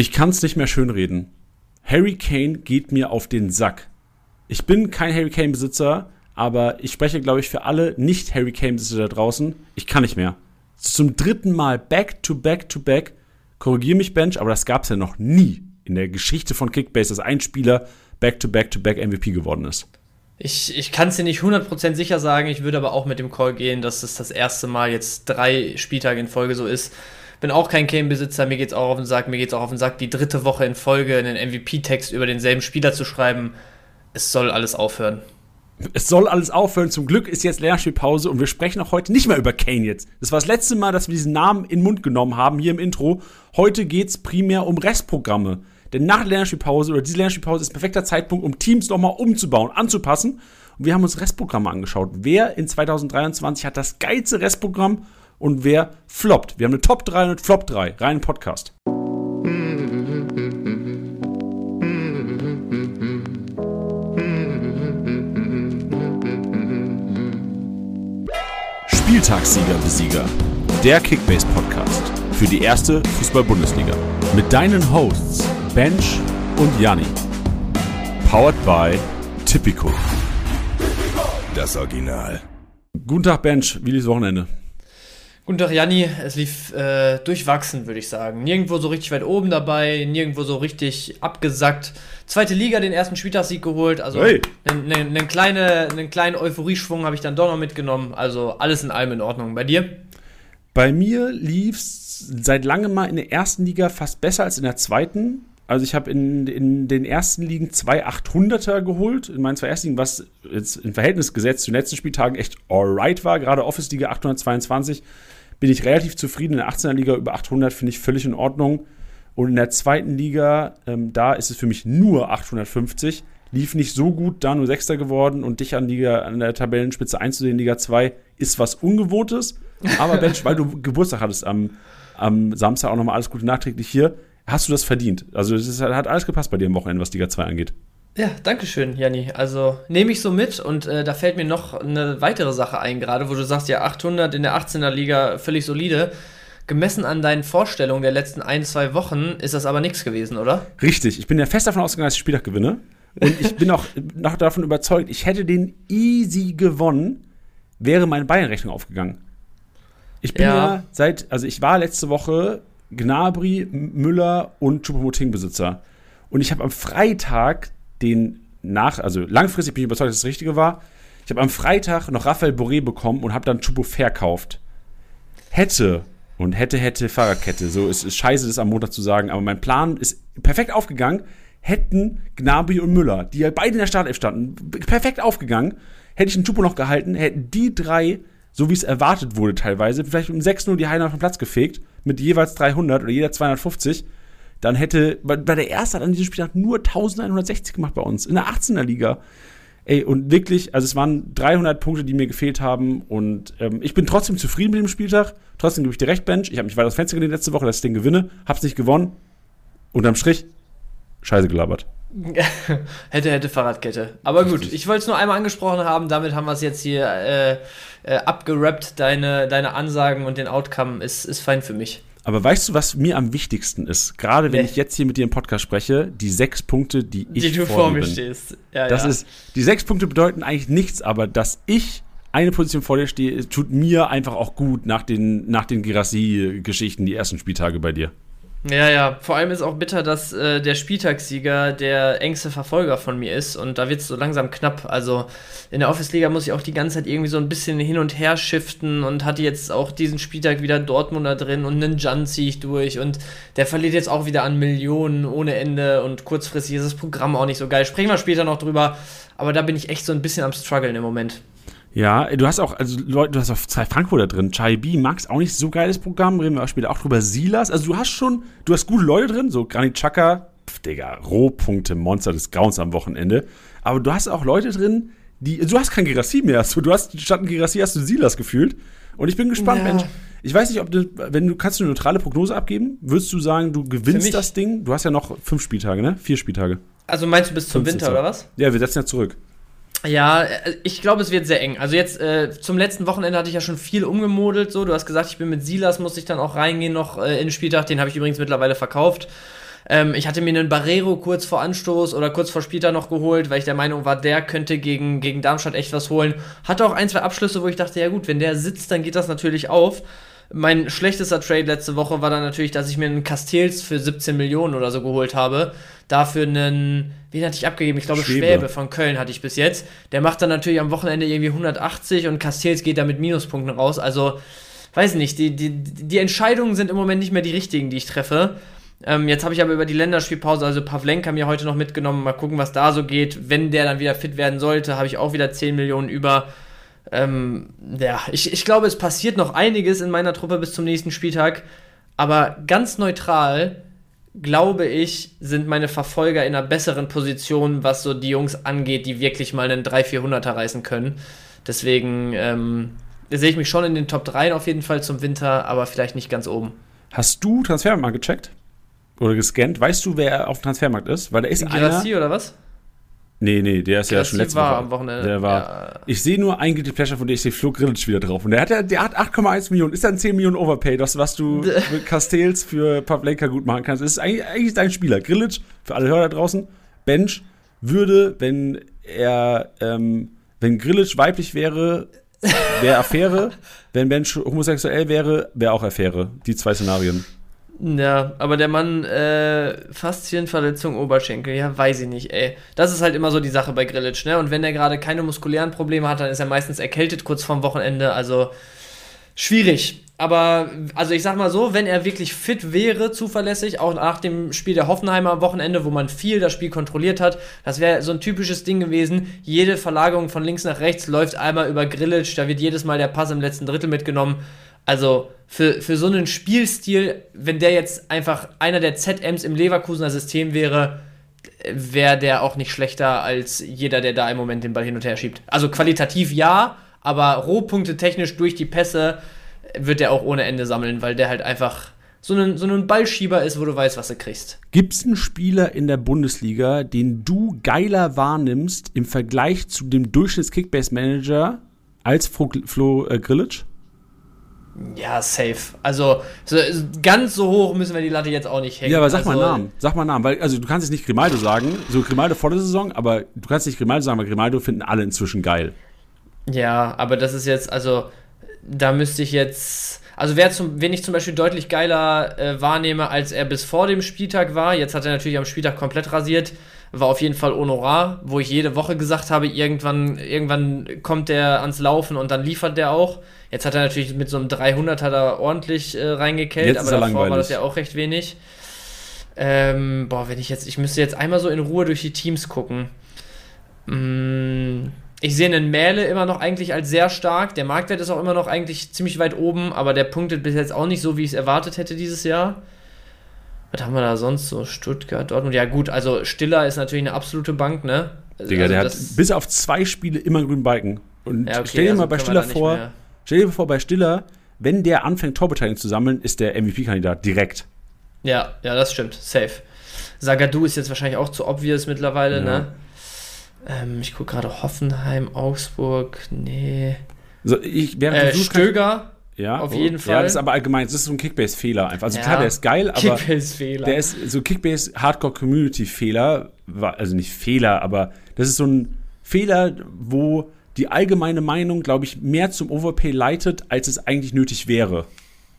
Ich kann es nicht mehr schönreden. Harry Kane geht mir auf den Sack. Ich bin kein Harry Kane-Besitzer, aber ich spreche, glaube ich, für alle nicht-Harry Kane-Besitzer da draußen. Ich kann nicht mehr. Zum dritten Mal back to back to back. Korrigiere mich, Bench, aber das gab es ja noch nie in der Geschichte von Kickbase, dass ein Spieler back to back to back MVP geworden ist. Ich, ich kann es dir nicht 100% sicher sagen, ich würde aber auch mit dem Call gehen, dass es das erste Mal jetzt drei Spieltage in Folge so ist. Bin auch kein Kane-Besitzer, mir geht's auch auf den Sack, mir geht's auch auf den Sack, die dritte Woche in Folge einen MVP-Text über denselben Spieler zu schreiben. Es soll alles aufhören. Es soll alles aufhören. Zum Glück ist jetzt Lernspielpause und wir sprechen auch heute nicht mehr über Kane jetzt. Das war das letzte Mal, dass wir diesen Namen in den Mund genommen haben hier im Intro. Heute geht's primär um Restprogramme. Denn nach Lernspielpause oder diese Lernspielpause ist perfekter Zeitpunkt, um Teams nochmal umzubauen, anzupassen. Und wir haben uns Restprogramme angeschaut. Wer in 2023 hat das geilste Restprogramm und wer floppt? Wir haben eine Top 3 und eine Flop 3. Rein Podcast. Spieltagssieger Besieger. Der Kickbase Podcast für die erste Fußball-Bundesliga. Mit deinen Hosts Bench und Janni. Powered by Tipico. Das Original. Guten Tag, Bench. Wie lief das Wochenende? Guten Tag, Janni. Es lief äh, durchwachsen, würde ich sagen. Nirgendwo so richtig weit oben dabei, nirgendwo so richtig abgesackt. Zweite Liga den ersten Spieltagssieg geholt. Also einen hey. ne, ne kleine, kleinen Euphorieschwung habe ich dann doch noch mitgenommen. Also alles in allem in Ordnung. Bei dir? Bei mir lief es seit langem mal in der ersten Liga fast besser als in der zweiten. Also ich habe in, in den ersten Ligen zwei 800er geholt, in meinen zwei ersten Ligen, was jetzt im Verhältnis gesetzt zu den letzten Spieltagen echt alright war. Gerade Office Liga 822 bin ich relativ zufrieden. In der 18er Liga über 800 finde ich völlig in Ordnung. Und in der zweiten Liga, ähm, da ist es für mich nur 850. Lief nicht so gut, da nur Sechster geworden und dich an, Liga, an der Tabellenspitze einzusehen, Liga 2, ist was Ungewohntes. Aber Bench, weil du Geburtstag hattest am, am Samstag auch nochmal alles Gute nachträglich hier, hast du das verdient. Also es hat alles gepasst bei dir am Wochenende, was Liga 2 angeht. Ja, danke schön, Janni. Also nehme ich so mit und äh, da fällt mir noch eine weitere Sache ein, gerade wo du sagst, ja, 800 in der 18er Liga völlig solide. Gemessen an deinen Vorstellungen der letzten ein, zwei Wochen ist das aber nichts gewesen, oder? Richtig. Ich bin ja fest davon ausgegangen, dass ich Spieltag gewinne. Und ich bin auch noch davon überzeugt, ich hätte den easy gewonnen, wäre meine Bayern-Rechnung aufgegangen. Ich bin ja. ja. seit, also ich war letzte Woche Gnabry, Müller und Choupo-Moting-Besitzer. Und ich habe am Freitag den nach, also langfristig bin ich überzeugt, dass es das Richtige war. Ich habe am Freitag noch Raphael Boré bekommen und habe dann Chupo verkauft. Hätte und hätte, hätte Fahrradkette. So ist, ist scheiße, das am Montag zu sagen, aber mein Plan ist perfekt aufgegangen. Hätten Gnabry und Müller, die ja beide in der Startelf standen, perfekt aufgegangen, hätte ich einen Chupo noch gehalten, hätten die drei, so wie es erwartet wurde teilweise, vielleicht um 6-0 die Heiner auf den Platz gefegt, mit jeweils 300 oder jeder 250 dann hätte, weil der erste hat an diesem Spieltag nur 1160 gemacht bei uns, in der 18er Liga. Ey, und wirklich, also es waren 300 Punkte, die mir gefehlt haben und ähm, ich bin trotzdem zufrieden mit dem Spieltag. Trotzdem gebe ich dir recht, Bench. Ich habe mich weiter das Fenster gelegt letzte Woche, dass ich den gewinne. Hab's nicht gewonnen. Unterm Strich, scheiße gelabert. hätte, hätte Fahrradkette. Aber gut, ich wollte es nur einmal angesprochen haben. Damit haben wir es jetzt hier äh, äh, abgerappt. Deine, deine Ansagen und den Outcome ist, ist fein für mich. Aber weißt du, was mir am wichtigsten ist? Gerade wenn nee. ich jetzt hier mit dir im Podcast spreche, die sechs Punkte, die ich die du vor, vor mir bin. stehst. Ja, das ja. ist, die sechs Punkte bedeuten eigentlich nichts, aber dass ich eine Position vor dir stehe, tut mir einfach auch gut nach den, nach den Girassi-Geschichten, die ersten Spieltage bei dir. Ja, ja. Vor allem ist auch bitter, dass äh, der Spieltagssieger der engste Verfolger von mir ist und da wird es so langsam knapp. Also in der Office-Liga muss ich auch die ganze Zeit irgendwie so ein bisschen hin und her shiften und hatte jetzt auch diesen Spieltag wieder Dortmunder drin und einen Jan ziehe ich durch und der verliert jetzt auch wieder an Millionen ohne Ende und kurzfristig ist das Programm auch nicht so geil. Sprechen wir später noch drüber, aber da bin ich echt so ein bisschen am struggeln im Moment. Ja, du hast auch, also Leute, du hast auch zwei Frankfurter drin. Chai B, Max, auch nicht so geiles Programm. Reden wir auch später auch drüber. Silas, also du hast schon, du hast gute Leute drin, so Granit Chaka, Digga, Rohpunkte, Monster des Grauens am Wochenende. Aber du hast auch Leute drin, die, du hast kein Gerassi mehr. Also, du hast, statt Gerassi hast du Silas gefühlt. Und ich bin gespannt, ja. Mensch. Ich weiß nicht, ob du, wenn du, kannst du eine neutrale Prognose abgeben? Würdest du sagen, du gewinnst das Ding? Du hast ja noch fünf Spieltage, ne? Vier Spieltage. Also meinst du bis zum Winter, oder was? Ja, wir setzen ja zurück. Ja, äh, ich glaube, es wird sehr eng. Also jetzt äh, zum letzten Wochenende hatte ich ja schon viel umgemodelt. So, du hast gesagt, ich bin mit Silas, muss ich dann auch reingehen noch äh, in den Spieltag. Den habe ich übrigens mittlerweile verkauft. Ähm, ich hatte mir einen Barrero kurz vor Anstoß oder kurz vor Spieltag noch geholt, weil ich der Meinung war, der könnte gegen, gegen Darmstadt echt was holen. Hatte auch ein, zwei Abschlüsse, wo ich dachte, ja gut, wenn der sitzt, dann geht das natürlich auf. Mein schlechtester Trade letzte Woche war dann natürlich, dass ich mir einen Castells für 17 Millionen oder so geholt habe. Dafür einen, wen hatte ich abgegeben? Ich glaube, Schwäbe. Schwäbe von Köln hatte ich bis jetzt. Der macht dann natürlich am Wochenende irgendwie 180 und Castells geht da mit Minuspunkten raus. Also, weiß nicht, die, die, die Entscheidungen sind im Moment nicht mehr die richtigen, die ich treffe. Ähm, jetzt habe ich aber über die Länderspielpause, also Pavlenka mir heute noch mitgenommen. Mal gucken, was da so geht. Wenn der dann wieder fit werden sollte, habe ich auch wieder 10 Millionen über. Ähm, ja, ich, ich glaube, es passiert noch einiges in meiner Truppe bis zum nächsten Spieltag. Aber ganz neutral, glaube ich, sind meine Verfolger in einer besseren Position, was so die Jungs angeht, die wirklich mal einen 300-400er reißen können. Deswegen ähm, sehe ich mich schon in den Top 3 auf jeden Fall zum Winter, aber vielleicht nicht ganz oben. Hast du Transfermarkt gecheckt? Oder gescannt? Weißt du, wer auf dem Transfermarkt ist? Weil da ist Girassi oder was? Nee, nee, der ist ja schon letzte war Woche. am Wochenende. Der war. Ja. Ich sehe nur ein Guilty Pleasure von dir, ich sehe Flo Grillitsch wieder drauf. Und der hat ja, der hat 8,1 Millionen. Ist dann 10 Millionen Overpay, das, was du mit Castells für Pavlenka gut machen kannst. Das ist eigentlich, eigentlich dein Spieler. Grillitsch, für alle Hörer da draußen, Bench, würde, wenn er, ähm, wenn Grillitsch weiblich wäre, wäre Affäre. wenn Bench homosexuell wäre, wäre auch Affäre. Die zwei Szenarien. Ja, aber der Mann, äh, Faszienverletzung, Oberschenkel, ja, weiß ich nicht, ey. Das ist halt immer so die Sache bei Grillitsch, ne? Und wenn er gerade keine muskulären Probleme hat, dann ist er meistens erkältet kurz vorm Wochenende, also schwierig. Aber, also ich sag mal so, wenn er wirklich fit wäre, zuverlässig, auch nach dem Spiel der Hoffenheimer am Wochenende, wo man viel das Spiel kontrolliert hat, das wäre so ein typisches Ding gewesen. Jede Verlagerung von links nach rechts läuft einmal über Grillitsch, da wird jedes Mal der Pass im letzten Drittel mitgenommen. Also für, für so einen Spielstil, wenn der jetzt einfach einer der ZMs im Leverkusener System wäre, wäre der auch nicht schlechter als jeder, der da im Moment den Ball hin und her schiebt. Also qualitativ ja, aber Rohpunkte technisch durch die Pässe wird der auch ohne Ende sammeln, weil der halt einfach so ein, so ein Ballschieber ist, wo du weißt, was du kriegst. Gibt es einen Spieler in der Bundesliga, den du geiler wahrnimmst im Vergleich zu dem Durchschnitts-Kickbase-Manager als Flo, Flo äh, Grillitsch? Ja, safe. Also so, ganz so hoch müssen wir die Latte jetzt auch nicht hängen. Ja, aber sag also, mal Namen. Sag mal Namen, weil also du kannst jetzt nicht Grimaldo sagen, so Grimaldo vor der Saison, aber du kannst nicht Grimaldo sagen, weil Grimaldo finden alle inzwischen geil. Ja, aber das ist jetzt also da müsste ich jetzt also wer zum, wen ich zum Beispiel deutlich geiler äh, wahrnehme, als er bis vor dem Spieltag war, jetzt hat er natürlich am Spieltag komplett rasiert, war auf jeden Fall Honorar, wo ich jede Woche gesagt habe, irgendwann, irgendwann kommt der ans Laufen und dann liefert der auch. Jetzt hat er natürlich mit so einem 300er da ordentlich äh, reingekellt, Jetzt aber er davor war langweilig. das ja auch recht wenig. Ähm, boah, wenn ich jetzt, ich müsste jetzt einmal so in Ruhe durch die Teams gucken. Mm, ich sehe einen Mähle immer noch eigentlich als sehr stark. Der Marktwert ist auch immer noch eigentlich ziemlich weit oben, aber der punktet bis jetzt auch nicht so, wie ich es erwartet hätte dieses Jahr. Was haben wir da sonst so? Stuttgart, Dortmund. Ja, gut, also Stiller ist natürlich eine absolute Bank, ne? Digga, also der hat bis auf zwei Spiele immer einen grünen Balken. Und Ja, okay, stell dir also mal bei Stiller vor, mehr- stell dir mal vor, bei Stiller, wenn der anfängt, Torbeteiligung zu sammeln, ist der MVP-Kandidat direkt. Ja, ja, das stimmt. Safe. Sagadu ist jetzt wahrscheinlich auch zu obvious mittlerweile, Ja. ne? Ähm, ich gucke gerade Hoffenheim, Augsburg, nee. So, ich, während Äh, Stöger, ja, auf oh, jeden Ja, Fall. das ist aber allgemein, das ist so ein Kickbase-Fehler einfach. Also Ja. klar, der ist geil, aber Kickbase-Fehler. der ist so Kickbase-Hardcore-Community-Fehler, war- also nicht Fehler, aber das ist so ein Fehler, wo die allgemeine Meinung, glaube ich, mehr zum Overpay leitet, als es eigentlich nötig wäre.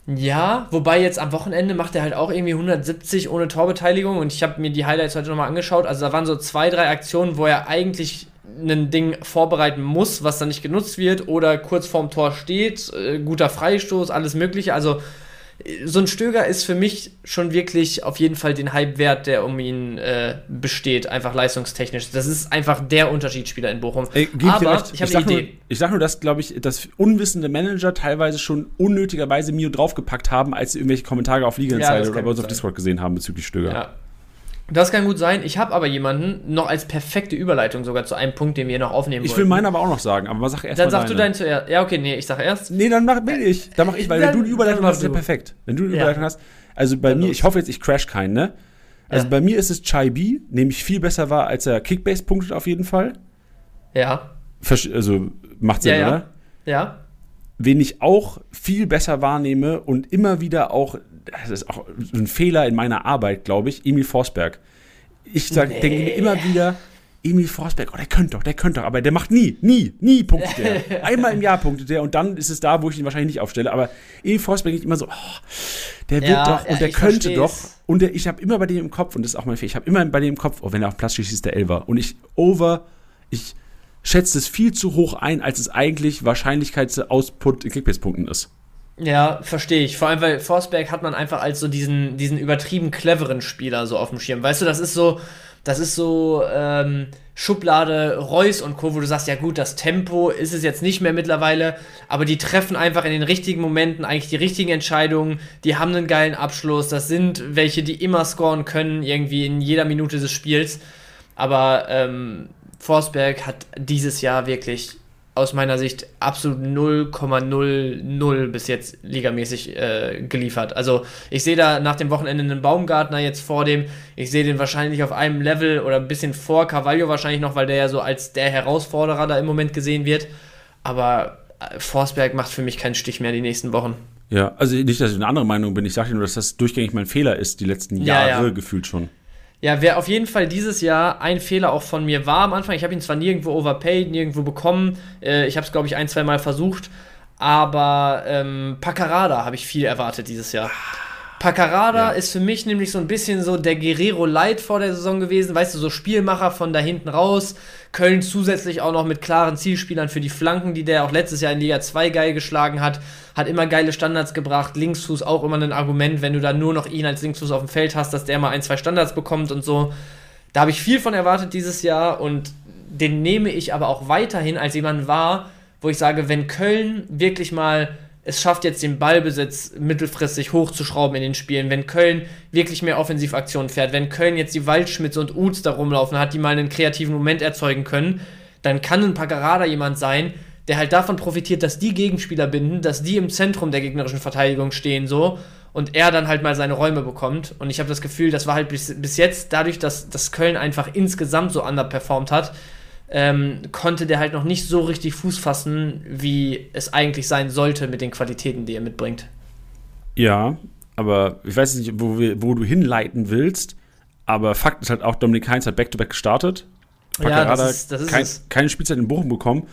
Ja, wobei jetzt am Wochenende macht er halt auch irgendwie 170 ohne Torbeteiligung und ich habe mir die Highlights heute nochmal angeschaut. Also da waren so zwei, drei Aktionen, wo er eigentlich ein Ding vorbereiten muss, was dann nicht genutzt wird oder kurz vorm Tor steht, äh, guter Freistoß, alles mögliche. Also so ein Stöger ist für mich schon wirklich auf jeden Fall den Hype wert, der um ihn äh, besteht, einfach leistungstechnisch. Das ist einfach der Unterschiedsspieler in Bochum. Ey, Aber recht. ich habe eine nur, Idee. ich sag nur, dass, glaube ich, dass unwissende Manager teilweise schon unnötigerweise Mio draufgepackt haben, als sie irgendwelche Kommentare auf Liga Ja, Insider das oder bei uns auf. Discord gesehen haben bezüglich Stöger. Ja. Das kann gut sein. Ich habe aber jemanden noch als perfekte Überleitung sogar zu einem Punkt, den wir noch aufnehmen Ich wollten. will meinen aber auch noch sagen, aber sag erst Dann mal sagst du deine. deinen zuerst. Ja, okay, nee, ich sage erst. Nee, dann mach will ich. Dann mach ich, weil wenn du die Überleitung hast, ist ja du. perfekt. Wenn du die Ja. Überleitung hast. Also bei Dann mir, los. ich hoffe jetzt, ich crash keinen, ne? Also Ja. bei mir ist es Chai B, nämlich viel besser war, als er Kickbase punktet auf jeden Fall. Ja. Also macht Sinn, Ja, ja. oder? Ja. Wen ich auch viel besser wahrnehme und immer wieder auch das ist auch ein Fehler in meiner Arbeit, glaube ich, Emil Forsberg. Ich sag, nee. denke mir immer wieder, Emil Forsberg, oh, der könnte doch, der könnte doch, aber der macht nie, nie, nie punktet der. Einmal im Jahr punktet der und dann ist es da, wo ich ihn wahrscheinlich nicht aufstelle. Aber Emil Forsberg ist immer so, oh, der wird ja, doch und ja, der könnte versteh's. doch. Und der, ich habe immer bei dem im Kopf, und das ist auch mein Fehler, ich habe immer bei dem im Kopf, oh, wenn er auf Platz schießt, ist der Elver. Und ich over, ich schätze es viel zu hoch ein, als es eigentlich Wahrscheinlichkeitsoutput in Kickbase-Punkten ist. Ja, verstehe ich. Vor allem, weil Forsberg hat man einfach als so diesen, diesen übertrieben cleveren Spieler so auf dem Schirm. Weißt du, das ist so, das ist so ähm, Schublade Reus und Co., wo du sagst, ja gut, das Tempo ist es jetzt nicht mehr mittlerweile, aber die treffen einfach in den richtigen Momenten eigentlich die richtigen Entscheidungen, die haben einen geilen Abschluss, das sind welche, die immer scoren können, irgendwie in jeder Minute des Spiels. Aber ähm, Forsberg hat dieses Jahr wirklich aus meiner Sicht absolut 0,00 bis jetzt ligamäßig äh, geliefert. Also ich sehe da nach dem Wochenende einen Baumgartner jetzt vor dem. Ich sehe den wahrscheinlich auf einem Level oder ein bisschen vor Carvalho wahrscheinlich noch, weil der ja so als der Herausforderer da im Moment gesehen wird. Aber äh, Forsberg macht für mich keinen Stich mehr die nächsten Wochen. Ja, also nicht, dass ich eine andere Meinung bin. Ich sage nur, dass das durchgängig mein Fehler ist, die letzten Jahre ja, ja. gefühlt schon. Ja, wer auf jeden Fall dieses Jahr ein Fehler auch von mir war am Anfang. Ich habe ihn zwar nirgendwo overpaid, nirgendwo bekommen. Äh, ich habe es, glaube ich, ein, zwei Mal versucht. Aber ähm, Paccarada habe ich viel erwartet dieses Jahr. Paccarada ja. ist für mich nämlich so ein bisschen so der Guerrero Light vor der Saison gewesen. Weißt du, so Spielmacher von da hinten raus. Köln zusätzlich auch noch mit klaren Zielspielern für die Flanken, die der auch letztes Jahr in Liga 2 geil geschlagen hat. Hat immer geile Standards gebracht. Linksfuß auch immer ein Argument, wenn du da nur noch ihn als Linksfuß auf dem Feld hast, dass der mal ein, zwei Standards bekommt und so. Da habe ich viel von erwartet dieses Jahr und den nehme ich aber auch weiterhin als jemand wahr, wo ich sage, wenn Köln wirklich mal es schafft jetzt den Ballbesitz mittelfristig hochzuschrauben in den Spielen. Wenn Köln wirklich mehr Offensivaktionen fährt, wenn Köln jetzt die Waldschmidts und Uts da rumlaufen hat, die mal einen kreativen Moment erzeugen können, dann kann ein Paccarada jemand sein, der halt davon profitiert, dass die Gegenspieler binden, dass die im Zentrum der gegnerischen Verteidigung stehen so und er dann halt mal seine Räume bekommt. Und ich habe das Gefühl, das war halt bis, bis jetzt dadurch, dass, dass Köln einfach insgesamt so underperformt hat, ähm, konnte der halt noch nicht so richtig Fuß fassen, wie es eigentlich sein sollte mit den Qualitäten, die er mitbringt. Ja, aber ich weiß nicht, wo, wo du hinleiten willst, aber Fakt ist halt auch, Dominik Heinz hat Back-to-Back -back gestartet. Paccarada ja, das ist, das ist kein, keine Spielzeit in Bochum bekommen.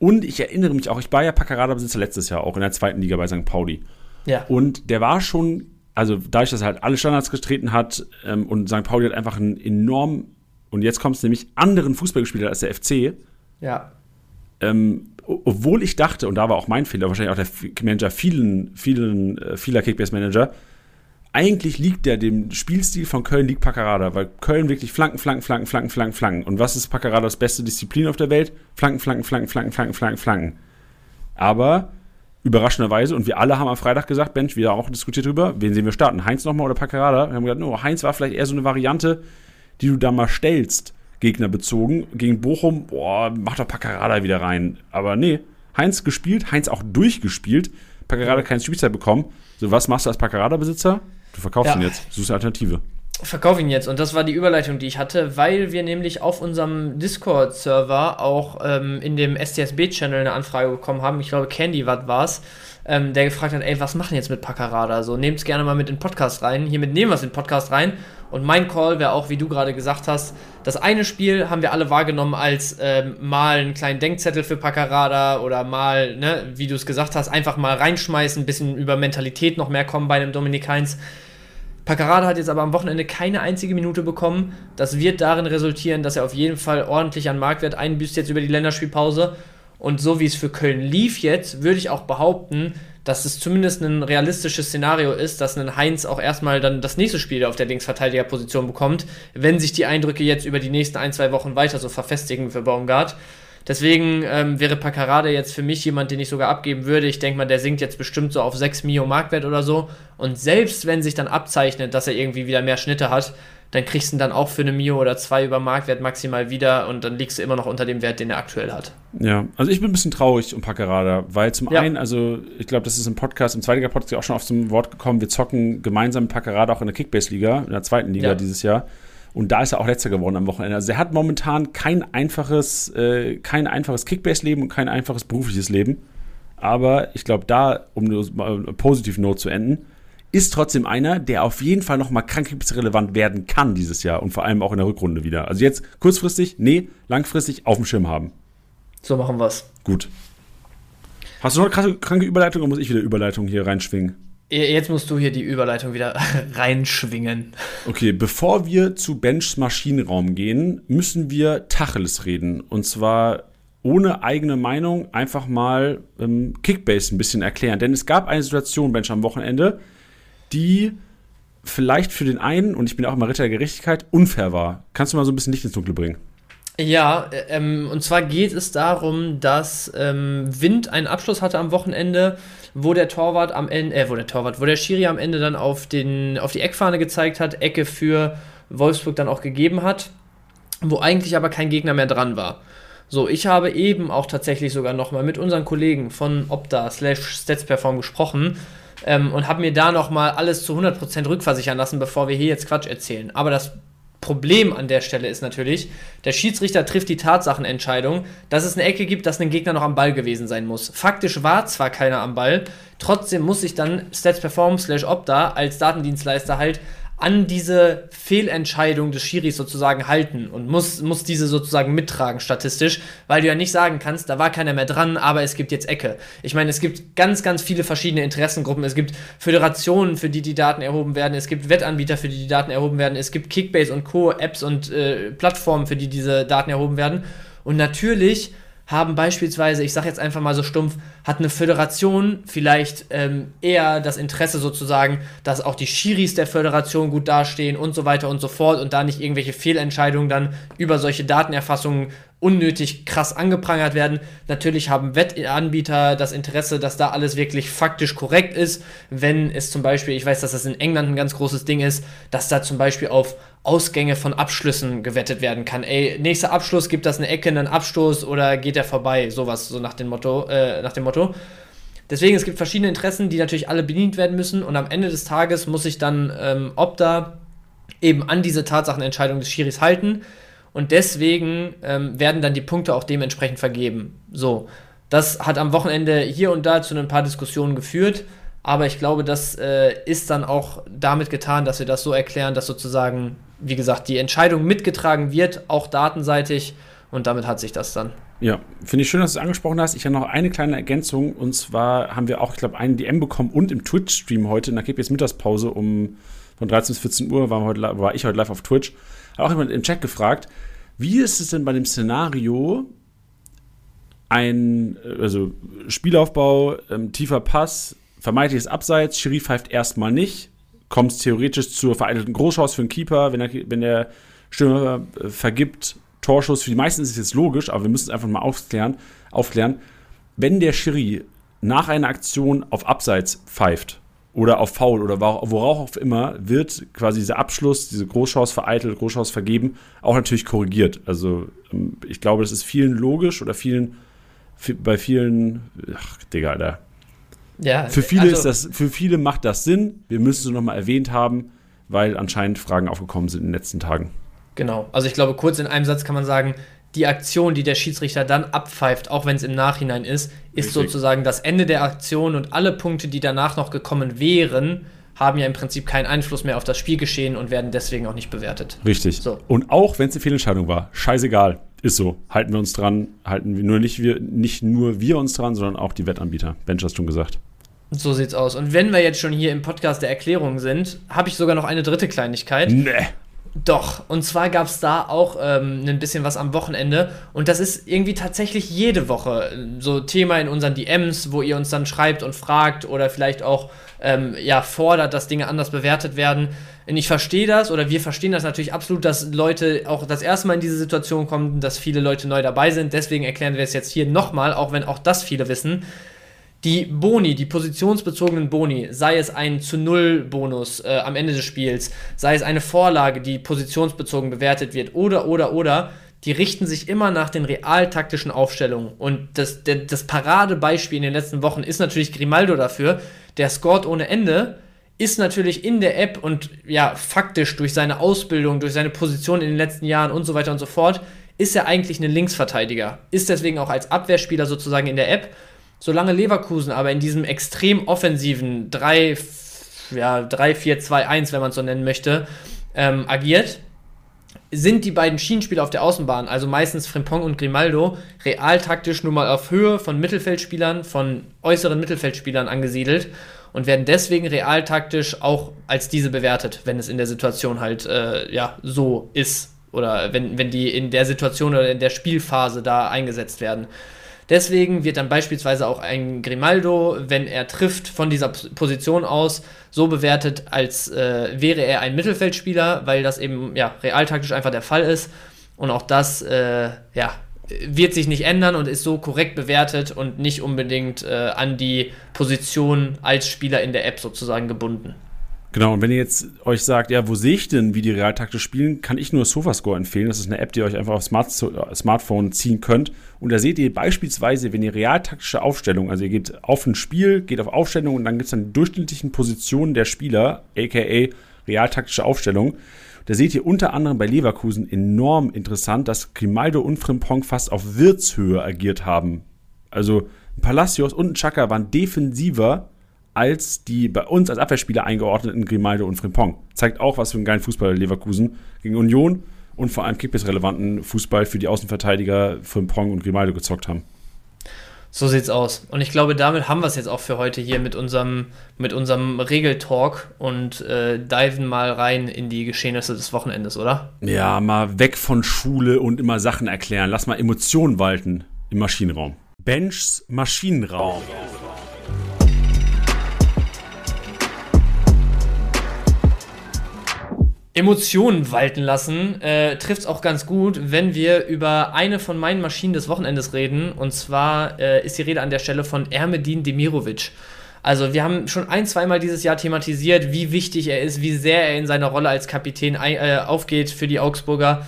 Und ich erinnere mich auch, ich war ja Paccarada-Besitzer letztes Jahr auch in der zweiten Liga bei St. Pauli. Ja. Und der war schon, also dadurch, dass er halt alle Standards getreten hat ähm, und St. Pauli hat einfach einen enorm und jetzt kommt es nämlich anderen Fußball gespielt als der FC. Ja. Ähm, obwohl ich dachte, und da war auch mein Fehler, wahrscheinlich auch der Manager vielen, vielen, äh, vieler Kickbase-Manager, eigentlich liegt der dem Spielstil von Köln liegt Paccarada, weil Köln wirklich Flanken, Flanken, Flanken, Flanken, Flanken, Flanken. Und was ist Paccaradas beste Disziplin auf der Welt? Flanken, Flanken, Flanken, Flanken, Flanken, Flanken, Flanken. Aber überraschenderweise, und wir alle haben am Freitag gesagt, Bench, wir auch diskutiert drüber, wen sehen wir starten? Heinz nochmal oder Paccarada? Wir haben gesagt, no, Heinz war vielleicht eher so eine Variante, die du da mal stellst, Gegner bezogen. Gegen Bochum, boah, mach doch Paccarada wieder rein. Aber nee, Heinz gespielt, Heinz auch durchgespielt, Paccarada keine Spielzeit bekommen. So, was machst du als Paccarada-Besitzer? Du verkaufst ja. ihn jetzt, suchst eine Alternative. Verkauf ihn jetzt und das war die Überleitung, die ich hatte, weil wir nämlich auf unserem Discord-Server auch ähm, in dem STSB-Channel eine Anfrage bekommen haben. Ich glaube, Candy war es ähm, der gefragt hat, ey, was machen jetzt mit Paccarada? So, nehmt es gerne mal mit in den Podcast rein. Hiermit nehmen wir es in den Podcast rein. Und mein Call wäre auch, wie du gerade gesagt hast, das eine Spiel haben wir alle wahrgenommen als ähm, mal einen kleinen Denkzettel für Paccarada oder mal, ne, wie du es gesagt hast, einfach mal reinschmeißen, ein bisschen über Mentalität noch mehr kommen bei einem Dominik Heinz. Paccarada hat jetzt aber am Wochenende keine einzige Minute bekommen. Das wird darin resultieren, dass er auf jeden Fall ordentlich an Marktwert einbüßt jetzt über die Länderspielpause. Und so wie es für Köln lief jetzt, würde ich auch behaupten, dass es zumindest ein realistisches Szenario ist, dass ein Heinz auch erstmal dann das nächste Spiel auf der Linksverteidigerposition bekommt, wenn sich die Eindrücke jetzt über die nächsten ein, zwei Wochen weiter so verfestigen für Baumgart. Deswegen ähm, wäre Paccarada jetzt für mich jemand, den ich sogar abgeben würde. Ich denke mal, der sinkt jetzt bestimmt so auf 6 Mio Marktwert oder so. Und selbst wenn sich dann abzeichnet, dass er irgendwie wieder mehr Schnitte hat, dann kriegst du ihn dann auch für eine Mio oder zwei über Marktwert maximal wieder und dann liegst du immer noch unter dem Wert, den er aktuell hat. Ja, also ich bin ein bisschen traurig um Packerada, weil zum ja. einen, also ich glaube, das ist im Podcast, im zweiten Podcast auch schon auf zum Wort gekommen, wir zocken gemeinsam Packerada auch in der Kickbase-Liga, in der zweiten Liga ja. dieses Jahr. Und da ist er auch letzter geworden am Wochenende. Also er hat momentan kein einfaches, äh, kein einfaches Kickbase-Leben und kein einfaches berufliches Leben. Aber ich glaube, da, um eine positive Note zu enden, ist trotzdem einer, der auf jeden Fall nochmal krankheitsrelevant werden kann dieses Jahr und vor allem auch in der Rückrunde wieder. Also jetzt kurzfristig, nee, langfristig auf dem Schirm haben. So machen wir's. Gut. Hast du noch eine kranke Überleitung oder muss ich wieder Überleitung hier reinschwingen? Jetzt musst du hier die Überleitung wieder reinschwingen. Okay, bevor wir zu Benchs Maschinenraum gehen, müssen wir Tacheles reden. Und zwar ohne eigene Meinung einfach mal ähm, Kickbase ein bisschen erklären. Denn es gab eine Situation, Bench, am Wochenende, die vielleicht für den einen, und ich bin auch immer Ritter der Gerechtigkeit, unfair war. Kannst du mal so ein bisschen Licht ins Dunkle bringen? Ja, ähm, und zwar geht es darum, dass ähm, Wind einen Abschluss hatte am Wochenende, wo der Torwart am Ende, äh, wo der Torwart, wo der Schiri am Ende dann auf, den, auf die Eckfahne gezeigt hat, Ecke für Wolfsburg dann auch gegeben hat, wo eigentlich aber kein Gegner mehr dran war. So, ich habe eben auch tatsächlich sogar nochmal mit unseren Kollegen von Opta slash StatsPerform gesprochen ähm, und habe mir da nochmal alles zu 100% rückversichern lassen, bevor wir hier jetzt Quatsch erzählen. Aber das Problem an der Stelle ist natürlich, der Schiedsrichter trifft die Tatsachenentscheidung, dass es eine Ecke gibt, dass ein Gegner noch am Ball gewesen sein muss. Faktisch war zwar keiner am Ball, trotzdem muss sich dann StatsPerform slash Opta als Datendienstleister halt an diese Fehlentscheidung des Schiris sozusagen halten und muss, muss diese sozusagen mittragen statistisch, weil du ja nicht sagen kannst, da war keiner mehr dran, aber es gibt jetzt Ecke. Ich meine, es gibt ganz, ganz viele verschiedene Interessengruppen. Es gibt Föderationen, für die die Daten erhoben werden. Es gibt Wettanbieter, für die die Daten erhoben werden. Es gibt Kickbase und Co. Apps und äh, Plattformen, für die diese Daten erhoben werden. Und natürlich haben beispielsweise, ich sage jetzt einfach mal so stumpf, hat eine Föderation vielleicht ähm, eher das Interesse sozusagen, dass auch die Schiris der Föderation gut dastehen und so weiter und so fort und da nicht irgendwelche Fehlentscheidungen dann über solche Datenerfassungen unnötig krass angeprangert werden. Natürlich haben Wettanbieter das Interesse, dass da alles wirklich faktisch korrekt ist. Wenn es zum Beispiel, ich weiß, dass das in England ein ganz großes Ding ist, dass da zum Beispiel auf Ausgänge von Abschlüssen gewettet werden kann. Ey, nächster Abschluss, gibt das eine Ecke, einen Abstoß oder geht der vorbei? Sowas, so nach dem Motto, äh, nach dem Motto. Deswegen, es gibt verschiedene Interessen, die natürlich alle bedient werden müssen und am Ende des Tages muss sich dann ähm, Opta eben an diese Tatsachenentscheidung des Schiris halten und deswegen ähm, werden dann die Punkte auch dementsprechend vergeben. So, das hat am Wochenende hier und da zu ein paar Diskussionen geführt, aber ich glaube, das äh, ist dann auch damit getan, dass wir das so erklären, dass sozusagen, wie gesagt, die Entscheidung mitgetragen wird, auch datenseitig und damit hat sich das dann. Ja, finde ich schön, dass du es angesprochen hast. Ich habe noch eine kleine Ergänzung und zwar haben wir auch, ich glaube, einen DM bekommen und im Twitch-Stream heute in der KPS Mittagspause um von 13 bis 14 Uhr war, heute, war ich heute live auf Twitch hat auch jemand im Chat gefragt, wie ist es denn bei dem Szenario, ein also Spielaufbau, ähm, tiefer Pass, vermeintliches Abseits, Schiri pfeift erstmal nicht, kommt theoretisch zur vereitelten Großchance für den Keeper, wenn der, wenn der Stürmer äh, vergibt, Torschuss, für die meisten ist es jetzt logisch, aber wir müssen es einfach mal aufklären, aufklären. Wenn der Schiri nach einer Aktion auf Abseits pfeift, oder auf Foul oder worauf auch immer, wird quasi dieser Abschluss, diese Großchance vereitelt, Großchance vergeben, auch natürlich korrigiert. Also ähm, ich glaube, das ist vielen logisch oder vielen, bei vielen, ach, Digga, Alter. Ja, für viele also, ist das, für viele macht das Sinn. Wir müssen es nochmal erwähnt haben, weil anscheinend Fragen aufgekommen sind in den letzten Tagen. Genau. Also ich glaube, kurz in einem Satz kann man sagen, die Aktion, die der Schiedsrichter dann abpfeift, auch wenn es im Nachhinein ist, ist Richtig. sozusagen das Ende der Aktion und alle Punkte, die danach noch gekommen wären, haben ja im Prinzip keinen Einfluss mehr auf das Spielgeschehen und werden deswegen auch nicht bewertet. Richtig. So. Und auch wenn es eine Fehlentscheidung war, scheißegal, ist so. Halten wir uns dran, halten wir nur nicht wir, nicht nur wir uns dran, sondern auch die Wettanbieter. Bench hast schon gesagt. So sieht's aus. Und wenn wir jetzt schon hier im Podcast der Erklärung sind, habe ich sogar noch eine dritte Kleinigkeit. Nee. Doch, und zwar gab es da auch ähm, ein bisschen was am Wochenende und das ist irgendwie tatsächlich jede Woche äh, so Thema in unseren DMs, wo ihr uns dann schreibt und fragt oder vielleicht auch ähm, ja, fordert, dass Dinge anders bewertet werden. Und ich verstehe das oder wir verstehen das natürlich absolut, dass Leute auch das erste Mal in diese Situation kommen, dass viele Leute neu dabei sind. Deswegen erklären wir es jetzt hier nochmal, auch wenn auch das viele wissen. Die Boni, die positionsbezogenen Boni, sei es ein zu Null Bonus äh, am Ende des Spiels, sei es eine Vorlage, die positionsbezogen bewertet wird, oder, oder, oder, die richten sich immer nach den realtaktischen Aufstellungen. Und das, der, das Paradebeispiel in den letzten Wochen ist natürlich Grimaldo dafür. Der scored ohne Ende, ist natürlich in der App und ja, faktisch durch seine Ausbildung, durch seine Position in den letzten Jahren und so weiter und so fort, ist er eigentlich ein Linksverteidiger. Ist deswegen auch als Abwehrspieler sozusagen in der App solange Leverkusen aber in diesem extrem offensiven 3 ja, 3-4-2-1, wenn man es so nennen möchte, ähm, agiert, sind die beiden Schienenspieler auf der Außenbahn, also meistens Frimpong und Grimaldo, realtaktisch nur mal auf Höhe von Mittelfeldspielern, von äußeren Mittelfeldspielern angesiedelt und werden deswegen realtaktisch auch als diese bewertet, wenn es in der Situation halt äh, ja, so ist oder wenn, wenn die in der Situation oder in der Spielphase da eingesetzt werden. Deswegen wird dann beispielsweise auch ein Grimaldo, wenn er trifft von dieser Position aus, so bewertet, als äh, wäre er ein Mittelfeldspieler, weil das eben ja realtaktisch einfach der Fall ist. Und auch das äh, ja, wird sich nicht ändern und ist so korrekt bewertet und nicht unbedingt äh, an die Position als Spieler in der App sozusagen gebunden. Genau, und wenn ihr jetzt euch sagt, ja, wo sehe ich denn, wie die realtaktisch spielen, kann ich nur SofaScore empfehlen. Das ist eine App, die ihr euch einfach aufs Smart Smartphone ziehen könnt. Und da seht ihr beispielsweise, wenn ihr realtaktische Aufstellung, also ihr geht auf ein Spiel, geht auf Aufstellung und dann gibt es dann die durchschnittlichen Positionen der Spieler, aka realtaktische Aufstellung. Da seht ihr unter anderem bei Leverkusen enorm interessant, dass Grimaldo und Frimpong fast auf Wirtshöhe agiert haben. Also Palacios und Chaka waren defensiver als die bei uns als Abwehrspieler eingeordneten Grimaldo und Frimpong. Zeigt auch, was für einen geilen Fußball Leverkusen gegen Union und vor allem Kickbase-relevanten Fußball für die Außenverteidiger Frimpong und Grimaldo gezockt haben. So sieht's aus. Und ich glaube, damit haben wir es jetzt auch für heute hier mit unserem, mit unserem Regeltalk und äh, diven mal rein in die Geschehnisse des Wochenendes, oder? Ja, mal weg von Schule und immer Sachen erklären. Lass mal Emotionen walten im Maschinenraum. Benchs Maschinenraum. Emotionen walten lassen, äh, trifft es auch ganz gut, wenn wir über eine von meinen Maschinen des Wochenendes reden. Und zwar äh, ist die Rede an der Stelle von Ermedin Demirovic. Also wir haben schon ein, zweimal dieses Jahr thematisiert, wie wichtig er ist, wie sehr er in seiner Rolle als Kapitän äh, aufgeht für die Augsburger.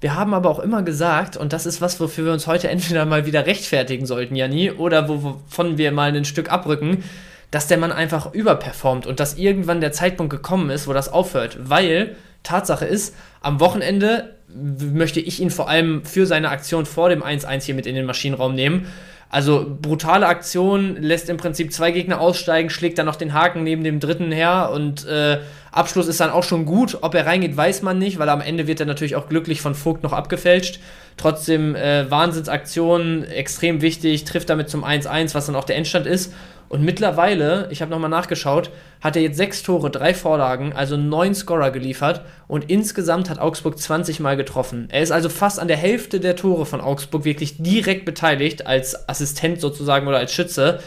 Wir haben aber auch immer gesagt, und das ist was, wofür wir uns heute entweder mal wieder rechtfertigen sollten, Janni, oder wovon wir mal ein Stück abrücken, dass der Mann einfach überperformt und dass irgendwann der Zeitpunkt gekommen ist, wo das aufhört. Weil Tatsache ist, am Wochenende möchte ich ihn vor allem für seine Aktion vor dem 1-1 hier mit in den Maschinenraum nehmen. Also brutale Aktion, lässt im Prinzip zwei Gegner aussteigen, schlägt dann noch den Haken neben dem dritten her und äh, Abschluss ist dann auch schon gut. Ob er reingeht, weiß man nicht, weil am Ende wird er natürlich auch glücklich von Vogt noch abgefälscht. Trotzdem äh, Wahnsinnsaktion, extrem wichtig, trifft damit zum 1-1, was dann auch der Endstand ist. Und mittlerweile, ich habe nochmal nachgeschaut, hat er jetzt sechs Tore, drei Vorlagen, also neun Scorer geliefert und insgesamt hat Augsburg 20 Mal getroffen. Er ist also fast an der Hälfte der Tore von Augsburg wirklich direkt beteiligt, als Assistent sozusagen oder als Schütze.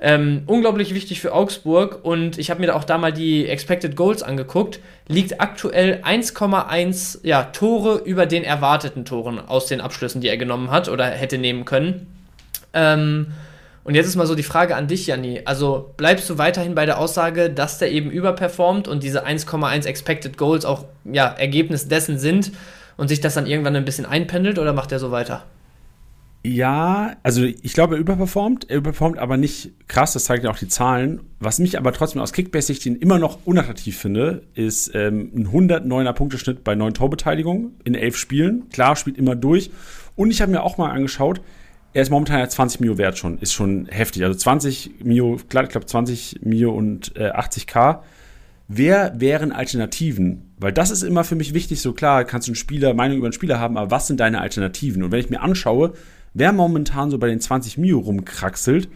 Ähm, unglaublich wichtig für Augsburg und ich habe mir da auch da mal die Expected Goals angeguckt. Liegt aktuell 1,1 ja, Tore über den erwarteten Toren aus den Abschlüssen, die er genommen hat oder hätte nehmen können. Ähm, und jetzt ist mal so die Frage an dich, Janni. Also bleibst du weiterhin bei der Aussage, dass der eben überperformt und diese 1,1 Expected Goals auch ja, Ergebnis dessen sind und sich das dann irgendwann ein bisschen einpendelt oder macht er so weiter? Ja, also ich glaube, er überperformt. Er überperformt aber nicht krass, das zeigen ja auch die Zahlen. Was mich aber trotzdem aus Kickbase-Sicht immer noch unattraktiv finde, ist ähm, ein 109er Punkteschnitt bei neun Torbeteiligungen in elf Spielen. Klar, spielt immer durch. Und ich habe mir auch mal angeschaut, er ist momentan ja 20 Mio wert schon, ist schon heftig. Also 20 Mio, klar, ich glaube 20 Mio und äh, 80k. Wer wären Alternativen? Weil das ist immer für mich wichtig, so klar, kannst du einen Spieler, Meinung über einen Spieler haben, aber was sind deine Alternativen? Und wenn ich mir anschaue, wer momentan so bei den 20 Mio rumkraxelt,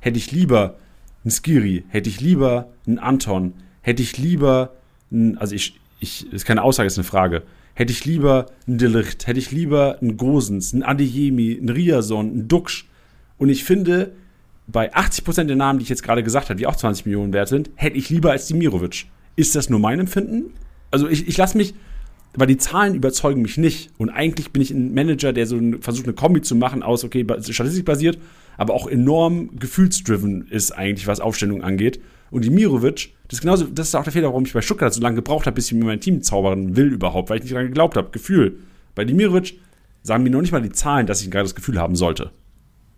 hätte ich lieber einen Skiri, hätte ich lieber einen Anton, hätte ich lieber einen, also ich, ich, ist keine Aussage, ist eine Frage hätte ich lieber einen Delicht, hätte ich lieber einen Gosens, einen Adeyemi, einen Riason, einen Duxch. Und ich finde, bei 80% der Namen, die ich jetzt gerade gesagt habe, die auch 20 Millionen wert sind, hätte ich lieber als Dimirovic. Ist das nur mein Empfinden? Also ich, ich lasse mich, weil die Zahlen überzeugen mich nicht. Und eigentlich bin ich ein Manager, der so ein, versucht, eine Kombi zu machen aus, okay, statistikbasiert, aber auch enorm gefühlsdriven ist eigentlich, was Aufstellung angeht. Und Dimirovic, das ist genauso, das ist auch der Fehler, warum ich bei Stuttgart so lange gebraucht habe, bis ich mir mein Team zaubern will überhaupt, weil ich nicht daran geglaubt habe. Gefühl. Bei Dimirovic sagen mir noch nicht mal die Zahlen, dass ich ein geiles Gefühl haben sollte.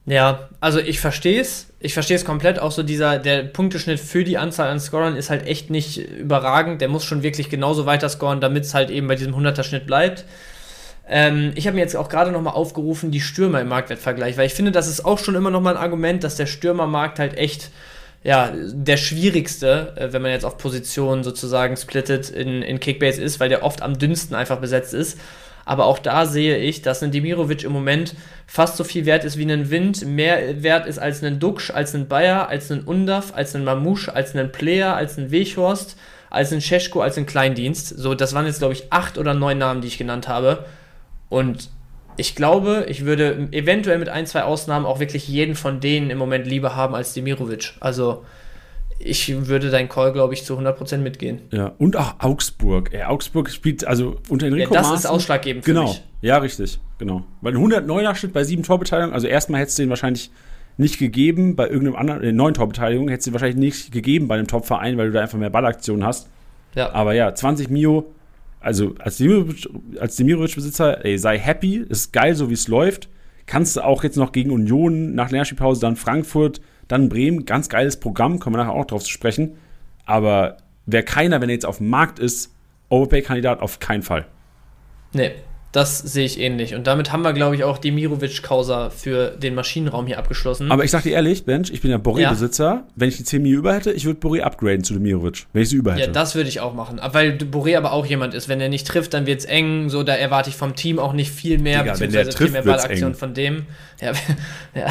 Ja, also ich verstehe es. Ich verstehe es komplett. Auch so dieser, der Punkteschnitt für die Anzahl an Scorern ist halt echt nicht überragend. Der muss schon wirklich genauso weiter scoren, damit es halt eben bei diesem 100er-Schnitt bleibt. Ähm, ich habe mir jetzt auch gerade nochmal aufgerufen, die Stürmer im Marktwertvergleich, weil ich finde, das ist auch schon immer nochmal ein Argument, dass der Stürmermarkt halt echt ja, der schwierigste, äh, wenn man jetzt auf Positionen sozusagen splittet in, in Kickbase ist, weil der oft am dünnsten einfach besetzt ist. Aber auch da sehe ich, dass ein Demirovic im Moment fast so viel wert ist wie ein Wind, mehr wert ist als ein Duxch, als ein Bayer, als ein Undaf, als ein Mamouche, als ein Player, als ein Weghorst, als ein Scheschko, als ein Kleindienst. So, das waren jetzt, glaube ich, acht oder neun Namen, die ich genannt habe. Und ich glaube, ich würde eventuell mit ein, zwei Ausnahmen auch wirklich jeden von denen im Moment lieber haben als Demirovic. Also ich würde dein Call, glaube ich, zu 100% mitgehen. Ja, und auch Augsburg. Ey, Augsburg spielt, also unter Enrico Ja, das Maaßen, ist ausschlaggebend für genau. mich. Ja, richtig, genau. Weil 109er Schnitt bei sieben Torbeteiligungen, also erstmal hättest du den wahrscheinlich nicht gegeben bei irgendeinem anderen, äh, neun Torbeteiligungen, hättest du den wahrscheinlich nicht gegeben bei einem Top-Verein, weil du da einfach mehr Ballaktionen hast. Ja. Aber ja, 20 Mio, also als Demirovic-Besitzer, ey, sei happy, ist geil, so wie es läuft. Kannst du auch jetzt noch gegen Union nach Länderspielpause dann Frankfurt dann Bremen, ganz geiles Programm, kommen wir nachher auch drauf zu sprechen. Aber wäre keiner, wenn er jetzt auf dem Markt ist, Overpay-Kandidat auf keinen Fall. Nee, das sehe ich ähnlich. Und damit haben wir, glaube ich, auch die Mirovic-Causa für den Maschinenraum hier abgeschlossen. Aber ich sag dir ehrlich, Bench, ich bin ja Boré-Besitzer. Ja. Wenn ich die 10 Mio über hätte, ich würde Boré upgraden zu Demirovic, wenn ich sie über hätte. Ja, das würde ich auch machen. Weil Boré aber auch jemand ist, wenn er nicht trifft, dann wird es eng. So, da erwarte ich vom Team auch nicht viel mehr, Digga, beziehungsweise wenn der trifft, viel mehr Ballaktion von dem. Ja, ja,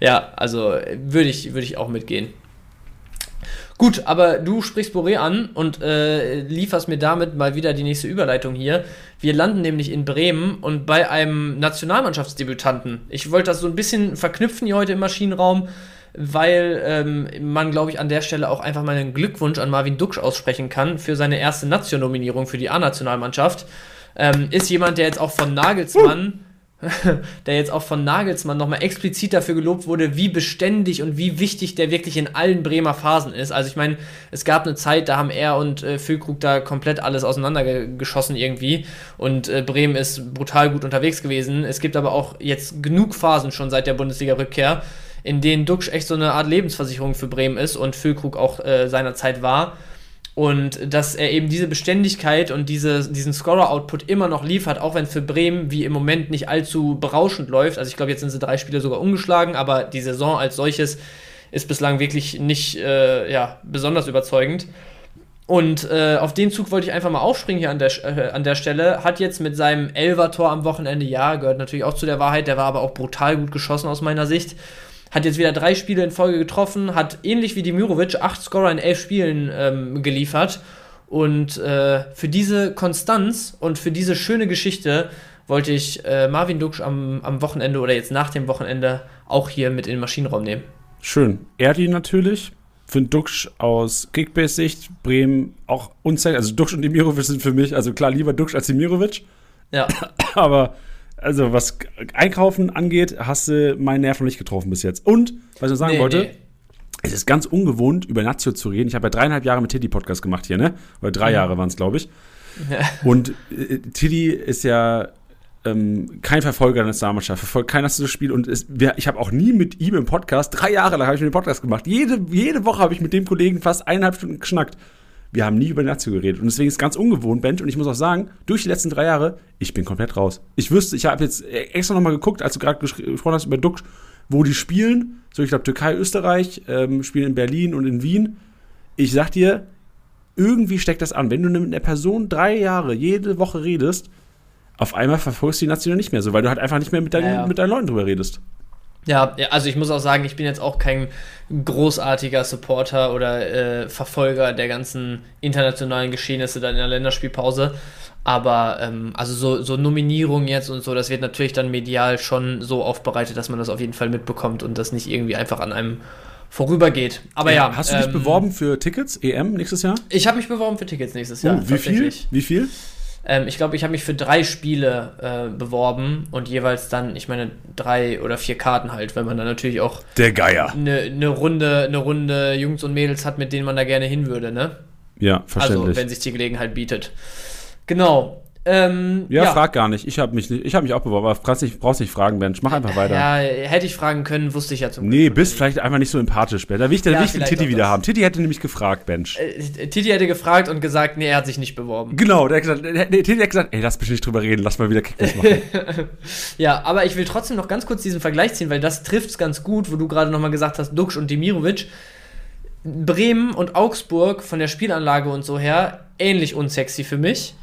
ja also würde ich, würd ich auch mitgehen. Gut, aber du sprichst Boré an und äh, lieferst mir damit mal wieder die nächste Überleitung hier. Wir landen nämlich in Bremen und bei einem Nationalmannschaftsdebütanten. Ich wollte das so ein bisschen verknüpfen hier heute im Maschinenraum, weil ähm, man, glaube ich, an der Stelle auch einfach mal einen Glückwunsch an Marvin Duksch aussprechen kann für seine erste Nationnominierung für die A-Nationalmannschaft. Ähm, ist jemand, der jetzt auch von Nagelsmann. Uh der jetzt auch von Nagelsmann nochmal explizit dafür gelobt wurde, wie beständig und wie wichtig der wirklich in allen Bremer Phasen ist. Also ich meine, es gab eine Zeit, da haben er und äh, Füllkrug da komplett alles auseinandergeschossen irgendwie und äh, Bremen ist brutal gut unterwegs gewesen. Es gibt aber auch jetzt genug Phasen schon seit der Bundesliga-Rückkehr, in denen Duxch echt so eine Art Lebensversicherung für Bremen ist und Füllkrug auch äh, seinerzeit war. Und dass er eben diese Beständigkeit und diese, diesen Scorer-Output immer noch liefert, auch wenn für Bremen wie im Moment nicht allzu berauschend läuft. Also ich glaube, jetzt sind sie drei Spiele sogar umgeschlagen, aber die Saison als solches ist bislang wirklich nicht äh, ja, besonders überzeugend. Und äh, auf den Zug wollte ich einfach mal aufspringen hier an der, äh, an der Stelle. Hat jetzt mit seinem Elver-Tor am Wochenende, ja, gehört natürlich auch zu der Wahrheit, der war aber auch brutal gut geschossen aus meiner Sicht hat jetzt wieder drei Spiele in Folge getroffen, hat ähnlich wie Dimirovic acht Scorer in elf Spielen ähm, geliefert. Und äh, für diese Konstanz und für diese schöne Geschichte wollte ich äh, Marvin Duksch am, am Wochenende oder jetzt nach dem Wochenende auch hier mit in den Maschinenraum nehmen. Schön. Erdi natürlich. Für Duksch aus Kickbase-Sicht, Bremen auch unzählig. Also Duksch und Dimirovic sind für mich, also klar, lieber Duksch als Dimirovic. Ja. Aber also was Einkaufen angeht, hast du meinen Nerv noch nicht getroffen bis jetzt. Und, was ich sagen nee, wollte, nee. es ist ganz ungewohnt, über Nazio zu reden. Ich habe ja dreieinhalb Jahre mit Tiddy Podcast gemacht hier, ne? Oder drei mhm. Jahre waren es, glaube ich. Ja. Und äh, Tiddy ist ja ähm, kein Verfolger der Nationalmannschaft, verfolgt kein Nationalspiel und es, wir, ich habe auch nie mit ihm im Podcast, drei Jahre lang habe ich mit dem Podcast gemacht. Jede, jede Woche habe ich mit dem Kollegen fast eineinhalb Stunden geschnackt. Wir haben nie über Nazio geredet. Und deswegen ist es ganz ungewohnt, Bench. Und ich muss auch sagen, durch die letzten drei Jahre, ich bin komplett raus. Ich wüsste, ich habe jetzt extra nochmal geguckt, als du gerade gesprochen hast über Duck, wo die spielen. So, ich glaube, Türkei, Österreich, ähm, spielen in Berlin und in Wien. Ich sag dir, irgendwie steckt das an. Wenn du mit einer Person drei Jahre jede Woche redest, auf einmal verfolgst du die Nation nicht mehr so, weil du halt einfach nicht mehr mit deinen, ja. mit deinen Leuten drüber redest. Ja, also ich muss auch sagen, ich bin jetzt auch kein großartiger Supporter oder äh, Verfolger der ganzen internationalen Geschehnisse dann in der Länderspielpause. Aber ähm, also so, so Nominierungen jetzt und so, das wird natürlich dann medial schon so aufbereitet, dass man das auf jeden Fall mitbekommt und das nicht irgendwie einfach an einem vorübergeht. Aber ja. ja hast du dich ähm, beworben für Tickets, EM nächstes Jahr? Ich habe mich beworben für Tickets nächstes Jahr. Oh, wie viel? Wie viel? Ähm, ich glaube, ich habe mich für drei Spiele äh, beworben und jeweils dann, ich meine, drei oder vier Karten halt, weil man dann natürlich auch der Geier eine ne Runde, eine Runde Jungs und Mädels hat, mit denen man da gerne hin würde, ne? Ja, verständlich. Also wenn sich die Gelegenheit bietet. Genau. Ähm, ja, ja, frag gar nicht. Ich habe mich, hab mich auch beworben, aber brauchst nicht, brauchst nicht fragen, Bench. Mach einfach weiter. Ja, hätte ich fragen können, wusste ich ja zum Nee, bist vielleicht einfach nicht so empathisch, Ben. Da will ich, da ja, will ich den Titi wieder haben. Titi hätte nämlich gefragt, Bench. Äh, Titi hätte gefragt und gesagt, nee, er hat sich nicht beworben. Genau, der hat gesagt, nee, Titi hat gesagt, ey, lass mich nicht drüber reden, lass mal wieder Kickbase machen. ja, aber ich will trotzdem noch ganz kurz diesen Vergleich ziehen, weil das trifft es ganz gut, wo du gerade nochmal gesagt hast, Dux und Demirovic Bremen und Augsburg von der Spielanlage und so her ähnlich unsexy für mich.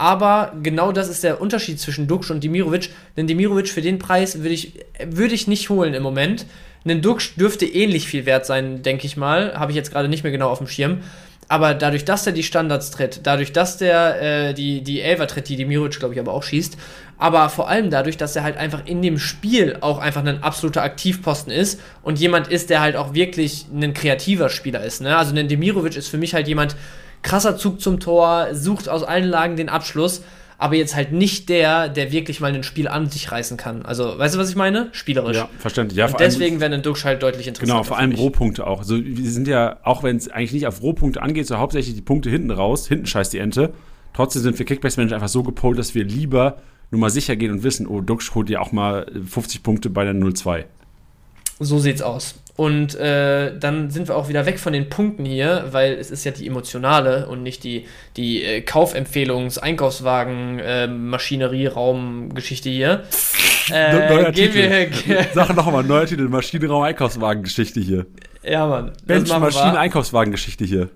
Aber genau das ist der Unterschied zwischen Duxch und Dimirovic. Denn Dimirovic für den Preis würde ich, würd ich nicht holen im Moment. Ein Duxch dürfte ähnlich viel wert sein, denke ich mal. Habe ich jetzt gerade nicht mehr genau auf dem Schirm. Aber dadurch, dass er die Standards tritt, dadurch, dass der äh, die, die Elfer tritt, die Dimirovic, glaube ich, aber auch schießt, aber vor allem dadurch, dass er halt einfach in dem Spiel auch einfach ein absoluter Aktivposten ist und jemand ist, der halt auch wirklich ein kreativer Spieler ist. Ne? Also ein Demirovic ist für mich halt jemand, krasser Zug zum Tor, sucht aus allen Lagen den Abschluss, aber jetzt halt nicht der, der wirklich mal ein Spiel an sich reißen kann. Also, weißt du, was ich meine? Spielerisch. Ja, verständlich. Ja, und deswegen wäre ein Duxch halt deutlich interessanter. Genau, vor allem Rohpunkte auch. Also, wir sind ja, auch wenn es eigentlich nicht auf Rohpunkte angeht, so hauptsächlich die Punkte hinten raus, hinten scheißt die Ente. Trotzdem sind wir Kickbase-Manager einfach so gepolt, dass wir lieber nur mal sicher gehen und wissen, oh, Duxch holt ja auch mal 50 Punkte bei der 0-2. So sieht's aus. Und äh, dann sind wir auch wieder weg von den Punkten hier, weil es ist ja die emotionale und nicht die, die äh, Kaufempfehlungs-, Einkaufswagen-, äh, Maschinerie-Raum-Geschichte hier. Äh, neuer Titel. Wir, Sag nochmal, neuer Titel, Maschinenraum-Einkaufswagen-Geschichte hier. Ja, Mann. Bench Maschinen-Einkaufswagen-Geschichte hier.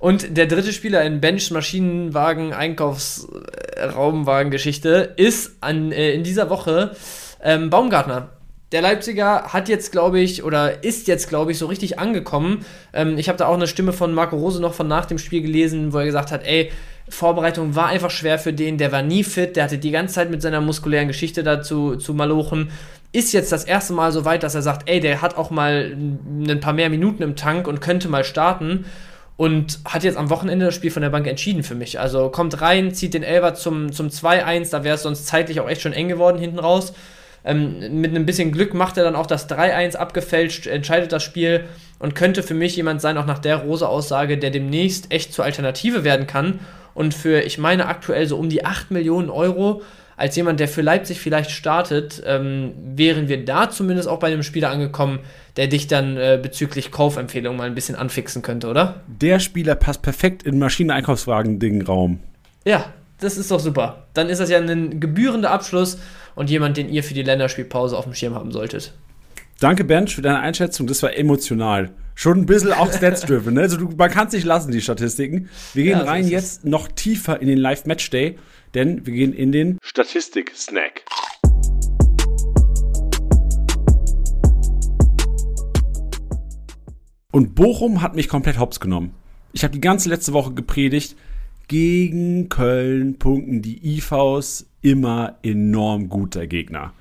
Und der dritte Spieler in Bench Maschinenwagen Einkaufsraumwagen-Geschichte ist an, äh, in dieser Woche ähm, Baumgartner der Leipziger hat jetzt, glaube ich, oder ist jetzt, glaube ich, so richtig angekommen. Ähm, ich habe da auch eine Stimme von Marco Rose noch von nach dem Spiel gelesen, wo er gesagt hat, ey, Vorbereitung war einfach schwer für den, der war nie fit, der hatte die ganze Zeit mit seiner muskulären Geschichte dazu zu malochen. Ist jetzt das erste Mal so weit, dass er sagt, ey, der hat auch mal ein paar mehr Minuten im Tank und könnte mal starten und hat jetzt am Wochenende das Spiel von der Bank entschieden für mich. Also kommt rein, zieht den Elber zum, zum 2-1, da wäre es sonst zeitlich auch echt schon eng geworden hinten raus. Ähm, mit einem bisschen Glück macht er dann auch das 3-1 abgefälscht, entscheidet das Spiel und könnte für mich jemand sein, auch nach der Rose-Aussage, der demnächst echt zur Alternative werden kann. Und für, ich meine, aktuell so um die 8 Millionen Euro als jemand, der für Leipzig vielleicht startet, ähm, wären wir da zumindest auch bei einem Spieler angekommen, der dich dann äh, bezüglich Kaufempfehlungen mal ein bisschen anfixen könnte, oder? Der Spieler passt perfekt in Maschineneinkaufswagen-Ding-Raum. Ja, das ist doch super. Dann ist das ja ein gebührender Abschluss und jemand, den ihr für die Länderspielpause auf dem Schirm haben solltet. Danke, Bench, für deine Einschätzung. Das war emotional. Schon ein bisschen auch Stats-driven. Ne? Also, du, man kann es nicht lassen, die Statistiken. Wir gehen ja, so rein jetzt noch tiefer in den Live-Match-Day, denn wir gehen in den Statistik-Snack. Und Bochum hat mich komplett hops genommen. Ich habe die ganze letzte Woche gepredigt, gegen Köln punkten die IVs immer enorm guter Gegner.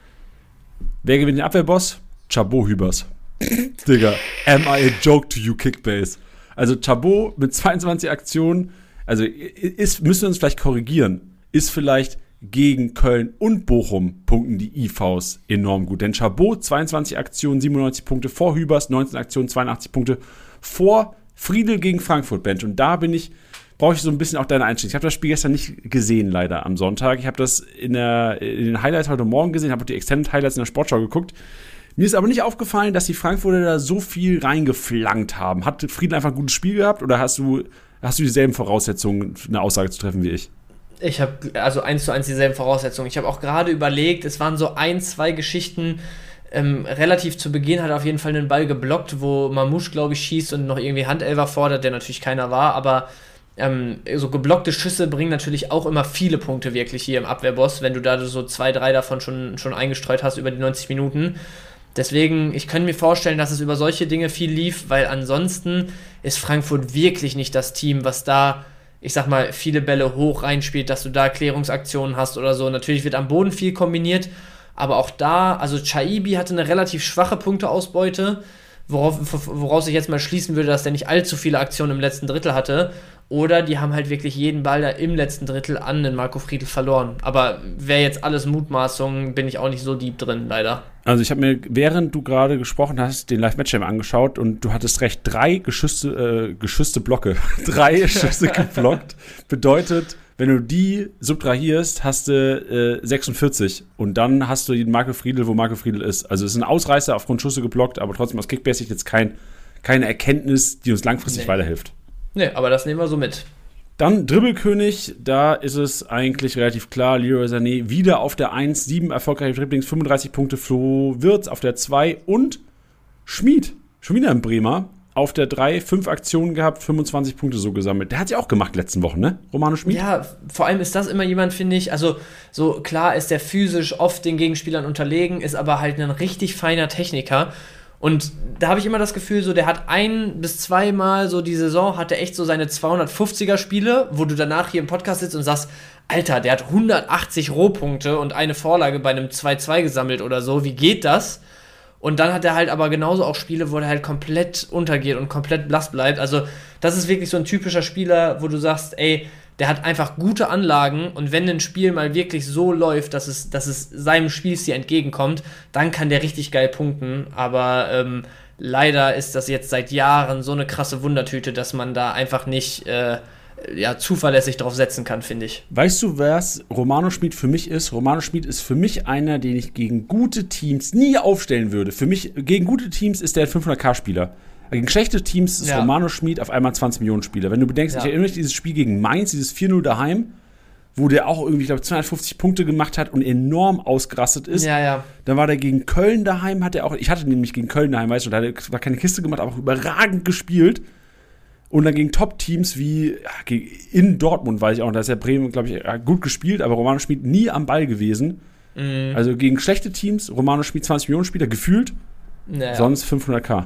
Wer gewinnt den Abwehrboss? Chabot Hübers. Digga, am I a joke to you, Kickbase? Also Chabot mit 22 Aktionen, also ist, müssen wir uns vielleicht korrigieren, ist vielleicht gegen Köln und Bochum punkten die IVs enorm gut. Denn Chabot 22 Aktionen, 97 Punkte vor Hübers, 19 Aktionen, 82 Punkte vor Friedel gegen Frankfurt Bench. Und da bin ich brauche ich so ein bisschen auch deine Einstellung. Ich habe das Spiel gestern nicht gesehen, leider am Sonntag. Ich habe das in, der, in den Highlights heute Morgen gesehen, habe die Extended Highlights in der Sportschau geguckt. Mir ist aber nicht aufgefallen, dass die Frankfurter da so viel reingeflankt haben. Hat Frieden einfach ein gutes Spiel gehabt oder hast du, hast du dieselben Voraussetzungen, eine Aussage zu treffen wie ich? Ich habe also eins zu eins dieselben Voraussetzungen. Ich habe auch gerade überlegt, es waren so ein, zwei Geschichten, ähm, relativ zu Beginn hat er auf jeden Fall einen Ball geblockt, wo Mamouche, glaube ich, schießt und noch irgendwie Handelver fordert, der natürlich keiner war, aber ähm, so geblockte Schüsse bringen natürlich auch immer viele Punkte wirklich hier im Abwehrboss, wenn du da so zwei, drei davon schon, schon eingestreut hast über die 90 Minuten. Deswegen, ich könnte mir vorstellen, dass es über solche Dinge viel lief, weil ansonsten ist Frankfurt wirklich nicht das Team, was da, ich sag mal, viele Bälle hoch reinspielt, dass du da Klärungsaktionen hast oder so. Natürlich wird am Boden viel kombiniert, aber auch da, also Chaibi hatte eine relativ schwache Punkteausbeute, worauf, woraus ich jetzt mal schließen würde, dass der nicht allzu viele Aktionen im letzten Drittel hatte. Oder die haben halt wirklich jeden Ball da im letzten Drittel an den Marco Friedl verloren. Aber wäre jetzt alles Mutmaßung, bin ich auch nicht so deep drin, leider. Also ich habe mir, während du gerade gesprochen hast, den Live-Match angeschaut und du hattest recht, drei geschüsste, äh, geschüsste Blocke, drei Schüsse geblockt. Bedeutet, wenn du die subtrahierst, hast du äh, 46 und dann hast du den Marco Friedl, wo Marco Friedl ist. Also es ist ein Ausreißer aufgrund Schüsse geblockt, aber trotzdem aus Kickbase jetzt kein, keine Erkenntnis, die uns langfristig nee. weiterhilft. Nee, aber das nehmen wir so mit. Dann Dribbelkönig, da ist es eigentlich relativ klar. Leroy Sané wieder auf der 1, 7 erfolgreiche Dribblings, 35 Punkte. Flo Wirtz auf der 2 und Schmied, schon wieder ein Bremer, auf der 3, 5 Aktionen gehabt, 25 Punkte so gesammelt. Der hat sie auch gemacht letzten Wochen, ne? Romano Schmid? Ja, vor allem ist das immer jemand, finde ich, also so klar ist der physisch oft den Gegenspielern unterlegen, ist aber halt ein richtig feiner Techniker. Und da habe ich immer das Gefühl, so der hat ein bis zweimal so die Saison, hat er echt so seine 250er Spiele, wo du danach hier im Podcast sitzt und sagst, Alter, der hat 180 Rohpunkte und eine Vorlage bei einem 2-2 gesammelt oder so. Wie geht das? Und dann hat er halt aber genauso auch Spiele, wo er halt komplett untergeht und komplett blass bleibt. Also, das ist wirklich so ein typischer Spieler, wo du sagst, ey, der hat einfach gute Anlagen und wenn ein Spiel mal wirklich so läuft, dass es, dass es seinem Spielstil entgegenkommt, dann kann der richtig geil punkten. Aber ähm, leider ist das jetzt seit Jahren so eine krasse Wundertüte, dass man da einfach nicht äh, ja, zuverlässig drauf setzen kann, finde ich. Weißt du, was Romano Schmid für mich ist? Romano Schmid ist für mich einer, den ich gegen gute Teams nie aufstellen würde. Für mich, gegen gute Teams ist der 500k-Spieler. Gegen schlechte Teams ist ja. Romano Schmid auf einmal 20 Millionen Spieler. Wenn du bedenkst, ja. ich erinnere mich dieses Spiel gegen Mainz, dieses 4-0 daheim, wo der auch irgendwie, ich glaube, 250 Punkte gemacht hat und enorm ausgerastet ist. Ja, ja. Dann war der gegen Köln daheim, hat er auch, ich hatte nämlich gegen Köln daheim, weißt du, da hat er keine Kiste gemacht, aber auch überragend gespielt. Und dann gegen Top-Teams wie in Dortmund, weiß ich auch, da ist ja Bremen, glaube ich, gut gespielt, aber Romano Schmid nie am Ball gewesen. Mhm. Also gegen schlechte Teams, Romano Schmid 20 Millionen Spieler, gefühlt, naja. sonst 500k.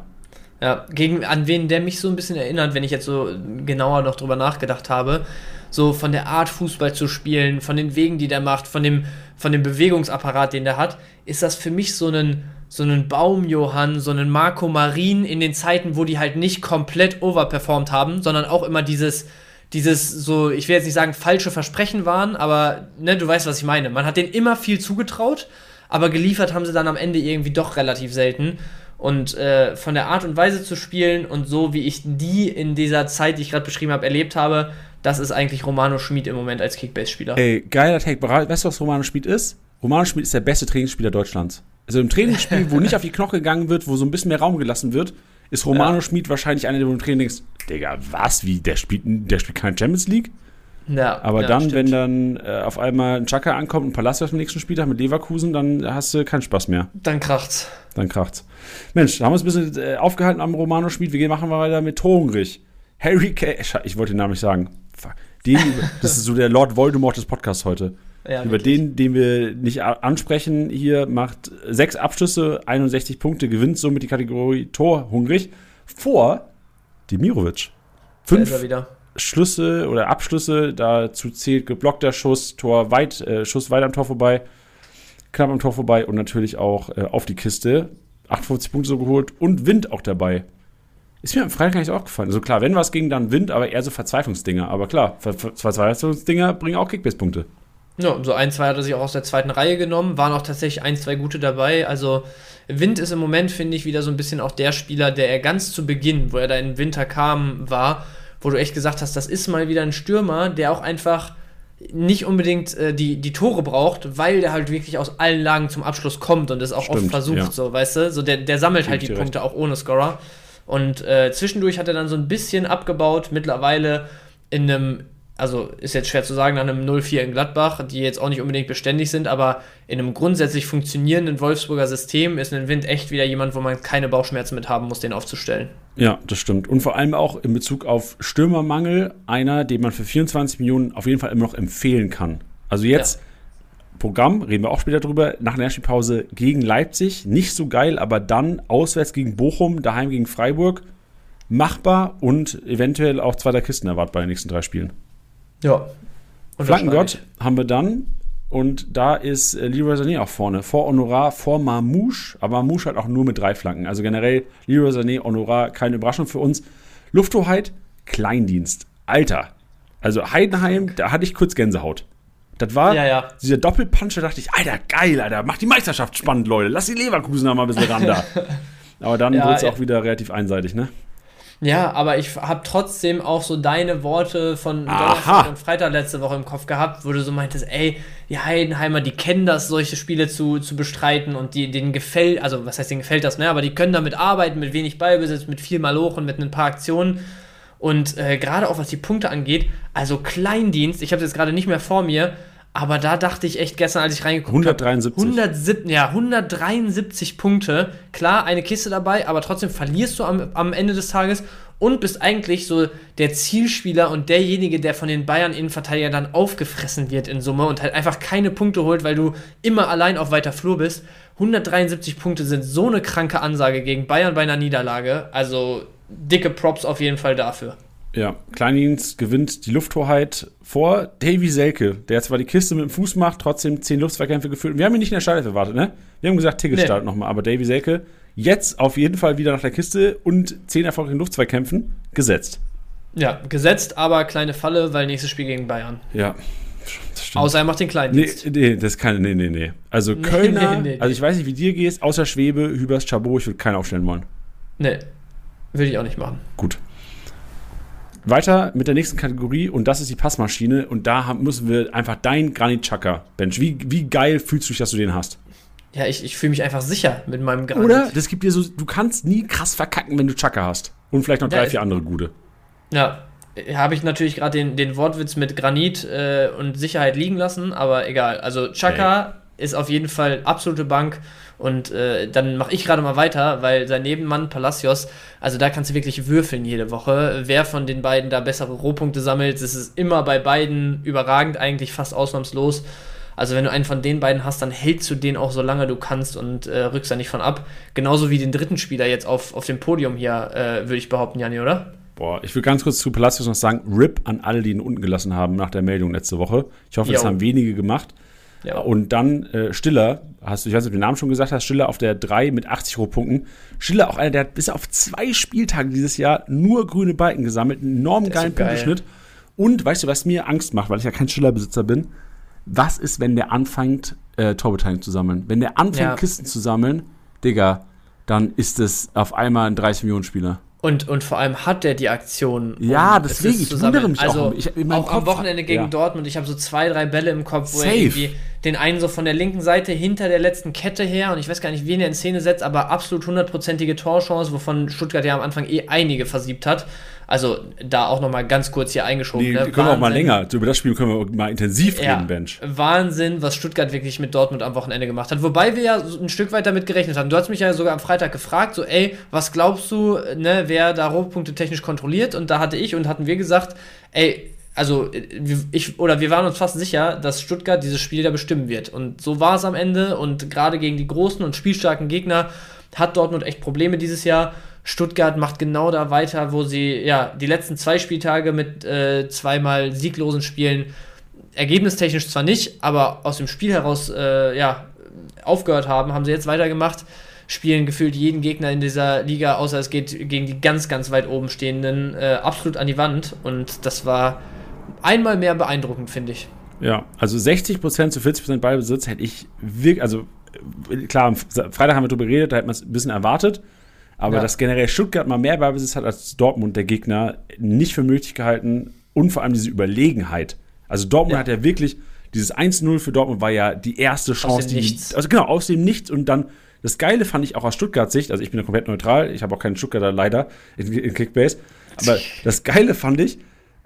Ja, gegen an wen der mich so ein bisschen erinnert, wenn ich jetzt so genauer noch drüber nachgedacht habe, so von der Art Fußball zu spielen, von den Wegen, die der macht, von dem, von dem Bewegungsapparat, den der hat, ist das für mich so ein, so einen Baumjohann, so einen Marco Marin in den Zeiten, wo die halt nicht komplett overperformed haben, sondern auch immer dieses, dieses so, ich will jetzt nicht sagen falsche Versprechen waren, aber ne, du weißt, was ich meine. Man hat denen immer viel zugetraut, aber geliefert haben sie dann am Ende irgendwie doch relativ selten. Und äh, von der Art und Weise zu spielen und so, wie ich die in dieser Zeit, die ich gerade beschrieben habe, erlebt habe, das ist eigentlich Romano Schmid im Moment als Kickbase-Spieler. Ey, geiler Take. Weißt du, was Romano Schmid ist? Romano Schmid ist der beste Trainingsspieler Deutschlands. Also im Trainingsspiel, wo nicht auf die Knoche gegangen wird, wo so ein bisschen mehr Raum gelassen wird, ist Romano ja. Schmid wahrscheinlich einer, der du im Training denkst, Digga, was, wie, der spielt, der spielt keine Champions League? Ja, Aber ja, dann, stimmt. wenn dann äh, auf einmal ein Chaka ankommt und Palacios am nächsten Spieltag mit Leverkusen, dann hast du keinen Spaß mehr. Dann kracht's. Dann kracht's. Mensch, da haben wir uns ein bisschen äh, aufgehalten am Romano Schmid. Wir machen weiter mit Torenrich. Harry Kane. Ich wollte den Namen nicht sagen. Den, das ist so der Lord Voldemort des Podcasts heute. Ja, Über wirklich. den, den wir nicht ansprechen, hier macht sechs Abschlüsse, 61 Punkte, gewinnt somit die Kategorie Tor hungrig vor Demirovic. Fünf Schlüsse oder Abschlüsse, dazu zählt geblockter Schuss, Tor weit, äh, Schuss weit am Tor vorbei, knapp am Tor vorbei und natürlich auch äh, auf die Kiste. 58 Punkte so geholt und Wind auch dabei. Ist mir am Freitag gar nicht aufgefallen. Also klar, wenn was ging, dann Wind, aber eher so Verzweiflungsdinger. Aber klar, Ver Verzweiflungsdinger bringen auch Kickbase-Punkte. Ja, so ein, zwei hat er sich auch aus der zweiten Reihe genommen, waren auch tatsächlich ein, zwei gute dabei. Also Wind ist im Moment, finde ich, wieder so ein bisschen auch der Spieler, der er ganz zu Beginn, wo er da im Winter kam, war, wo du echt gesagt hast, das ist mal wieder ein Stürmer, der auch einfach nicht unbedingt äh, die, die Tore braucht, weil der halt wirklich aus allen Lagen zum Abschluss kommt und es auch Stimmt, oft versucht, ja. so, weißt du? So, der, der sammelt Stimmt halt die Punkte recht. auch ohne Scorer. Und äh, zwischendurch hat er dann so ein bisschen abgebaut, mittlerweile in einem also ist jetzt schwer zu sagen, nach einem 0-4 in Gladbach, die jetzt auch nicht unbedingt beständig sind, aber in einem grundsätzlich funktionierenden Wolfsburger System ist ein Wind echt wieder jemand, wo man keine Bauchschmerzen mit haben muss, den aufzustellen. Ja, das stimmt. Und vor allem auch in Bezug auf Stürmermangel, einer, den man für 24 Millionen auf jeden Fall immer noch empfehlen kann. Also jetzt. Ja. Programm, reden wir auch später drüber, nach der Spielpause gegen Leipzig. Nicht so geil, aber dann auswärts gegen Bochum, daheim gegen Freiburg. Machbar und eventuell auch zweiter Kisten erwartbar bei den nächsten drei Spielen. Ja. Flankengott haben wir dann. Und da ist äh, Leroy Sané auch vorne. Vor Honorar, vor Marmouche. Aber Marmouche hat auch nur mit drei Flanken. Also generell Leroy Sané, Honorar, keine Überraschung für uns. Lufthoheit, Kleindienst. Alter. Also Heidenheim, da hatte ich kurz Gänsehaut. Das war ja, ja. dieser Doppelpunch, da dachte ich, Alter, geil, Alter, mach die Meisterschaft spannend, Leute. Lass die Leverkusen noch mal ein bisschen ran da. Aber dann ja, wurde es auch wieder relativ einseitig, ne? Ja, aber ich habe trotzdem auch so deine Worte von Donnerstag und Freitag letzte Woche im Kopf gehabt, wo du so meintest, ey, die Heidenheimer, die kennen das, solche Spiele zu, zu bestreiten und die, denen gefällt, also was heißt denen gefällt das, ne? Aber die können damit arbeiten, mit wenig Ballbesitz, mit viel Malochen, mit ein paar Aktionen. Und äh, gerade auch was die Punkte angeht, also Kleindienst, ich habe es jetzt gerade nicht mehr vor mir, Aber da dachte ich echt gestern, als ich reingeguckt 173. habe. 173. Ja, 173 Punkte. Klar, eine Kiste dabei, aber trotzdem verlierst du am, am Ende des Tages und bist eigentlich so der Zielspieler und derjenige, der von den Bayern-Innenverteidigern dann aufgefressen wird in Summe und halt einfach keine Punkte holt, weil du immer allein auf weiter Flur bist. 173 Punkte sind so eine kranke Ansage gegen Bayern bei einer Niederlage. Also dicke Props auf jeden Fall dafür. Ja, Kleindienst gewinnt die Lufthoheit vor Davy Selke, der zwar die Kiste mit dem Fuß macht, trotzdem 10 Luftzweikämpfe geführt. Wir haben ihn nicht in der Startelf erwartet, ne? Wir haben gesagt, Ticket nee. startet nochmal, aber Davy Selke jetzt auf jeden Fall wieder nach der Kiste und 10 erfolgreichen Luftzweikämpfen gesetzt. Ja, gesetzt, aber kleine Falle, weil nächstes Spiel gegen Bayern. Ja. Außer er macht den kleinen Nee, nee, das kann, nee, nee, nee. Also Kölner, nee, nee, nee. also ich weiß nicht, wie dir gehst, außer Schwebe, Hübers, Chabot, ich würde keinen aufstellen wollen. Nee, würde ich auch nicht machen. Gut. Weiter mit der nächsten Kategorie und das ist die Passmaschine und da müssen wir einfach dein Granit Chaka Bench. Wie, wie geil fühlst du dich, dass du den hast? Ja, ich, ich fühle mich einfach sicher mit meinem Granit. Oder? Das gibt dir so, du kannst nie krass verkacken, wenn du Chaka hast. Und vielleicht noch drei, ja, vier andere gute. Ja, habe ich natürlich gerade den, den Wortwitz mit Granit äh, und Sicherheit liegen lassen, aber egal. Also Chaka hey. ist auf jeden Fall absolute Bank und äh, dann mache ich gerade mal weiter, weil sein Nebenmann Palacios, also da kannst du wirklich würfeln jede Woche. Wer von den beiden da bessere Rohpunkte sammelt, das ist immer bei beiden überragend, eigentlich fast ausnahmslos. Also wenn du einen von den beiden hast, dann hältst du den auch so lange du kannst und äh, rückst da nicht von ab. Genauso wie den dritten Spieler jetzt auf, auf dem Podium hier, äh, würde ich behaupten, Jani, oder? Boah, ich will ganz kurz zu Palacios noch sagen, RIP an alle, die ihn unten gelassen haben nach der Meldung letzte Woche. Ich hoffe, jo. das haben wenige gemacht. Ja. Und dann äh, Stiller, hast du, ich weiß nicht, ob du den Namen schon gesagt hast, Stiller auf der 3 mit 80 Rohpunkten. Stiller auch einer, der hat bis auf zwei Spieltage dieses Jahr nur grüne Balken gesammelt, einen enorm geilen geil. Punkteschnitt. Und weißt du, was mir Angst macht, weil ich ja kein Stiller-Besitzer bin? Was ist, wenn der anfängt, äh, Torbeteiligung zu sammeln? Wenn der anfängt, ja. Kisten zu sammeln, Digga, dann ist es auf einmal ein 30-Millionen-Spieler. Und, und vor allem hat er die Aktion. Um ja, deswegen, ich wundere mich also auch. Ich, auch am Wochenende gegen ja. Dortmund, ich habe so zwei, drei Bälle im Kopf, wo Safe. er irgendwie den einen so von der linken Seite hinter der letzten Kette her und ich weiß gar nicht, wen er in Szene setzt, aber absolut hundertprozentige Torchance, wovon Stuttgart ja am Anfang eh einige versiebt hat. Also da auch noch mal ganz kurz hier eingeschoben. Nee, ne? können wir auch mal länger. Über das Spiel können wir mal intensiv reden, Bench. Wahnsinn, was Stuttgart wirklich mit Dortmund am Wochenende gemacht hat. Wobei wir ja ein Stück weit damit gerechnet haben. Du hast mich ja sogar am Freitag gefragt, so ey, was glaubst du, ne, wer da Rohpunkte technisch kontrolliert? Und da hatte ich und hatten wir gesagt, ey, also ich oder wir waren uns fast sicher, dass Stuttgart dieses Spiel da bestimmen wird. Und so war es am Ende. Und gerade gegen die großen und spielstarken Gegner hat Dortmund echt Probleme dieses Jahr. Stuttgart macht genau da weiter, wo sie ja die letzten zwei Spieltage mit äh, zweimal sieglosen Spielen ergebnistechnisch zwar nicht, aber aus dem Spiel heraus äh, ja aufgehört haben, haben sie jetzt weitergemacht. Spielen gefühlt jeden Gegner in dieser Liga, außer es geht gegen die ganz, ganz weit oben stehenden, äh, absolut an die Wand. Und das war einmal mehr beeindruckend, finde ich. Ja, also 60% zu 40% Ballbesitz hätte ich wirklich, also klar, am Freitag haben wir darüber geredet, da hätte man es ein bisschen erwartet. Aber ja. dass generell Stuttgart mal mehr Ballbesitz hat als Dortmund, der Gegner, nicht für möglich gehalten. Und vor allem diese Überlegenheit. Also Dortmund ja. hat ja wirklich, dieses 1-0 für Dortmund war ja die erste Chance, aus dem die. Nichts. Also genau, aus dem Nichts. Und dann, das Geile fand ich auch aus Stuttgarts Sicht, also ich bin ja komplett neutral, ich habe auch keinen Stuttgarter leider in, in Kickbase. Aber das Geile fand ich,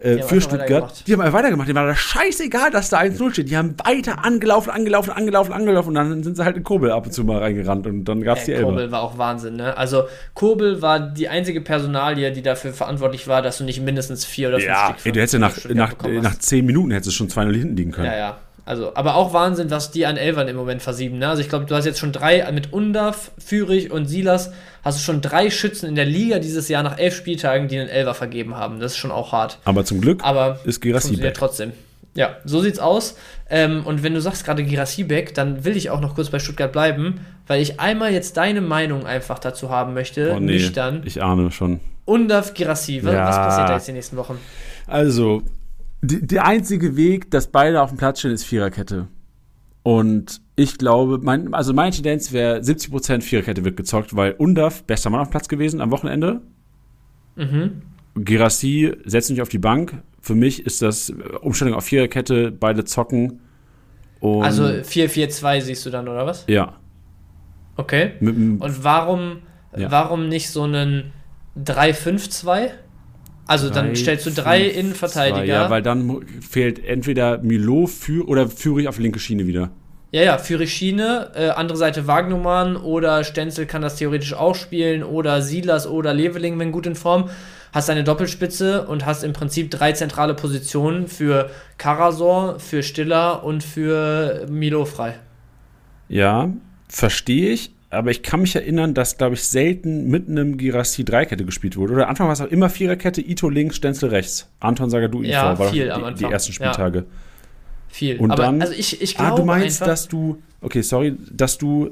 äh, für Stuttgart. Die haben einfach weitergemacht. Die war da scheißegal, dass da 1-0 steht. Die haben weiter angelaufen, angelaufen, angelaufen, angelaufen und dann sind sie halt in Kobel ab und zu mal reingerannt und dann gab es die Elbe. Kobel war auch Wahnsinn, ne? Also Kobel war die einzige Personalie, die dafür verantwortlich war, dass du nicht mindestens vier oder fünf ja, Stück ey, du hättest ja nach, nach, nach zehn Minuten hättest du schon 2-0 hinten liegen können. Ja, ja. Also, aber auch Wahnsinn, was die an Elvern im Moment versieben. Ne? Also ich glaube, du hast jetzt schon drei mit Undaf, Fürich und Silas, hast du schon drei Schützen in der Liga dieses Jahr nach elf Spieltagen, die einen Elver vergeben haben. Das ist schon auch hart. Aber zum Glück aber ist Girassi back. trotzdem. Ja, so sieht's aus. Ähm, und wenn du sagst gerade Girassi back, dann will ich auch noch kurz bei Stuttgart bleiben, weil ich einmal jetzt deine Meinung einfach dazu haben möchte. Oh, nee, nüchtern. Ich ahne schon. Undaf Girassi, was, ja. was passiert da jetzt die nächsten Wochen? Also, der einzige Weg, dass beide auf dem Platz stehen, ist Viererkette. Und ich glaube, mein, also meine Tendenz wäre 70% Viererkette wird gezockt, weil Undaf, bester Mann auf dem Platz gewesen am Wochenende. Mhm. Girassi setzt nicht auf die Bank. Für mich ist das Umstellung auf Viererkette, beide zocken. also 4-4-2 siehst du dann, oder was? Ja. Okay. Und warum, ja. warum nicht so einen 3-5-2? Also drei, dann stellst du drei fünf, Innenverteidiger. Zwei, ja, weil dann fehlt entweder Milo für oder Führig auf linke Schiene wieder. Ja, ja, Führig Schiene, äh, andere Seite Wagnumann oder Stenzel kann das theoretisch auch spielen oder Silas oder Leveling, wenn gut in Form. Hast eine Doppelspitze und hast im Prinzip drei zentrale Positionen für Karasor, für Stiller und für Milo frei. Ja, verstehe ich aber ich kann mich erinnern, dass, glaube ich, selten mit einem Girassi Dreikette gespielt wurde. Oder Anfang war es auch immer Viererkette, Ito links, Stenzel rechts. Anton Sagadu IV ja, war viel die, die ersten Spieltage. Ja. Viel. Und aber, dann, also ich, ich glaube ah, du meinst, einfach, dass du, okay, sorry, dass du,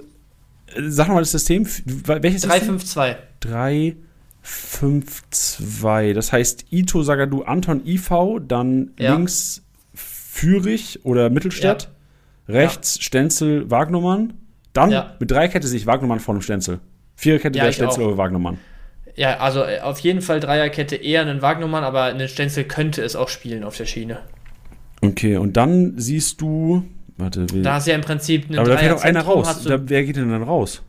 sag nochmal das System, welches 352. 352. Das heißt, Ito Sagadu, Anton IV, dann ja. links Fürich oder Mittelstadt, rechts Stenzel Wagnumann dann ja. mit Dreikette sehe ich Wagnermann vor dem Stenzel. Viererkette ja, wäre Stenzel oder Wagnermann. Ja, also äh, auf jeden Fall Dreierkette eher einen Wagnermann, aber einen Stenzel könnte es auch spielen auf der Schiene. Okay, und dann siehst du. Warte, da hast du ja im Prinzip einen Aber da fällt auch einer raus. Da, wer geht denn dann raus?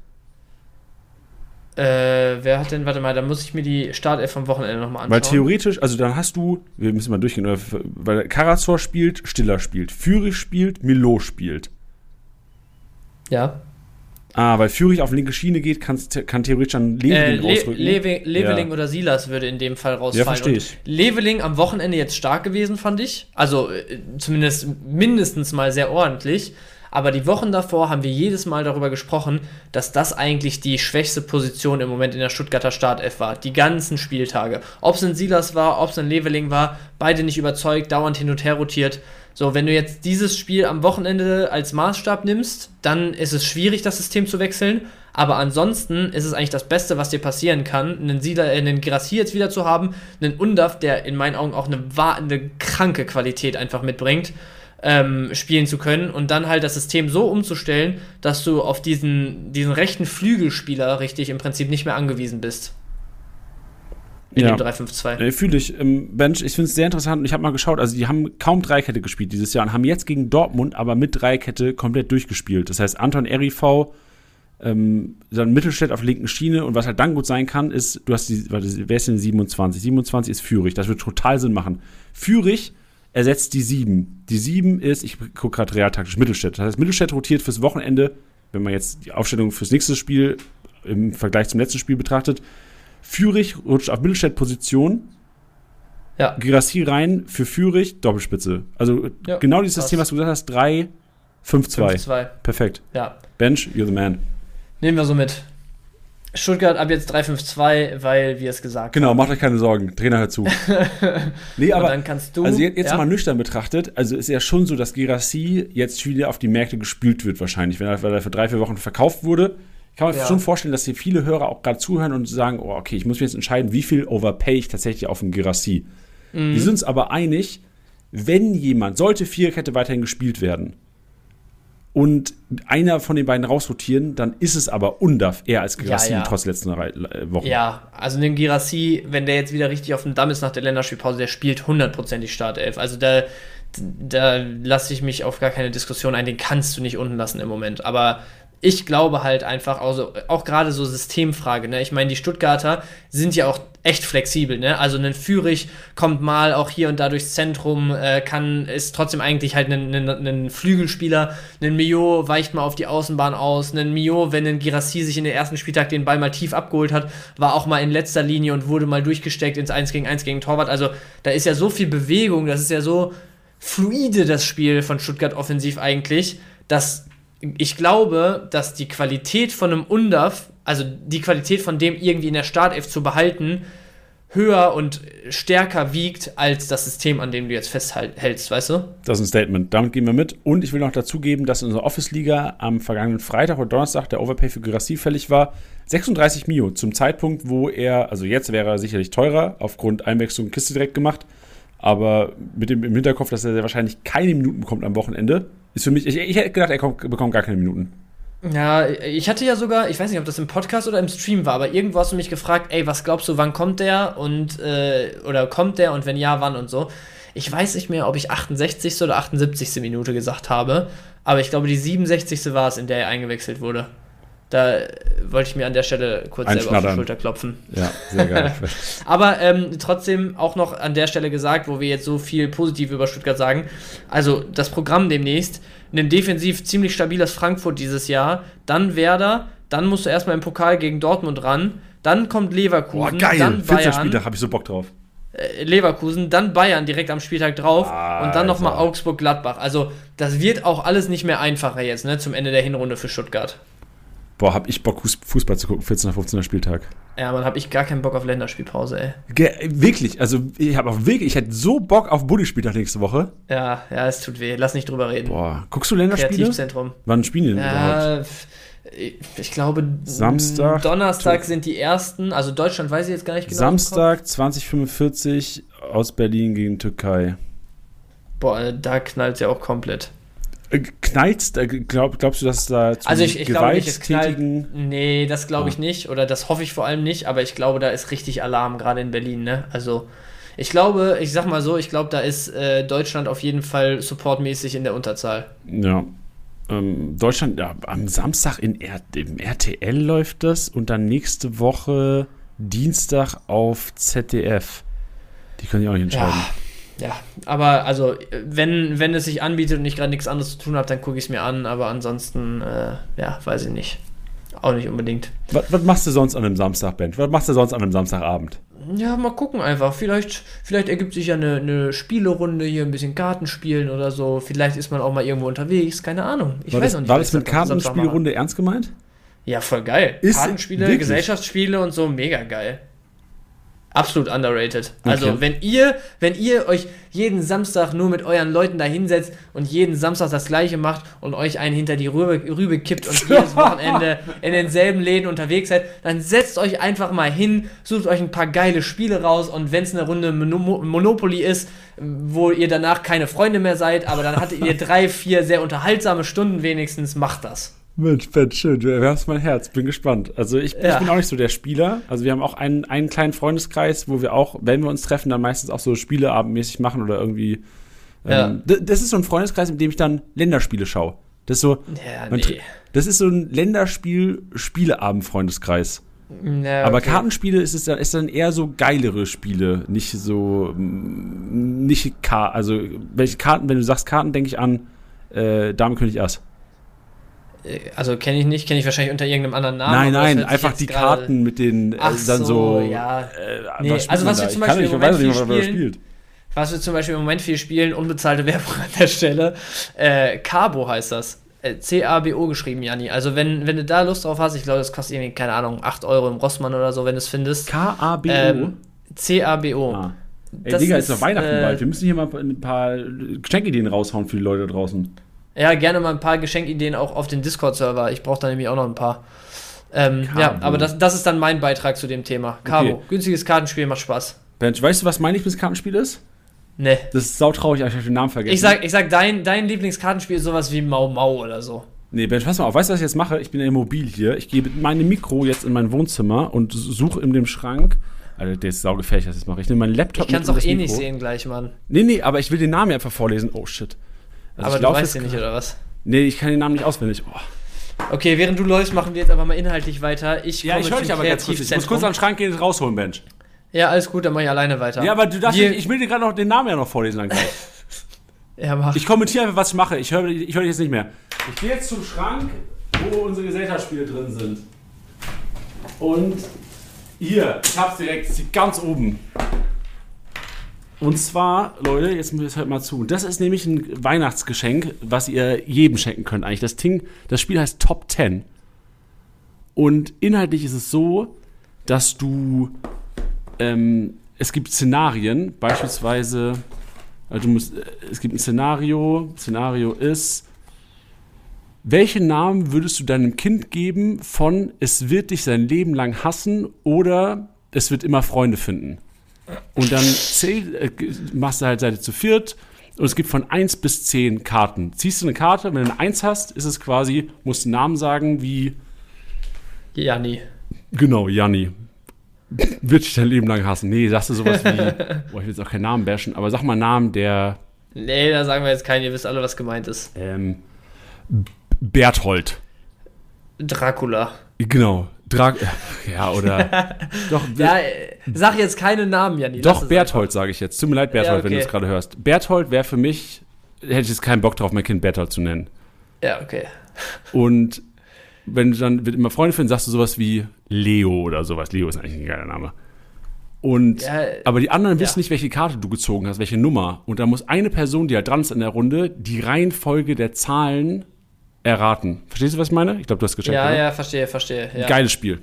Äh, wer hat denn, warte mal, da muss ich mir die Startelf vom Wochenende nochmal anschauen. Weil theoretisch, also dann hast du, wir müssen mal durchgehen, weil Karazor spielt, Stiller spielt, Führig spielt, Milo spielt. Ja. Ah, weil Führig auf linke Schiene geht, kann, kann theoretisch dann Leveling äh, rausrücken. Le Leveling ja. oder Silas würde in dem Fall rausfallen. Ja, verstehe ich. Leveling am Wochenende jetzt stark gewesen, fand ich. Also äh, zumindest mindestens mal sehr ordentlich. Aber die Wochen davor haben wir jedes Mal darüber gesprochen, dass das eigentlich die schwächste Position im Moment in der Stuttgarter Startelf war. Die ganzen Spieltage. Ob es ein Silas war, ob es ein Leveling war, beide nicht überzeugt, dauernd hin und her rotiert. So, wenn du jetzt dieses Spiel am Wochenende als Maßstab nimmst, dann ist es schwierig, das System zu wechseln. Aber ansonsten ist es eigentlich das Beste, was dir passieren kann, einen, Siedler, äh, einen Girassi jetzt wieder zu haben, einen Undaf, der in meinen Augen auch eine, eine kranke Qualität einfach mitbringt, ähm, spielen zu können und dann halt das System so umzustellen, dass du auf diesen, diesen rechten Flügelspieler richtig im Prinzip nicht mehr angewiesen bist in ja. dem 3-5-2. Äh, Fühle ich. Ähm, Bench, ich finde es sehr interessant und ich habe mal geschaut, also die haben kaum Dreikette gespielt dieses Jahr und haben jetzt gegen Dortmund aber mit Dreikette komplett durchgespielt. Das heißt, Anton Eriv, ähm, dann Mittelstädt auf linken Schiene und was halt dann gut sein kann, ist, du hast die, warte, wer ist denn 27? 27 ist Führig, das wird total Sinn machen. Führig ersetzt die 7. Die 7 ist, ich gucke gerade realtaktisch, Mittelstädt. Das heißt, Mittelstädt rotiert fürs Wochenende, wenn man jetzt die Aufstellung fürs nächste Spiel im Vergleich zum letzten Spiel betrachtet, Führig rutscht auf Mittelstädt-Position. Ja. Girassi rein für Führig, Doppelspitze. Also ja, genau dieses System, was du gesagt hast, 3, 5, 2. 2. Perfekt. Ja. Bench, you're the man. Nehmen wir so mit. Stuttgart ab jetzt 3-5-2, weil wir es gesagt genau, haben. Genau, macht euch keine Sorgen. Trainer hört zu. nee, aber dann kannst du. Also jetzt, jetzt ja? mal nüchtern betrachtet, also ist ja schon so, dass Girassi jetzt wieder auf die Märkte gespült wird, wahrscheinlich, wenn er, weil er für drei, vier Wochen verkauft wurde. Ich kann mir ja. schon vorstellen, dass hier viele Hörer auch gerade zuhören und sagen, oh, okay, ich muss mich jetzt entscheiden, wie viel overpay ich tatsächlich auf einen Girassi. Mhm. Wir sind uns aber einig, wenn jemand, sollte Viererkette weiterhin gespielt werden und einer von den beiden rausrotieren, dann ist es aber Undaf eher als Girassi ja, ja. trotz letzter äh, Woche. Ja, also den Girassi, wenn der jetzt wieder richtig auf dem Damm ist nach der Länderspielpause, der spielt hundertprozentig Startelf. Also da, da lasse ich mich auf gar keine Diskussion ein, den kannst du nicht unten lassen im Moment. Aber ich glaube halt einfach, also auch gerade so Systemfrage, ne? Ich meine, die Stuttgarter sind ja auch echt flexibel, ne? Also ein Führig kommt mal auch hier und da durchs Zentrum, äh, kann, ist trotzdem eigentlich halt ein, ein, ein Flügelspieler. Ein Mio weicht mal auf die Außenbahn aus. Ein Mio, wenn ein Girassi sich in den ersten Spieltag den Ball mal tief abgeholt hat, war auch mal in letzter Linie und wurde mal durchgesteckt ins 1 gegen 1 gegen Torwart. Also da ist ja so viel Bewegung, das ist ja so fluide, das Spiel von Stuttgart offensiv eigentlich, dass ich glaube, dass die Qualität von einem Undaf, also die Qualität von dem irgendwie in der Startelf zu behalten, höher und stärker wiegt als das System, an dem du jetzt festhältst, weißt du? Das ist ein Statement. Damit gehen wir mit. Und ich will noch dazugeben, dass in unserer Office-Liga am vergangenen Freitag oder Donnerstag der Overpay für Girassi fällig war. 36 Mio zum Zeitpunkt, wo er, also jetzt wäre er sicherlich teurer, aufgrund Einwechslung Kiste direkt gemacht. Aber mit dem im Hinterkopf, dass er sehr wahrscheinlich keine Minuten bekommt am Wochenende, ist für mich, ich, ich hätte gedacht, er kommt, bekommt gar keine Minuten. Ja, ich hatte ja sogar, ich weiß nicht, ob das im Podcast oder im Stream war, aber irgendwo hast du mich gefragt, ey, was glaubst du, wann kommt der und, äh, oder kommt der und wenn ja, wann und so. Ich weiß nicht mehr, ob ich 68. oder 78. Minute gesagt habe, aber ich glaube, die 67. war es, in der er eingewechselt wurde. Da wollte ich mir an der Stelle kurz selber auf die Schulter klopfen. Ja, sehr geil. Aber ähm, trotzdem auch noch an der Stelle gesagt, wo wir jetzt so viel positiv über Stuttgart sagen. Also das Programm demnächst, ein defensiv ziemlich stabiles Frankfurt dieses Jahr, dann Werder, dann musst du erstmal im Pokal gegen Dortmund ran, dann kommt Leverkusen, Boah, geil. dann Bayern. Spieltag habe ich so Bock drauf. Äh, Leverkusen, dann Bayern direkt am Spieltag drauf ah, und dann nochmal Augsburg-Gladbach. Also das wird auch alles nicht mehr einfacher jetzt, ne, zum Ende der Hinrunde für Stuttgart. Boah, hab ich Bock, Fußball zu gucken, 14. 15. Spieltag. Ja, man hab ich gar keinen Bock auf Länderspielpause, ey. Ge wirklich, also ich habe auch wirklich, ich hätte so Bock auf Bundesspieltag nächste Woche. Ja, ja, es tut weh, lass nicht drüber reden. Boah, guckst du Länderspiele? Kreativzentrum. Wann spielen die denn ja, überhaupt? Ich glaube, Samstag. Donnerstag sind die ersten, also Deutschland weiß ich jetzt gar nicht genau. Samstag 2045 aus Berlin gegen Türkei. Boah, da knallt es ja auch komplett. Äh, knallt äh, glaub, glaubst du, dass da zum Also ich, ich glaube nicht, es knallt. Nee, das glaube ich ah. nicht. Oder das hoffe ich vor allem nicht, aber ich glaube, da ist richtig Alarm, gerade in Berlin, ne? Also ich glaube, ich sag mal so, ich glaube, da ist äh, Deutschland auf jeden Fall supportmäßig in der Unterzahl. Ja, ähm, Deutschland, ja, am Samstag in R im RTL läuft das und dann nächste Woche Dienstag auf ZDF. Die können ja auch nicht entscheiden. Ja, ja, aber also, wenn, wenn es sich anbietet und ich gerade nichts anderes zu tun habe, dann gucke ich es mir an, aber ansonsten, äh, ja, weiß ich nicht. Auch nicht unbedingt. Was, was machst du sonst an einem Samstag, Ben? Was machst du sonst an einem Samstagabend? Ja, mal gucken einfach. Vielleicht, vielleicht ergibt sich ja eine, eine Spielerunde hier, ein bisschen Karten spielen oder so. Vielleicht ist man auch mal irgendwo unterwegs, keine Ahnung. Ich war weiß das, noch nicht. War das mit Kartenspielrunde ernst gemeint? Ja, voll geil. Ist Kartenspiele, wirklich? Gesellschaftsspiele und so, mega geil. Absolut underrated. Also, okay. wenn ihr, wenn ihr euch jeden Samstag nur mit euren Leuten da hinsetzt und jeden Samstag das gleiche macht und euch einen hinter die Rübe, Rübe kippt und jedes Wochenende in denselben Läden unterwegs seid, dann setzt euch einfach mal hin, sucht euch ein paar geile Spiele raus und wenn es eine Runde Monopoly ist, wo ihr danach keine Freunde mehr seid, aber dann hattet ihr drei, vier sehr unterhaltsame Stunden wenigstens, macht das. Mensch, Ben, schön. Du hast mein Herz. Bin gespannt. Also ich, ja. ich, bin auch nicht so der Spieler. Also wir haben auch einen, einen kleinen Freundeskreis, wo wir auch, wenn wir uns treffen, dann meistens auch so Spieleabendmäßig machen oder irgendwie. Ähm, ja. Das ist so ein Freundeskreis, in dem ich dann Länderspiele schaue. Das ist so. Ja, nee. Das ist so ein Länderspiel-Spieleabend-Freundeskreis. Ja, Aber Kartenspiele ist es dann, ist dann eher so geilere Spiele, nicht so nicht Ka also welche Karten, wenn du sagst Karten, denke ich an äh, Damenkönig Ass. Äh, also kenne ich nicht, kenne ich wahrscheinlich unter irgendeinem anderen Namen. Nein, nein, einfach die Karten mit den äh, dann so, so ja. Äh, nee, was also was wir zum Beispiel im Moment viel spielen, was wir zum Beispiel im Moment viel spielen, unbezahlte Werbung an der Stelle, äh, Cabo heißt das. Äh, C-A-B-O geschrieben, Janni. Also wenn, wenn du da Lust drauf hast, ich glaube, das kostet irgendwie, keine Ahnung, 8 Euro im Rossmann oder so, wenn du es findest. K-A-B-O? Ähm, C-A-B-O. Ah. Ey, Digga, ist doch Weihnachten äh, bald. Wir müssen hier mal ein paar Geschenkideen raushauen für die Leute draußen. Ja, gerne mal ein paar Geschenkideen auch auf den Discord-Server. Ich brauche da nämlich auch noch ein paar. Ähm, ja, aber das, das ist dann mein Beitrag zu dem Thema. Cabo, okay. günstiges Kartenspiel macht Spaß. Bench, weißt du, was mein Lieblingskartenspiel ist? Nee. Das ist sautraurig, ich habe den Namen vergessen. Ich sag, ich sag dein, dein Lieblingskartenspiel ist sowas wie Mau Mau oder so. Nee, Bench, pass mal auf. Weißt du, was ich jetzt mache? Ich bin ja mobil hier. Ich gebe meine Mikro jetzt in mein Wohnzimmer und suche in dem Schrank. Alter, der ist saugefährlich, das mache ich. nehme meinen Laptop Ich kann es auch eh Mikro. nicht sehen gleich, Mann. Nee, nee, aber ich will den Namen einfach vorlesen. Oh, shit. Also aber du weißt den nicht, oder was? Nee, ich kann den Namen nicht auswendig. Oh. Okay, während du läufst, machen wir jetzt aber mal inhaltlich weiter. Ich ja, ich höre dich aber ganz kurz. Ich muss kurz an den Schrank gehen und rausholen, Bench. Ja, alles gut, dann mache ich alleine weiter. Ja, aber du darfst, ich will dir gerade noch den Namen ja noch vorlesen dann gleich. ja, mach. Ich kommentiere einfach, was ich mache. Ich höre ich hör dich jetzt nicht mehr. Ich gehe jetzt zum Schrank, wo unsere Gesellschaftsspiele drin sind. Und hier, ich hab's direkt, ganz oben. Und zwar, Leute, jetzt ihr halt mal zu. Das ist nämlich ein Weihnachtsgeschenk, was ihr jedem schenken könnt eigentlich. Das Ding, das Spiel heißt Top 10. Und inhaltlich ist es so, dass du ähm, es gibt Szenarien, beispielsweise, also musst, es gibt ein Szenario, Szenario ist, welchen Namen würdest du deinem Kind geben von es wird dich sein Leben lang hassen oder es wird immer Freunde finden? Und dann zähl, äh, machst du halt Seite zu viert und es gibt von 1 bis 10 Karten. Ziehst du eine Karte, wenn du eine 1 hast, ist es quasi, musst du einen Namen sagen wie. Janni. Genau, Janni. Wird dich dein Leben lang hassen. Nee, sagst du sowas wie. boah, ich will jetzt auch keinen Namen bashen, aber sag mal einen Namen, der. Nee, da sagen wir jetzt keinen, ihr wisst alle, was gemeint ist. Ähm. Berthold. Dracula. Genau. Dra ja, oder. doch, ja, sag jetzt keine Namen, Janni. Doch, Berthold sage ich jetzt. Tut mir leid, Berthold, ja, okay. wenn du es gerade hörst. Berthold wäre für mich, hätte ich jetzt keinen Bock drauf, mein Kind Berthold zu nennen. Ja, okay. Und wenn du dann immer Freunde findest, sagst du sowas wie Leo oder sowas. Leo ist eigentlich ein geiler Name. Und, ja, aber die anderen wissen ja. nicht, welche Karte du gezogen hast, welche Nummer. Und da muss eine Person, die halt dran ist in der Runde, die Reihenfolge der Zahlen erraten. Verstehst du, was ich meine? Ich glaube, du hast gecheckt. Ja, oder? ja, verstehe, verstehe. Ja. Geiles Spiel.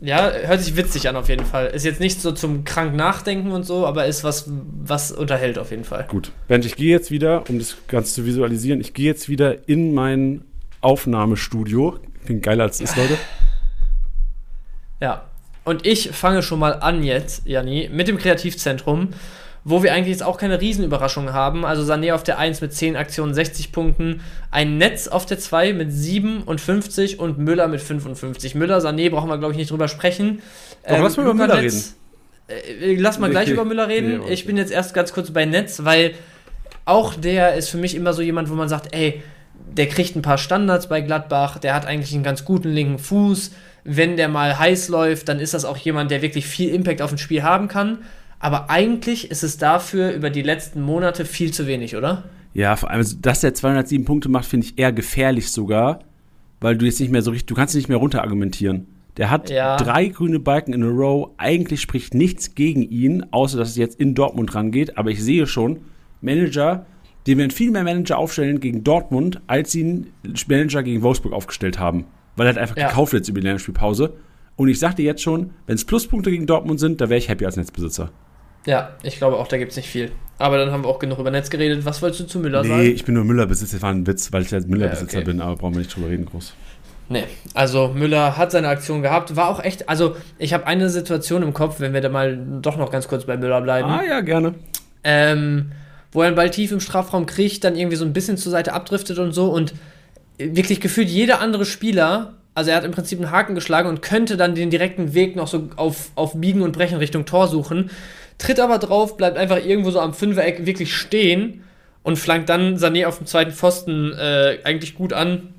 Ja, hört sich witzig an auf jeden Fall. Ist jetzt nicht so zum krank nachdenken und so, aber ist was, was unterhält auf jeden Fall. Gut. Bernd, ich gehe jetzt wieder, um das Ganze zu visualisieren, ich gehe jetzt wieder in mein Aufnahmestudio. Klingt geiler als es ist, Leute. Ja. Und ich fange schon mal an jetzt, Janni, mit dem Kreativzentrum wo wir eigentlich jetzt auch keine Riesenüberraschung haben. Also Sané auf der 1 mit 10 Aktionen, 60 Punkten, ein Netz auf der 2 mit 57 und Müller mit 55. Müller, Sané brauchen wir, glaube ich, nicht drüber sprechen. Doch, ähm, lass mal über Müller Netz, reden. Äh, lass mal gleich okay. über Müller reden. Nee, ich bin jetzt erst ganz kurz bei Netz, weil auch der ist für mich immer so jemand, wo man sagt, ey, der kriegt ein paar Standards bei Gladbach, der hat eigentlich einen ganz guten linken Fuß. Wenn der mal heiß läuft, dann ist das auch jemand, der wirklich viel Impact auf ein Spiel haben kann. Aber eigentlich ist es dafür über die letzten Monate viel zu wenig, oder? Ja, vor allem, dass der 207 Punkte macht, finde ich eher gefährlich sogar, weil du jetzt nicht mehr so richtig, du kannst nicht mehr runter argumentieren. Der hat ja. drei grüne Balken in a row. Eigentlich spricht nichts gegen ihn, außer dass es jetzt in Dortmund rangeht. Aber ich sehe schon, Manager, die werden viel mehr Manager aufstellen gegen Dortmund, als sie einen Manager gegen Wolfsburg aufgestellt haben. Weil er hat einfach ja. gekauft jetzt über die Länderspielpause. Und ich sagte jetzt schon, wenn es Pluspunkte gegen Dortmund sind, da wäre ich happy als Netzbesitzer. Ja, ich glaube auch, da gibt es nicht viel. Aber dann haben wir auch genug über Netz geredet. Was wolltest du zu Müller nee, sagen? Nee, ich bin nur Müller-Besitzer. Das war ein Witz, weil ich jetzt Müller-Besitzer ja, okay. bin, aber brauchen wir nicht drüber reden groß. Nee, also Müller hat seine Aktion gehabt, war auch echt, also ich habe eine Situation im Kopf, wenn wir da mal doch noch ganz kurz bei Müller bleiben. Ah ja, gerne. Ähm, wo er einen Ball tief im Strafraum kriegt, dann irgendwie so ein bisschen zur Seite abdriftet und so und wirklich gefühlt jeder andere Spieler, also er hat im Prinzip einen Haken geschlagen und könnte dann den direkten Weg noch so auf, auf Biegen und Brechen Richtung Tor suchen tritt aber drauf, bleibt einfach irgendwo so am Fünfereck wirklich stehen und flankt dann Sané auf dem zweiten Pfosten äh, eigentlich gut an,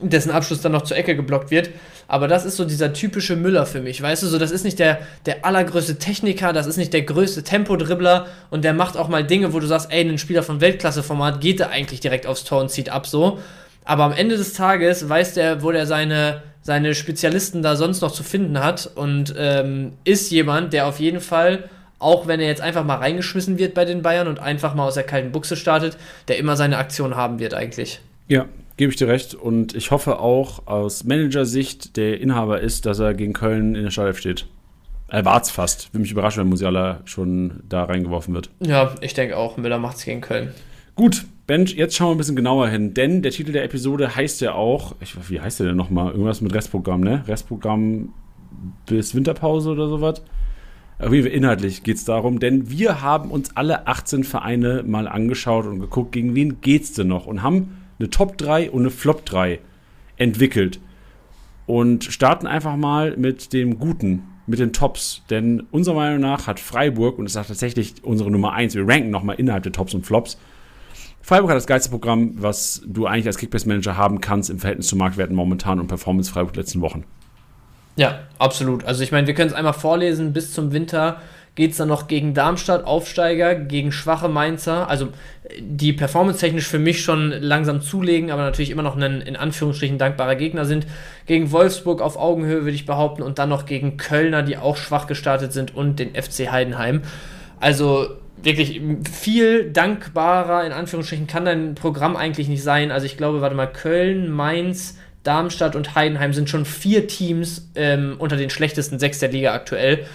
dessen Abschluss dann noch zur Ecke geblockt wird. Aber das ist so dieser typische Müller für mich, weißt du, so das ist nicht der, der allergrößte Techniker, das ist nicht der größte Tempodribbler und der macht auch mal Dinge, wo du sagst, ey, ein Spieler von Weltklasse-Format geht da eigentlich direkt aufs Tor und zieht ab so. Aber am Ende des Tages weiß der, wo der seine, seine Spezialisten da sonst noch zu finden hat und ähm, ist jemand, der auf jeden Fall auch wenn er jetzt einfach mal reingeschmissen wird bei den Bayern und einfach mal aus der kalten Buchse startet, der immer seine Aktion haben wird eigentlich. Ja, gebe ich dir recht. Und ich hoffe auch aus Managersicht, der Inhaber ist, dass er gegen Köln in der Startelf steht. Er war es fast. Würde mich überraschen, wenn Musiala schon da reingeworfen wird. Ja, ich denke auch. Müller macht es gegen Köln. Gut, Bench, jetzt schauen wir ein bisschen genauer hin, denn der Titel der Episode heißt ja auch, ich, wie heißt der denn nochmal? Irgendwas mit Restprogramm, ne? Restprogramm bis Winterpause oder sowas. Inhaltlich geht es darum, denn wir haben uns alle 18 Vereine mal angeschaut und geguckt, gegen wen geht's denn noch und haben eine Top 3 und eine Flop 3 entwickelt. Und starten einfach mal mit dem Guten, mit den Tops. Denn unserer Meinung nach hat Freiburg, und das ist tatsächlich unsere Nummer 1, wir ranken nochmal innerhalb der Tops und Flops, Freiburg hat das geilste Programm, was du eigentlich als Kickbase-Manager haben kannst im Verhältnis zu Marktwerten momentan und Performance Freiburg letzten Wochen. Ja, absolut. Also ich meine, wir können es einmal vorlesen, bis zum Winter geht es dann noch gegen Darmstadt, Aufsteiger, gegen schwache Mainzer. Also die performance-technisch für mich schon langsam zulegen, aber natürlich immer noch ein in Anführungsstrichen dankbarer Gegner sind. Gegen Wolfsburg auf Augenhöhe würde ich behaupten und dann noch gegen Kölner, die auch schwach gestartet sind und den FC Heidenheim. Also wirklich viel dankbarer in Anführungsstrichen kann dein Programm eigentlich nicht sein. Also ich glaube, warte mal, Köln, Mainz, Darmstadt und Heidenheim sind schon vier Teams ähm, unter den schlechtesten sechs der Liga aktuell.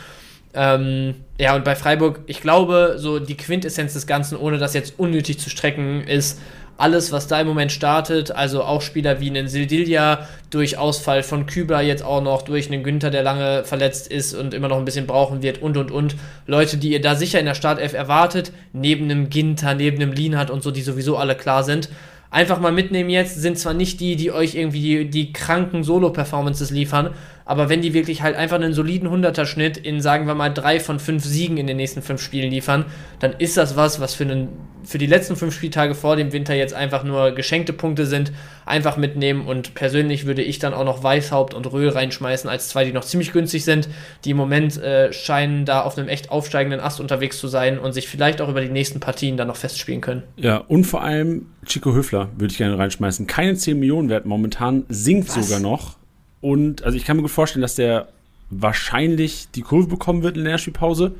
Ähm, ja, und bei Freiburg, ich glaube, so die Quintessenz des Ganzen, ohne das jetzt unnötig zu strecken, ist alles, was da im Moment startet, also auch Spieler wie einen Sildilja durch Ausfall von Kübler jetzt auch noch, durch einen Günther, der lange verletzt ist und immer noch ein bisschen brauchen wird und und und. Leute, die ihr da sicher in der Startelf erwartet, neben einem Ginter, neben einem Lienhardt und so, die sowieso alle klar sind einfach mal mitnehmen jetzt, sind zwar nicht die, die euch irgendwie die, die kranken Solo-Performances liefern, Aber wenn die wirklich halt einfach einen soliden 100er-Schnitt in, sagen wir mal, drei von fünf Siegen in den nächsten fünf Spielen liefern, dann ist das was, was für, einen, für die letzten fünf Spieltage vor dem Winter jetzt einfach nur geschenkte Punkte sind. Einfach mitnehmen und persönlich würde ich dann auch noch Weißhaupt und Röhl reinschmeißen als zwei, die noch ziemlich günstig sind, die im Moment äh, scheinen da auf einem echt aufsteigenden Ast unterwegs zu sein und sich vielleicht auch über die nächsten Partien dann noch festspielen können. Ja, und vor allem Chico Höfler würde ich gerne reinschmeißen. Keine 10 Millionen wert momentan, sinkt was? sogar noch. Und also ich kann mir gut vorstellen, dass der wahrscheinlich die Kurve bekommen wird in der Spielpause.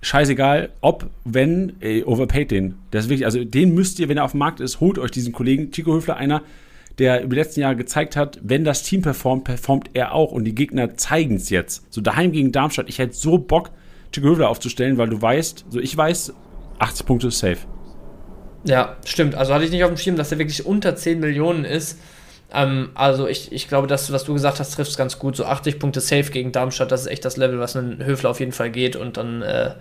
Scheißegal, ob, wenn, ey, overpaid den. Das ist wirklich, also den müsst ihr, wenn er auf dem Markt ist, holt euch diesen Kollegen. Chico Höfler, einer, der über die letzten Jahre gezeigt hat, wenn das Team performt, performt er auch und die Gegner zeigen es jetzt. So daheim gegen Darmstadt, ich hätte so Bock, Chico Höfler aufzustellen, weil du weißt, so ich weiß, 80 Punkte safe. Ja, stimmt. Also hatte ich nicht auf dem Schirm, dass der wirklich unter 10 Millionen ist. Ähm, also ich, ich glaube, dass was du gesagt hast, trifft es ganz gut. So 80 Punkte safe gegen Darmstadt, das ist echt das Level, was ein Höfler auf jeden Fall geht und dann äh,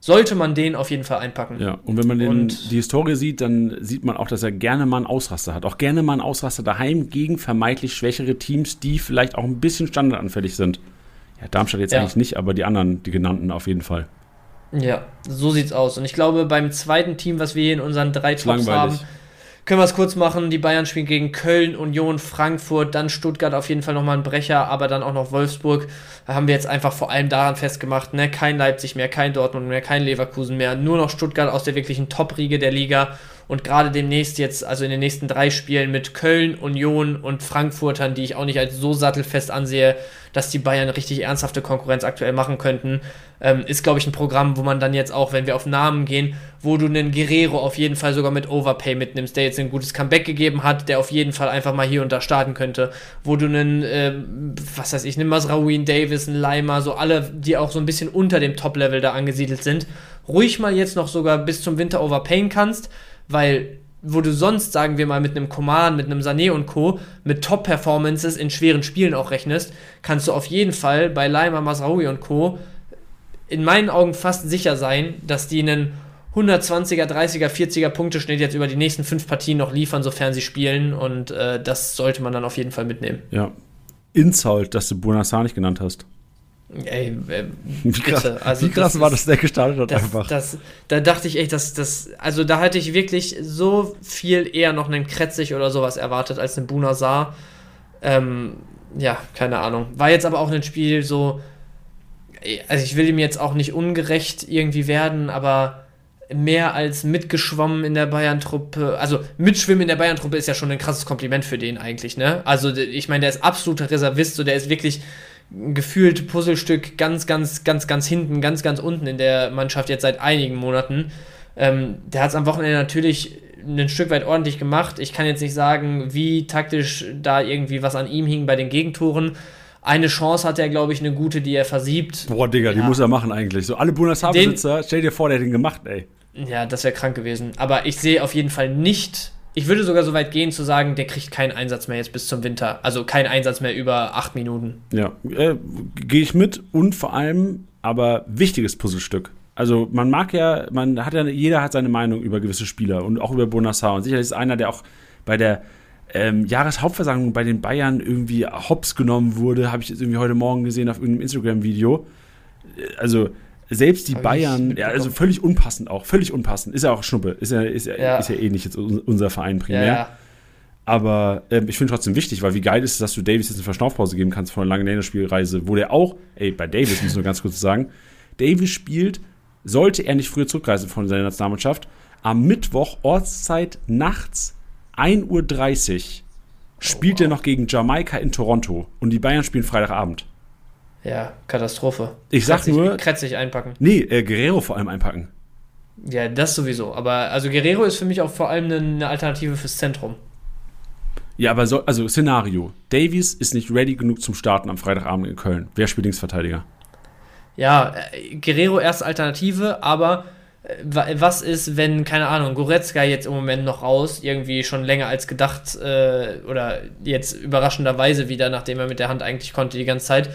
sollte man den auf jeden Fall einpacken. Ja, und wenn man den, und, die Historie sieht, dann sieht man auch, dass er gerne mal einen Ausraster hat. Auch gerne mal einen Ausraster daheim gegen vermeintlich schwächere Teams, die vielleicht auch ein bisschen standardanfällig sind. Ja, Darmstadt jetzt ja. eigentlich nicht, aber die anderen, die genannten auf jeden Fall. Ja, so sieht's aus. Und ich glaube, beim zweiten Team, was wir hier in unseren drei Tops haben, können wir es kurz machen. Die Bayern spielen gegen Köln, Union, Frankfurt, dann Stuttgart auf jeden Fall nochmal ein Brecher, aber dann auch noch Wolfsburg. Da haben wir jetzt einfach vor allem daran festgemacht, ne, kein Leipzig mehr, kein Dortmund mehr, kein Leverkusen mehr, nur noch Stuttgart aus der wirklichen Top-Riege der Liga und gerade demnächst jetzt, also in den nächsten drei Spielen mit Köln, Union und Frankfurtern, die ich auch nicht als so sattelfest ansehe, dass die Bayern richtig ernsthafte Konkurrenz aktuell machen könnten. Ähm, ist, glaube ich, ein Programm, wo man dann jetzt auch, wenn wir auf Namen gehen, wo du einen Guerrero auf jeden Fall sogar mit Overpay mitnimmst, der jetzt ein gutes Comeback gegeben hat, der auf jeden Fall einfach mal hier und da starten könnte. Wo du einen, äh, was weiß ich, einen Masraoui, Davis, einen Leimer, so alle, die auch so ein bisschen unter dem Top-Level da angesiedelt sind, ruhig mal jetzt noch sogar bis zum Winter overpayen kannst, weil wo du sonst, sagen wir mal, mit einem Command, mit einem Sané und Co., mit Top-Performances in schweren Spielen auch rechnest, kannst du auf jeden Fall bei Leimer, Masraoui und Co. in meinen Augen fast sicher sein, dass die einen 120er, 30er, 40er Punkteschnitt jetzt über die nächsten fünf Partien noch liefern, sofern sie spielen. Und äh, das sollte man dann auf jeden Fall mitnehmen. Ja. Insult, dass du Bonassar nicht genannt hast. Ey, äh, wie krass, also wie krass das war, dass der gestartet hat das, einfach. Das, da dachte ich echt, dass das, also da hatte ich wirklich so viel eher noch einen Kretzig oder sowas erwartet als einen Bunasar. Ähm, ja, keine Ahnung. War jetzt aber auch ein Spiel so, also ich will ihm jetzt auch nicht ungerecht irgendwie werden, aber mehr als mitgeschwommen in der Bayern-Truppe. Also mitschwimmen in der Bayern-Truppe ist ja schon ein krasses Kompliment für den eigentlich, ne? Also ich meine, der ist absoluter Reservist, so der ist wirklich gefühlt Puzzlestück ganz, ganz, ganz, ganz hinten, ganz, ganz unten in der Mannschaft jetzt seit einigen Monaten. Ähm, der hat es am Wochenende natürlich ein Stück weit ordentlich gemacht. Ich kann jetzt nicht sagen, wie taktisch da irgendwie was an ihm hing bei den Gegentoren. Eine Chance hat er, glaube ich, eine gute, die er versiebt. Boah, Digga, ja. die muss er machen eigentlich. So alle Bundeshaarbesitzer, stell dir vor, der hat den gemacht, ey. Ja, das wäre krank gewesen. Aber ich sehe auf jeden Fall nicht ich würde sogar so weit gehen zu sagen, der kriegt keinen Einsatz mehr jetzt bis zum Winter. Also keinen Einsatz mehr über acht Minuten. Ja, äh, gehe ich mit und vor allem aber wichtiges Puzzlestück. Also man mag ja, man hat ja, jeder hat seine Meinung über gewisse Spieler und auch über Bonassar. Und sicherlich ist einer, der auch bei der ähm, Jahreshauptversammlung bei den Bayern irgendwie hops genommen wurde, habe ich jetzt irgendwie heute Morgen gesehen auf irgendeinem Instagram-Video. Äh, also selbst die Hab Bayern, ja, also völlig unpassend auch, völlig unpassend. Ist ja auch Schnuppe, ist ja, ist ja, ja. Ist ja eh nicht jetzt unser Verein primär. Ja, Aber äh, ich finde trotzdem wichtig, weil wie geil ist es, dass du Davis jetzt eine Verschnaufpause geben kannst von einer langen Länderspielreise, wo der auch, ey, bei Davis muss ich nur ganz kurz sagen, Davis spielt, sollte er nicht früher zurückreisen von seiner Nationalmannschaft, am Mittwoch Ortszeit nachts 1.30 Uhr spielt oh, wow. er noch gegen Jamaika in Toronto und die Bayern spielen Freitagabend. Ja, Katastrophe. Ich sag kretzig, nur. Kretzig einpacken. Nee, äh, Guerrero vor allem einpacken. Ja, das sowieso. Aber also Guerrero ist für mich auch vor allem eine Alternative fürs Zentrum. Ja, aber so, also Szenario. Davies ist nicht ready genug zum Starten am Freitagabend in Köln. Wer spielt Linksverteidiger? Ja, äh, Guerrero erste Alternative, aber was ist, wenn, keine Ahnung, Goretzka jetzt im Moment noch raus, irgendwie schon länger als gedacht äh, oder jetzt überraschenderweise wieder, nachdem er mit der Hand eigentlich konnte die ganze Zeit.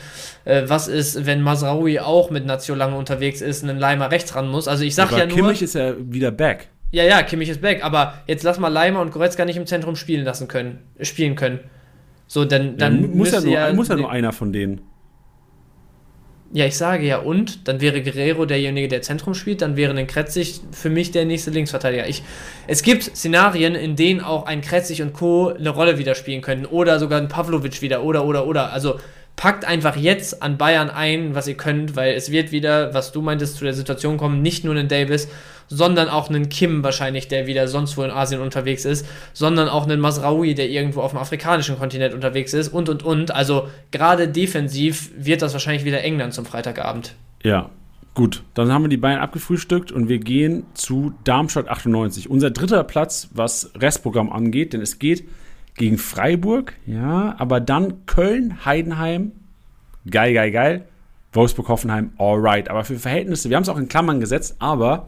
Äh, was ist, wenn Masraoui auch mit Nazio lange unterwegs ist, einen Leimer rechts ran muss? Also ich sag aber ja nur. Kimmich ist ja wieder back. Ja, ja, Kimmich ist back, aber jetzt lass mal Leimer und Goretzka nicht im Zentrum spielen lassen können, spielen können. So, dann, dann ja, muss, ja nur, ja, muss ja nur einer von denen. Ja, ich sage ja, und dann wäre Guerrero derjenige, der Zentrum spielt, dann wäre ein Kretzig für mich der nächste Linksverteidiger. Ich, es gibt Szenarien, in denen auch ein Kretzig und Co. eine Rolle wieder spielen können oder sogar ein Pavlovic wieder oder oder oder. Also packt einfach jetzt an Bayern ein, was ihr könnt, weil es wird wieder, was du meintest, zu der Situation kommen, nicht nur einen Davis, sondern auch einen Kim wahrscheinlich, der wieder sonst wo in Asien unterwegs ist, sondern auch einen Masraoui, der irgendwo auf dem afrikanischen Kontinent unterwegs ist und und und. Also gerade defensiv wird das wahrscheinlich wieder England zum Freitagabend. Ja, Gut, dann haben wir die Bayern abgefrühstückt und wir gehen zu Darmstadt 98. Unser dritter Platz, was Restprogramm angeht, denn es geht gegen Freiburg, ja, aber dann Köln, Heidenheim, geil, geil, geil, Wolfsburg, Hoffenheim, alright. Aber für Verhältnisse, wir haben es auch in Klammern gesetzt, aber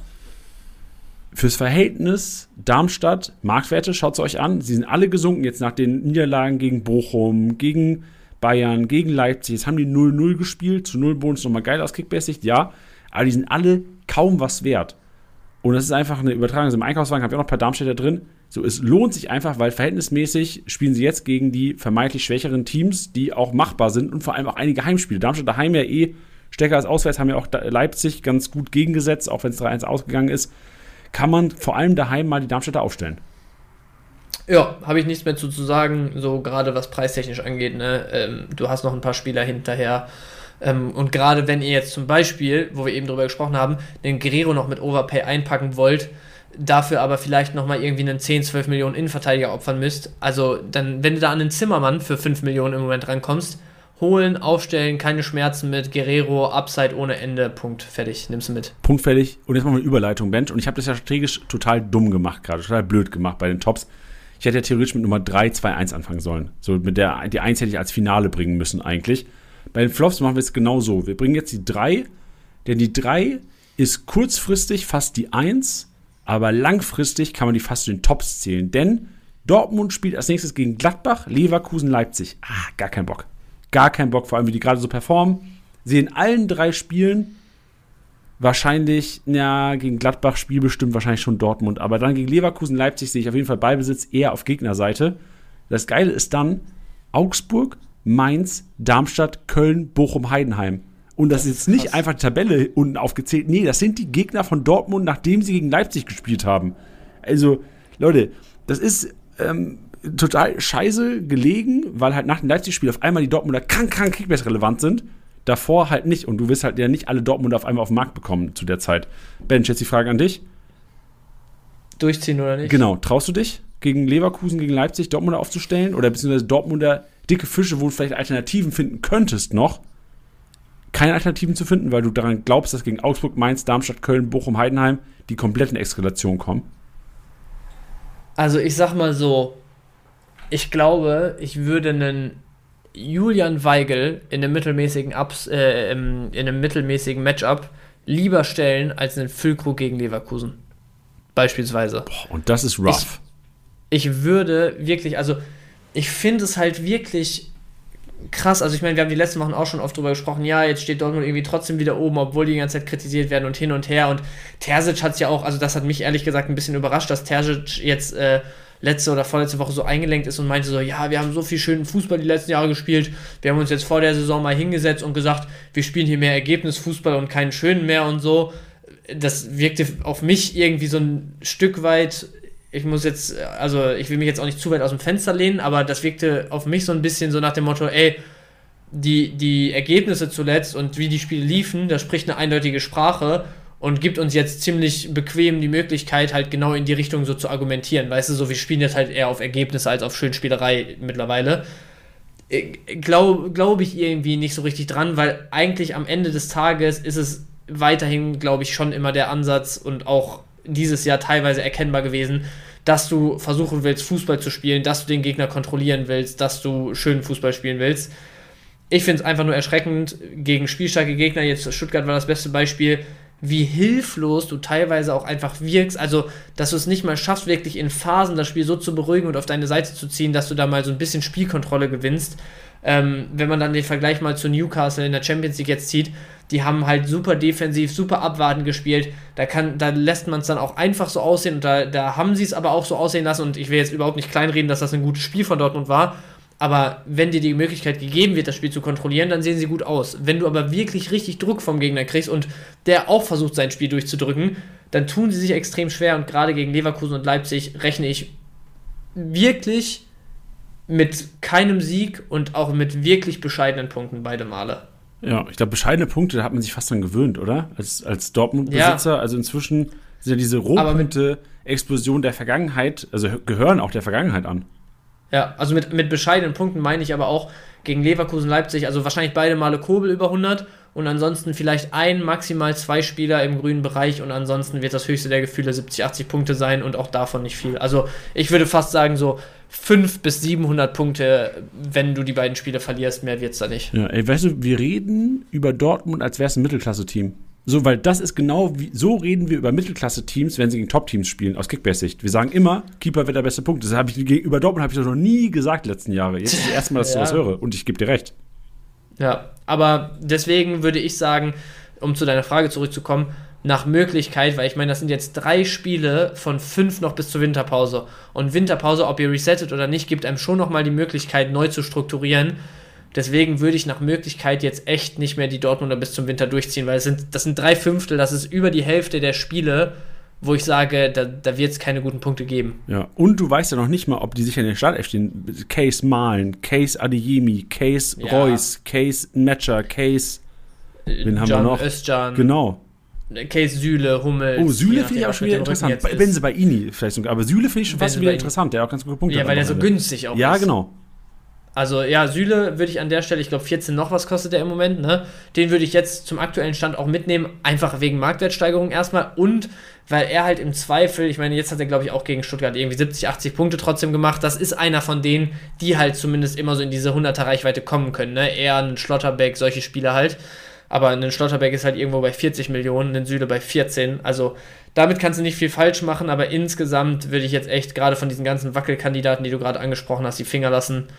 fürs Verhältnis Darmstadt, Marktwerte, schaut es euch an, sie sind alle gesunken jetzt nach den Niederlagen gegen Bochum, gegen Bayern, gegen Leipzig. Jetzt haben die 0-0 gespielt, zu 0 Bonus nochmal geil aus Kickbasic, ja, aber die sind alle kaum was wert. Und das ist einfach eine Übertragung. Also Im Einkaufswagen habe ich auch noch ein paar Darmstädter drin. So, es lohnt sich einfach, weil verhältnismäßig spielen sie jetzt gegen die vermeintlich schwächeren Teams, die auch machbar sind und vor allem auch einige Heimspiele. Darmstadt daheim ja eh stärker als auswärts, haben ja auch Leipzig ganz gut gegengesetzt, auch wenn es 3-1 ausgegangen ist. Kann man vor allem daheim mal die Darmstädter aufstellen. Ja, habe ich nichts mehr zu, zu sagen, so gerade was preistechnisch angeht. Ne? Ähm, du hast noch ein paar Spieler hinterher. Ähm, und gerade wenn ihr jetzt zum Beispiel, wo wir eben drüber gesprochen haben, den Guerrero noch mit Overpay einpacken wollt, dafür aber vielleicht nochmal irgendwie einen 10, 12 Millionen Innenverteidiger opfern müsst. Also dann, wenn du da an den Zimmermann für 5 Millionen im Moment rankommst, holen, aufstellen, keine Schmerzen mit, Guerrero, Upside ohne Ende, Punkt, fertig, nimmst du mit. Punkt, fertig. Und jetzt machen wir eine Überleitung, Bench. Und ich habe das ja strategisch total dumm gemacht gerade, total blöd gemacht bei den Tops. Ich hätte ja theoretisch mit Nummer 3, 2, 1 anfangen sollen. So mit der, die 1 hätte ich als Finale bringen müssen eigentlich. Bei den Flops machen wir es genau so. Wir bringen jetzt die 3, denn die 3 ist kurzfristig fast die 1 aber langfristig kann man die fast zu den Tops zählen, denn Dortmund spielt als nächstes gegen Gladbach, Leverkusen, Leipzig. Ah, gar kein Bock. Gar kein Bock, vor allem wie die gerade so performen. Sie in allen drei Spielen wahrscheinlich, ja, gegen Gladbach spielbestimmt wahrscheinlich schon Dortmund, aber dann gegen Leverkusen, Leipzig sehe ich auf jeden Fall Beibesitz eher auf Gegnerseite. Das Geile ist dann Augsburg, Mainz, Darmstadt, Köln, Bochum, Heidenheim. Und das, das ist jetzt nicht einfach die Tabelle unten aufgezählt. Nee, das sind die Gegner von Dortmund, nachdem sie gegen Leipzig gespielt haben. Also, Leute, das ist ähm, total scheiße gelegen, weil halt nach dem Leipzig-Spiel auf einmal die Dortmunder krank, krank Kickbase relevant sind. Davor halt nicht. Und du wirst halt ja nicht alle Dortmunder auf einmal auf den Markt bekommen zu der Zeit. Ben, jetzt die Frage an dich. Durchziehen oder nicht? Genau. Traust du dich, gegen Leverkusen, gegen Leipzig Dortmunder aufzustellen? Oder beziehungsweise Dortmunder dicke Fische, wo du vielleicht Alternativen finden könntest noch? keine Alternativen zu finden, weil du daran glaubst, dass gegen Augsburg, Mainz, Darmstadt, Köln, Bochum, Heidenheim die kompletten Eskalation kommen? Also ich sag mal so, ich glaube, ich würde einen Julian Weigel in einem mittelmäßigen Ups, äh, in einem mittelmäßigen Matchup lieber stellen als einen Füllkrug gegen Leverkusen. Beispielsweise. Boah, und das ist rough. Ich, ich würde wirklich, also ich finde es halt wirklich krass. Also ich meine, wir haben die letzten Wochen auch schon oft drüber gesprochen. Ja, jetzt steht Dortmund irgendwie trotzdem wieder oben, obwohl die die ganze Zeit kritisiert werden und hin und her. Und Terzic hat es ja auch, also das hat mich ehrlich gesagt ein bisschen überrascht, dass Terzic jetzt äh, letzte oder vorletzte Woche so eingelenkt ist und meinte so, ja, wir haben so viel schönen Fußball die letzten Jahre gespielt. Wir haben uns jetzt vor der Saison mal hingesetzt und gesagt, wir spielen hier mehr Ergebnisfußball und keinen schönen mehr und so. Das wirkte auf mich irgendwie so ein Stück weit ich muss jetzt, also ich will mich jetzt auch nicht zu weit aus dem Fenster lehnen, aber das wirkte auf mich so ein bisschen so nach dem Motto, ey, die, die Ergebnisse zuletzt und wie die Spiele liefen, das spricht eine eindeutige Sprache und gibt uns jetzt ziemlich bequem die Möglichkeit, halt genau in die Richtung so zu argumentieren. Weißt du, so wir spielen jetzt halt eher auf Ergebnisse als auf Schönspielerei mittlerweile. Glaube glaub ich irgendwie nicht so richtig dran, weil eigentlich am Ende des Tages ist es weiterhin, glaube ich, schon immer der Ansatz und auch dieses Jahr teilweise erkennbar gewesen, dass du versuchen willst, Fußball zu spielen, dass du den Gegner kontrollieren willst, dass du schönen Fußball spielen willst. Ich finde es einfach nur erschreckend gegen spielstarke Gegner. Jetzt Stuttgart war das beste Beispiel, wie hilflos du teilweise auch einfach wirkst. Also, dass du es nicht mal schaffst, wirklich in Phasen das Spiel so zu beruhigen und auf deine Seite zu ziehen, dass du da mal so ein bisschen Spielkontrolle gewinnst. Ähm, wenn man dann den Vergleich mal zu Newcastle in der Champions League jetzt zieht, die haben halt super defensiv, super abwarten gespielt. Da, kann, da lässt man es dann auch einfach so aussehen und da, da haben sie es aber auch so aussehen lassen. Und ich will jetzt überhaupt nicht kleinreden, dass das ein gutes Spiel von Dortmund war. Aber wenn dir die Möglichkeit gegeben wird, das Spiel zu kontrollieren, dann sehen sie gut aus. Wenn du aber wirklich richtig Druck vom Gegner kriegst und der auch versucht, sein Spiel durchzudrücken, dann tun sie sich extrem schwer. Und gerade gegen Leverkusen und Leipzig rechne ich wirklich mit keinem Sieg und auch mit wirklich bescheidenen Punkten beide Male. Ja, ich glaube, bescheidene Punkte, da hat man sich fast dran gewöhnt, oder? Als, als Dortmund-Besitzer. Ja. Also inzwischen sind ja diese Rohpunkte, Explosion der Vergangenheit, also gehören auch der Vergangenheit an. Ja, also mit, mit bescheidenen Punkten meine ich aber auch gegen Leverkusen, Leipzig, also wahrscheinlich beide Male Kobel über 100 und ansonsten vielleicht ein, maximal zwei Spieler im grünen Bereich und ansonsten wird das höchste der Gefühle 70, 80 Punkte sein und auch davon nicht viel. Also ich würde fast sagen so 5 bis 700 Punkte, wenn du die beiden Spiele verlierst, mehr wird es da nicht. Ja, ey, weißt du, wir reden über Dortmund, als wäre es ein Mittelklasse-Team. So, weil das ist genau wie, so reden wir über Mittelklasse-Teams, wenn sie gegen Top-Teams spielen, aus Kickbase-Sicht. Wir sagen immer, Keeper wird der beste Punkt. Das habe ich über Dortmund habe ich das noch nie gesagt letzten Jahre. Jetzt ist das erste Mal, dass ja. ich das höre und ich gebe dir recht. Ja, aber deswegen würde ich sagen, um zu deiner Frage zurückzukommen, nach Möglichkeit, weil ich meine, das sind jetzt drei Spiele von fünf noch bis zur Winterpause. Und Winterpause, ob ihr resettet oder nicht, gibt einem schon nochmal die Möglichkeit, neu zu strukturieren. Deswegen würde ich nach Möglichkeit jetzt echt nicht mehr die Dortmunder bis zum Winter durchziehen, weil es sind, das sind drei Fünftel, das ist über die Hälfte der Spiele, wo ich sage, da, da wird es keine guten Punkte geben. Ja, und du weißt ja noch nicht mal, ob die sich in der Startelf stehen. Case Malen, Case Adeyemi, Case ja. Reus, Case Matcher, Case. Wen haben John wir noch? Özcan. Genau. Case Süle, Hummel. Oh, Süle finde ich auch schon wieder interessant. Wenn sie bei Ini vielleicht sogar. Aber Süle finde ich schon fast wieder interessant. Der hat auch ganz gute Punkte. Ja, weil der so günstig auch ja, ist. Ja, genau. Also ja, Süle würde ich an der Stelle, ich glaube 14 noch was kostet der im Moment, ne? Den würde ich jetzt zum aktuellen Stand auch mitnehmen, einfach wegen Marktwertsteigerung erstmal und weil er halt im Zweifel, ich meine, jetzt hat er glaube ich auch gegen Stuttgart irgendwie 70, 80 Punkte trotzdem gemacht. Das ist einer von denen, die halt zumindest immer so in diese 100er Reichweite kommen können, ne? Er, ein Schlotterbeck, solche Spieler halt. Aber ein Schlotterbeck ist halt irgendwo bei 40 Millionen, ein Süle bei 14. Also damit kannst du nicht viel falsch machen, aber insgesamt würde ich jetzt echt gerade von diesen ganzen Wackelkandidaten, die du gerade angesprochen hast, die Finger lassen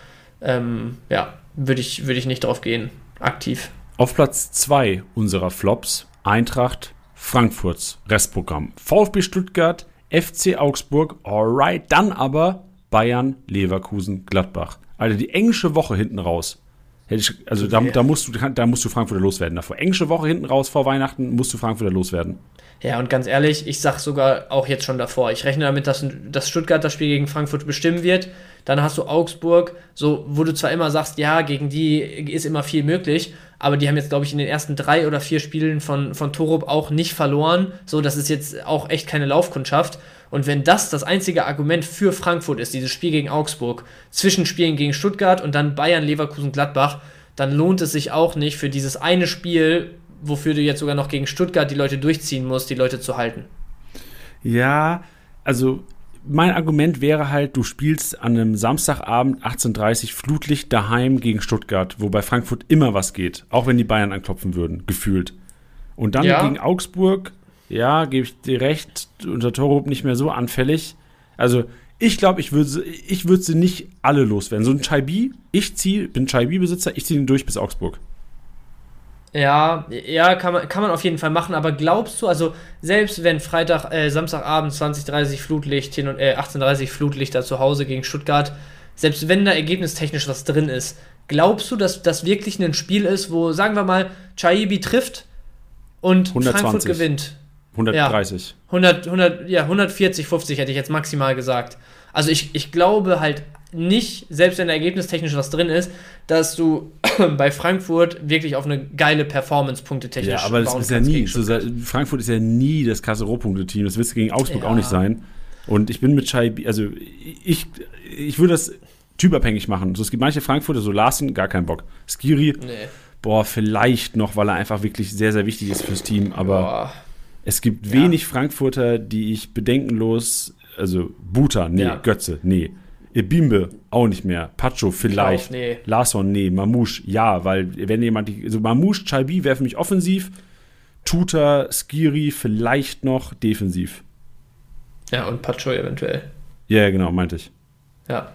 ähm, ja, würde ich, würd ich nicht drauf gehen, aktiv. Auf Platz 2 unserer Flops Eintracht Frankfurts Restprogramm. VfB Stuttgart, FC Augsburg, alright, dann aber Bayern, Leverkusen, Gladbach. Also die englische Woche hinten raus. Also da, da, musst du, da musst du Frankfurter loswerden davor. Englische Woche hinten raus vor Weihnachten musst du Frankfurter loswerden. Ja, und ganz ehrlich, ich sag sogar auch jetzt schon davor. Ich rechne damit, dass, dass Stuttgart das Spiel gegen Frankfurt bestimmen wird. Dann hast du Augsburg, so, wo du zwar immer sagst, ja, gegen die ist immer viel möglich, aber die haben jetzt, glaube ich, in den ersten drei oder vier Spielen von, von Torup auch nicht verloren. So, das ist jetzt auch echt keine Laufkundschaft. Und wenn das das einzige Argument für Frankfurt ist, dieses Spiel gegen Augsburg, zwischen Spielen gegen Stuttgart und dann Bayern, Leverkusen, Gladbach, dann lohnt es sich auch nicht für dieses eine Spiel wofür du jetzt sogar noch gegen Stuttgart die Leute durchziehen musst, die Leute zu halten. Ja, also mein Argument wäre halt, du spielst an einem Samstagabend 18.30 Flutlicht daheim gegen Stuttgart, wo bei Frankfurt immer was geht, auch wenn die Bayern anklopfen würden, gefühlt. Und dann ja. gegen Augsburg, ja, gebe ich dir recht, unter Torup nicht mehr so anfällig. Also ich glaube, ich würde ich würd sie nicht alle loswerden. So ein Chaibi, ich ziehe, bin Chaibi-Besitzer, ich ziehe ihn durch bis Augsburg. Ja, ja, kann man, kann man auf jeden Fall machen, aber glaubst du, also selbst wenn Freitag, äh, Samstagabend 20.30 Flutlicht hin und äh, 18.30 Flutlichter zu Hause gegen Stuttgart, selbst wenn da ergebnistechnisch was drin ist, glaubst du, dass das wirklich ein Spiel ist, wo, sagen wir mal, Chaibi trifft und 120. Frankfurt gewinnt? 130. Ja, 100, 100, ja, 140, 50 hätte ich jetzt maximal gesagt. Also ich, ich glaube halt nicht, selbst wenn da ergebnistechnisch was drin ist, dass du bei Frankfurt wirklich auf eine geile Performance Punkte technisch Ja, aber das ist ja nie, so, Frankfurt ist ja nie das krasse Rohpunkte-Team, das wird gegen Augsburg ja. auch nicht sein. Und ich bin mit Chai, also ich, ich würde das typabhängig machen. So, es gibt manche Frankfurter, so Larsen, gar keinen Bock. Skiri, nee. boah, vielleicht noch, weil er einfach wirklich sehr, sehr wichtig ist fürs Team, aber boah. es gibt ja. wenig Frankfurter, die ich bedenkenlos, also Buta, nee, ja. Götze, nee. Ebimbe auch nicht mehr. Pacho vielleicht. Glaub, nee. Larson, nee. Mamouche, ja, weil wenn jemand, die, also Mamouche, Chalbi wäre für mich offensiv. Tuta, Skiri vielleicht noch defensiv. Ja, und Pacho eventuell. Ja, genau, meinte ich. Ja,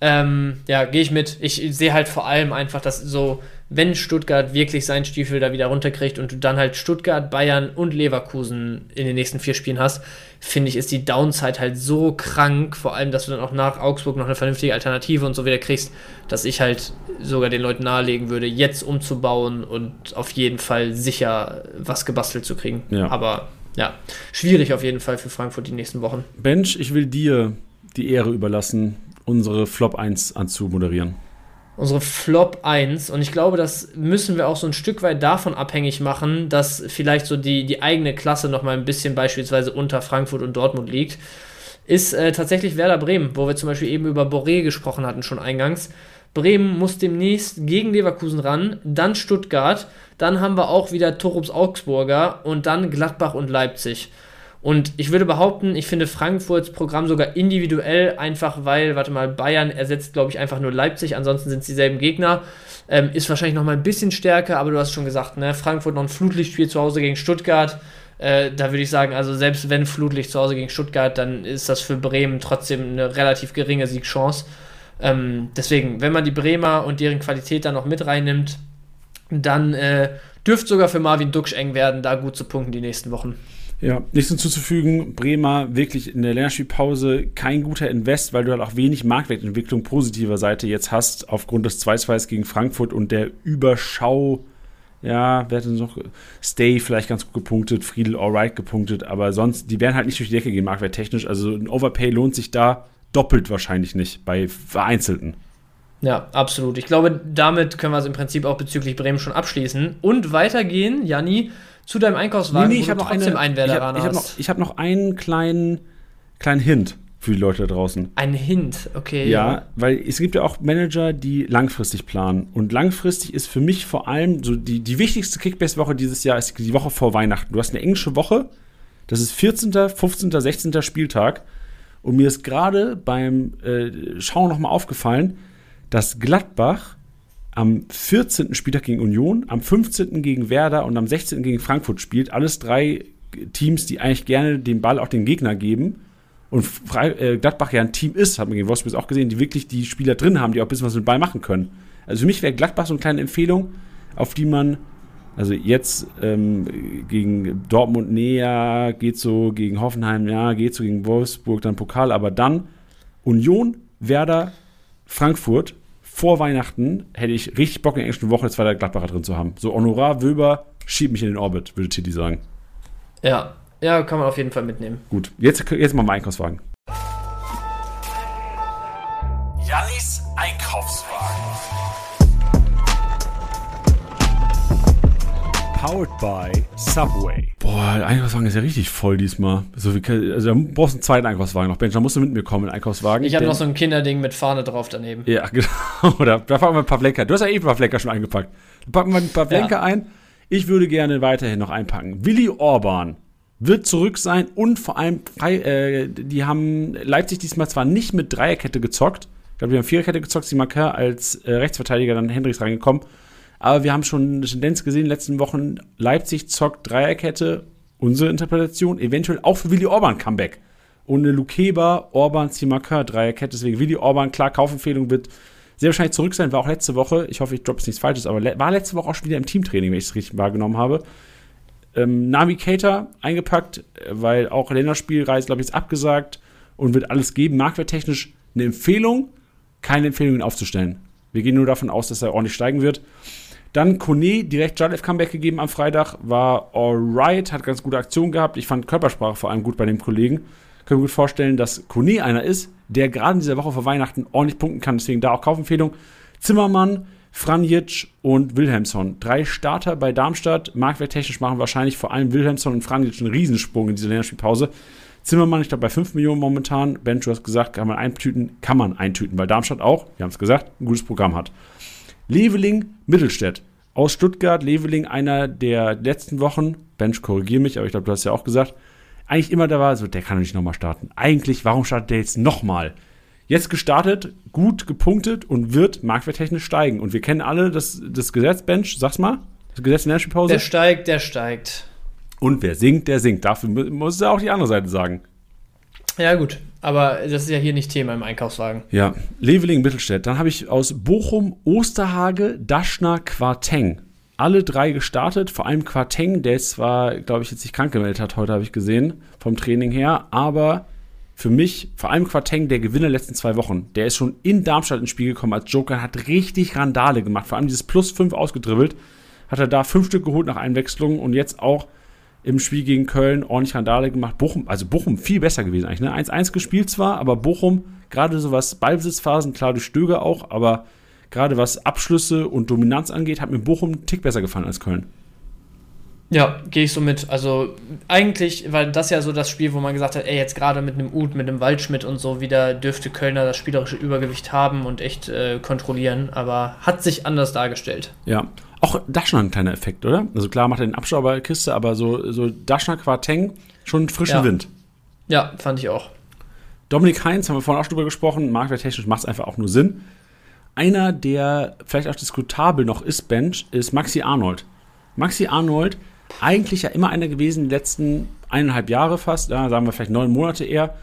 ähm, ja, gehe ich mit. Ich sehe halt vor allem einfach, dass so, wenn Stuttgart wirklich seinen Stiefel da wieder runterkriegt und du dann halt Stuttgart, Bayern und Leverkusen in den nächsten vier Spielen hast, finde ich, ist die Downside halt so krank, vor allem, dass du dann auch nach Augsburg noch eine vernünftige Alternative und so wieder kriegst, dass ich halt sogar den Leuten nahelegen würde, jetzt umzubauen und auf jeden Fall sicher was gebastelt zu kriegen. Ja. Aber ja, schwierig auf jeden Fall für Frankfurt die nächsten Wochen. Bench, ich will dir die Ehre überlassen, unsere Flop 1 anzumoderieren. Unsere Flop 1. Und ich glaube, das müssen wir auch so ein Stück weit davon abhängig machen, dass vielleicht so die, die eigene Klasse noch mal ein bisschen beispielsweise unter Frankfurt und Dortmund liegt. Ist äh, tatsächlich Werder Bremen, wo wir zum Beispiel eben über Boré gesprochen hatten, schon eingangs. Bremen muss demnächst gegen Leverkusen ran, dann Stuttgart, dann haben wir auch wieder Torups Augsburger und dann Gladbach und Leipzig. Und ich würde behaupten, ich finde Frankfurts Programm sogar individuell, einfach weil, warte mal, Bayern ersetzt, glaube ich, einfach nur Leipzig, ansonsten sind es dieselben Gegner. Ähm, ist wahrscheinlich noch mal ein bisschen stärker, aber du hast schon gesagt, ne, Frankfurt noch ein Flutlichtspiel zu Hause gegen Stuttgart. Äh, da würde ich sagen, also selbst wenn Flutlicht zu Hause gegen Stuttgart, dann ist das für Bremen trotzdem eine relativ geringe Siegchance. Ähm, deswegen, wenn man die Bremer und deren Qualität dann noch mit reinnimmt, dann äh, dürfte sogar für Marvin Duksch eng werden, da gut zu punkten die nächsten Wochen. Ja, nichts hinzuzufügen. Bremer wirklich in der Länderspielpause kein guter Invest, weil du halt auch wenig Marktwertentwicklung positiver Seite jetzt hast, aufgrund des 2-2 gegen Frankfurt und der Überschau. Ja, wer hat denn noch? Stay vielleicht ganz gut gepunktet, Friedel alright gepunktet, aber sonst, die werden halt nicht durch die Decke gehen, marktwerttechnisch. Also ein Overpay lohnt sich da doppelt wahrscheinlich nicht bei Vereinzelten. Ja, absolut. Ich glaube, damit können wir es im Prinzip auch bezüglich Bremen schon abschließen und weitergehen, Janni zu deinem Einkaufswagen, nee, nee, ich habe noch eine, einen ich hab, ich hab noch, ich hab noch einen kleinen, kleinen Hint für die Leute da draußen. Ein Hint, okay. Ja, ja, weil es gibt ja auch Manager, die langfristig planen. Und langfristig ist für mich vor allem so die, die wichtigste Kickbase-Woche dieses Jahr ist die Woche vor Weihnachten. Du hast eine englische Woche, das ist 14., 15., 16. Spieltag. Und mir ist gerade beim äh, Schauen nochmal aufgefallen, dass Gladbach am 14. Spieltag gegen Union, am 15. gegen Werder und am 16. gegen Frankfurt spielt. Alles drei Teams, die eigentlich gerne den Ball auch den Gegner geben. Und äh, Gladbach ja ein Team ist, haben wir gegen Wolfsburg auch gesehen, die wirklich die Spieler drin haben, die auch ein bisschen was mit Ball machen können. Also für mich wäre Gladbach so eine kleine Empfehlung, auf die man, also jetzt ähm, gegen Dortmund näher, geht so gegen Hoffenheim, ja, geht so gegen Wolfsburg, dann Pokal, aber dann Union, Werder, Frankfurt vor Weihnachten hätte ich richtig Bock in der englischen Woche zwei Gladbacher drin zu haben. So Honorar, Wöber, schieb mich in den Orbit, würde Titi sagen. Ja, ja, kann man auf jeden Fall mitnehmen. Gut, jetzt, jetzt mal mein Einkaufswagen. Jannis Einkaufswagen. Powered by Subway. Boah, der Einkaufswagen ist ja richtig voll diesmal. So wie, also da brauchst du einen zweiten Einkaufswagen noch. Bench, da musst du mit mir kommen, einen Einkaufswagen. Ich habe noch so ein Kinderding mit Fahne drauf daneben. Ja, genau. Oder da packen wir ein paar Flecker. Du hast ja eh ein paar Flecker schon eingepackt. Da packen wir ein paar Flecker ja. ein. Ich würde gerne weiterhin noch einpacken. Willi Orban wird zurück sein und vor allem, äh, die haben Leipzig diesmal zwar nicht mit Dreierkette gezockt, ich glaube, die haben Viererkette gezockt, sie Marker als äh, Rechtsverteidiger dann Hendricks reingekommen aber wir haben schon eine Tendenz gesehen in den letzten Wochen. Leipzig zockt Dreierkette, unsere Interpretation, eventuell auch für Willi Orban Comeback. Eine Lukeba, Orban, Zimakar Dreierkette. Deswegen Willi Orban, klar, Kaufempfehlung wird sehr wahrscheinlich zurück sein. War auch letzte Woche, ich hoffe, ich droppe nichts Falsches, aber war letzte Woche auch schon wieder im Teamtraining, wenn ich es richtig wahrgenommen habe. Ähm, Navigator eingepackt, weil auch Länderspielreise, glaube ich, ist abgesagt und wird alles geben. Marktwerttechnisch eine Empfehlung, keine Empfehlung, ihn aufzustellen. Wir gehen nur davon aus, dass er ordentlich steigen wird. Dann Kone, direkt Jalev Comeback gegeben am Freitag, war alright, hat ganz gute Aktion gehabt. Ich fand Körpersprache vor allem gut bei dem Kollegen. Können wir gut vorstellen, dass Kone einer ist, der gerade in dieser Woche vor Weihnachten ordentlich punkten kann. Deswegen da auch Kaufempfehlung. Zimmermann, Franjic und Wilhelmsson. Drei Starter bei Darmstadt. Marktwerttechnisch machen wahrscheinlich vor allem Wilhelmsson und Franjic einen Riesensprung in dieser Länderspielpause. Zimmermann, ich glaube, bei 5 Millionen momentan. Ben, du hast gesagt, kann man eintüten, kann man eintüten, weil Darmstadt auch, wir haben es gesagt, ein gutes Programm hat. Leveling Mittelstädt aus Stuttgart. Leveling, einer der letzten Wochen, Bench, korrigier mich, aber ich glaube, du hast ja auch gesagt, eigentlich immer da war, so, der kann doch nicht nochmal starten. Eigentlich, warum startet der jetzt nochmal? Jetzt gestartet, gut gepunktet und wird marktwerttechnisch steigen. Und wir kennen alle das, das Gesetz, Bench, sag's mal. Das Gesetz in der Pause. Der steigt, der steigt. Und wer singt, der singt. Dafür muss er auch die andere Seite sagen. Ja, gut. Aber das ist ja hier nicht Thema im Einkaufswagen. Ja, Leveling Mittelstädt. Dann habe ich aus Bochum Osterhage, Daschner, Quarteng. Alle drei gestartet, vor allem Quarteng, der zwar, glaube ich, jetzt sich krank gemeldet hat, heute habe ich gesehen, vom Training her, aber für mich, vor allem Quarteng, der Gewinner der letzten zwei Wochen. Der ist schon in Darmstadt ins Spiel gekommen als Joker, hat richtig Randale gemacht, vor allem dieses Plus 5 ausgedribbelt. Hat er da fünf Stück geholt nach Einwechslung und jetzt auch im Spiel gegen Köln ordentlich Randale gemacht. Bochum, also Bochum viel besser gewesen eigentlich. Ne? 1-1 gespielt zwar, aber Bochum, gerade so was Ballbesitzphasen, klar durch Stöger auch, aber gerade was Abschlüsse und Dominanz angeht, hat mir Bochum einen Tick besser gefallen als Köln. Ja, gehe ich so mit. Also eigentlich, weil das ja so das Spiel, wo man gesagt hat, ey, jetzt gerade mit einem Uth, mit einem Waldschmidt und so wieder dürfte Kölner das spielerische Übergewicht haben und echt äh, kontrollieren, aber hat sich anders dargestellt. Ja, auch Daschner ein kleiner Effekt, oder? Also klar macht er den Abschauberkiste, aber so, so Daschner Quarteng schon frischen ja. Wind. Ja, fand ich auch. Dominik Heinz, haben wir vorhin auch drüber gesprochen, marktwerttechnisch macht es einfach auch nur Sinn. Einer, der vielleicht auch diskutabel noch ist, Bench, ist Maxi Arnold. Maxi Arnold eigentlich ja immer einer gewesen, die letzten eineinhalb Jahre fast, ja, sagen wir vielleicht neun Monate eher,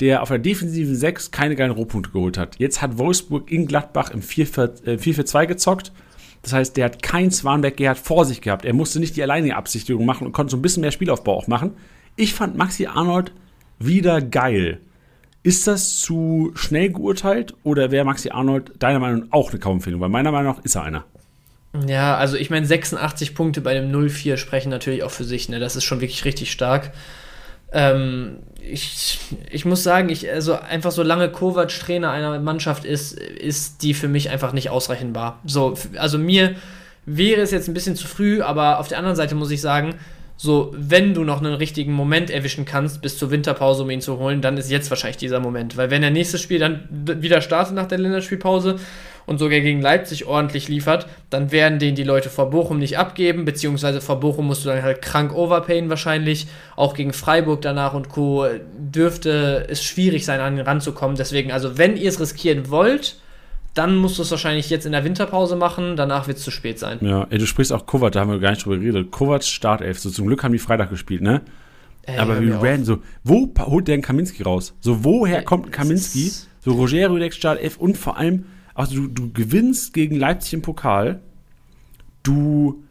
der auf der defensiven 6 keine geilen Rohpunkte geholt hat. Jetzt hat Wolfsburg in Gladbach im 4-4-2 äh, gezockt. Das heißt, der hat kein Swanberg Gerhard vor sich gehabt. Er musste nicht die alleinige Absichtigung machen und konnte so ein bisschen mehr Spielaufbau auch machen. Ich fand Maxi Arnold wieder geil. Ist das zu schnell geurteilt oder wäre Maxi Arnold deiner Meinung nach auch eine Kaufempfehlung? Weil meiner Meinung nach ist er einer. Ja, also ich meine, 86 Punkte bei dem 0-4 sprechen natürlich auch für sich, ne? Das ist schon wirklich richtig stark. Ähm, ich, ich muss sagen, ich, also einfach so lange Kovac Trainer einer Mannschaft ist, ist die für mich einfach nicht ausrechenbar. So, also mir wäre es jetzt ein bisschen zu früh, aber auf der anderen Seite muss ich sagen, so, wenn du noch einen richtigen Moment erwischen kannst, bis zur Winterpause, um ihn zu holen, dann ist jetzt wahrscheinlich dieser Moment. Weil wenn der nächste Spiel dann wieder startet nach der Länderspielpause und sogar gegen Leipzig ordentlich liefert, dann werden den die Leute vor Bochum nicht abgeben, beziehungsweise vor Bochum musst du dann halt krank overpayen wahrscheinlich. Auch gegen Freiburg danach und Co. dürfte es schwierig sein, an ihn ranzukommen. Deswegen, also wenn ihr es riskieren wollt, dann musst du es wahrscheinlich jetzt in der Winterpause machen, danach wird es zu spät sein. Ja, ey, du sprichst auch Kovac, da haben wir gar nicht drüber geredet. Kovac Startelf, so zum Glück haben die Freitag gespielt, ne? Ey, Aber wie ran, so, wo holt der einen Kaminski raus? So, woher kommt ein Kaminski? So, Roger Rüdeck Startelf und vor allem, also du, du gewinnst gegen Leipzig im Pokal, du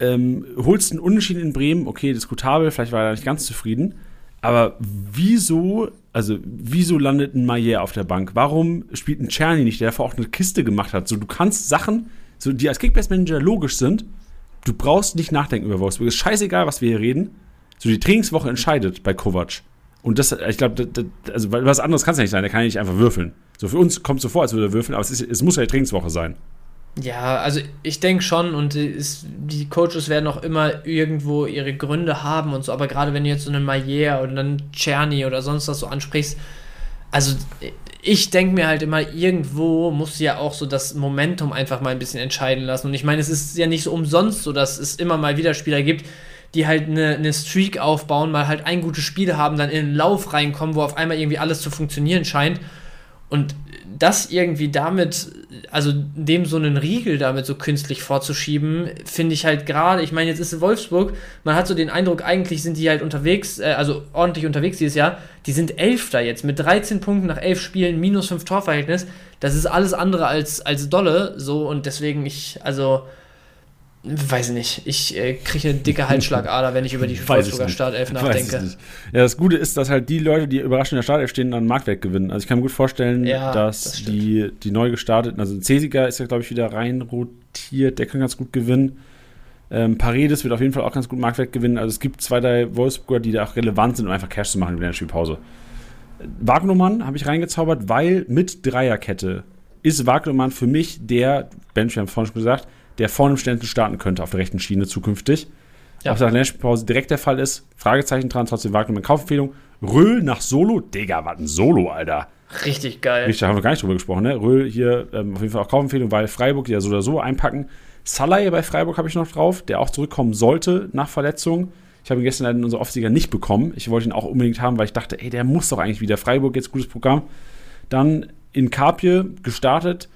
ähm, holst einen Unentschieden in Bremen, okay, diskutabel, vielleicht war er nicht ganz zufrieden, aber wieso, also wieso landet ein Maillet auf der Bank? Warum spielt ein Czerny nicht, der davor auch eine Kiste gemacht hat? So, du kannst Sachen, so, die als Kickbase-Manager logisch sind, du brauchst nicht nachdenken über Wolfsburg. Es ist scheißegal, was wir hier reden. So, die Trainingswoche entscheidet bei Kovac. Und das, ich glaube, also was anderes kann es nicht sein, der kann ja nicht einfach würfeln. So, für uns kommt es so vor, als würde er würfeln, aber es, ist, es muss ja die Trainingswoche sein. Ja, also ich denke schon und ist, die Coaches werden auch immer irgendwo ihre Gründe haben und so, aber gerade wenn du jetzt so einen Maillard oder einen Czerny oder sonst was so ansprichst, also ich denke mir halt immer, irgendwo muss ja auch so das Momentum einfach mal ein bisschen entscheiden lassen. Und ich meine, es ist ja nicht so umsonst so, dass es immer mal wieder Spieler gibt, die halt eine, eine Streak aufbauen, mal halt ein gutes Spiel haben, dann in den Lauf reinkommen, wo auf einmal irgendwie alles zu funktionieren scheint. Und das irgendwie damit, also dem so einen Riegel damit so künstlich vorzuschieben, finde ich halt gerade, ich meine, jetzt ist Wolfsburg, man hat so den Eindruck, eigentlich sind die halt unterwegs, äh, also ordentlich unterwegs dieses Jahr, die sind Elfter jetzt mit 13 Punkten nach 11 Spielen, minus 5 Torverhältnis, das ist alles andere als, als dolle, so und deswegen ich, also Weiß ich nicht. Ich äh, kriege eine dicke Halsschlagader, wenn ich über die Wolfsburger Startelf nachdenke. Ja, das Gute ist, dass halt die Leute, die überraschend in der Startelf stehen, dann Marktwert gewinnen. Also ich kann mir gut vorstellen, ja, dass das die, die neu gestarteten, also Cesiger ist ja, glaube ich, wieder rein rotiert, der kann ganz gut gewinnen. Ähm, Paredes wird auf jeden Fall auch ganz gut Marktwert gewinnen. Also es gibt zwei, drei Wolfsburger, die da auch relevant sind, um einfach Cash zu machen in der Spielpause. Wagnumann habe ich reingezaubert, weil mit Dreierkette ist Wagnumann für mich der, Bench, wir haben vorhin schon gesagt, der vorne im Ständen starten könnte auf der rechten Schiene zukünftig. Ja. Ob das nach der Spielpause direkt der Fall ist, Fragezeichen dran, trotzdem Wagner Kaufempfehlung. Röhl nach Solo, Digga, was ein Solo, Alter. Richtig geil. Richtig, da haben wir gar nicht drüber gesprochen, ne? Röhl hier ähm, auf jeden Fall auch Kaufempfehlung, weil Freiburg die ja so oder so einpacken. Salai bei Freiburg habe ich noch drauf, der auch zurückkommen sollte nach Verletzung. Ich habe ihn gestern leider in unserer Offsieger nicht bekommen. Ich wollte ihn auch unbedingt haben, weil ich dachte, ey, der muss doch eigentlich wieder. Freiburg, jetzt gutes Programm. Dann in Kapje gestartet,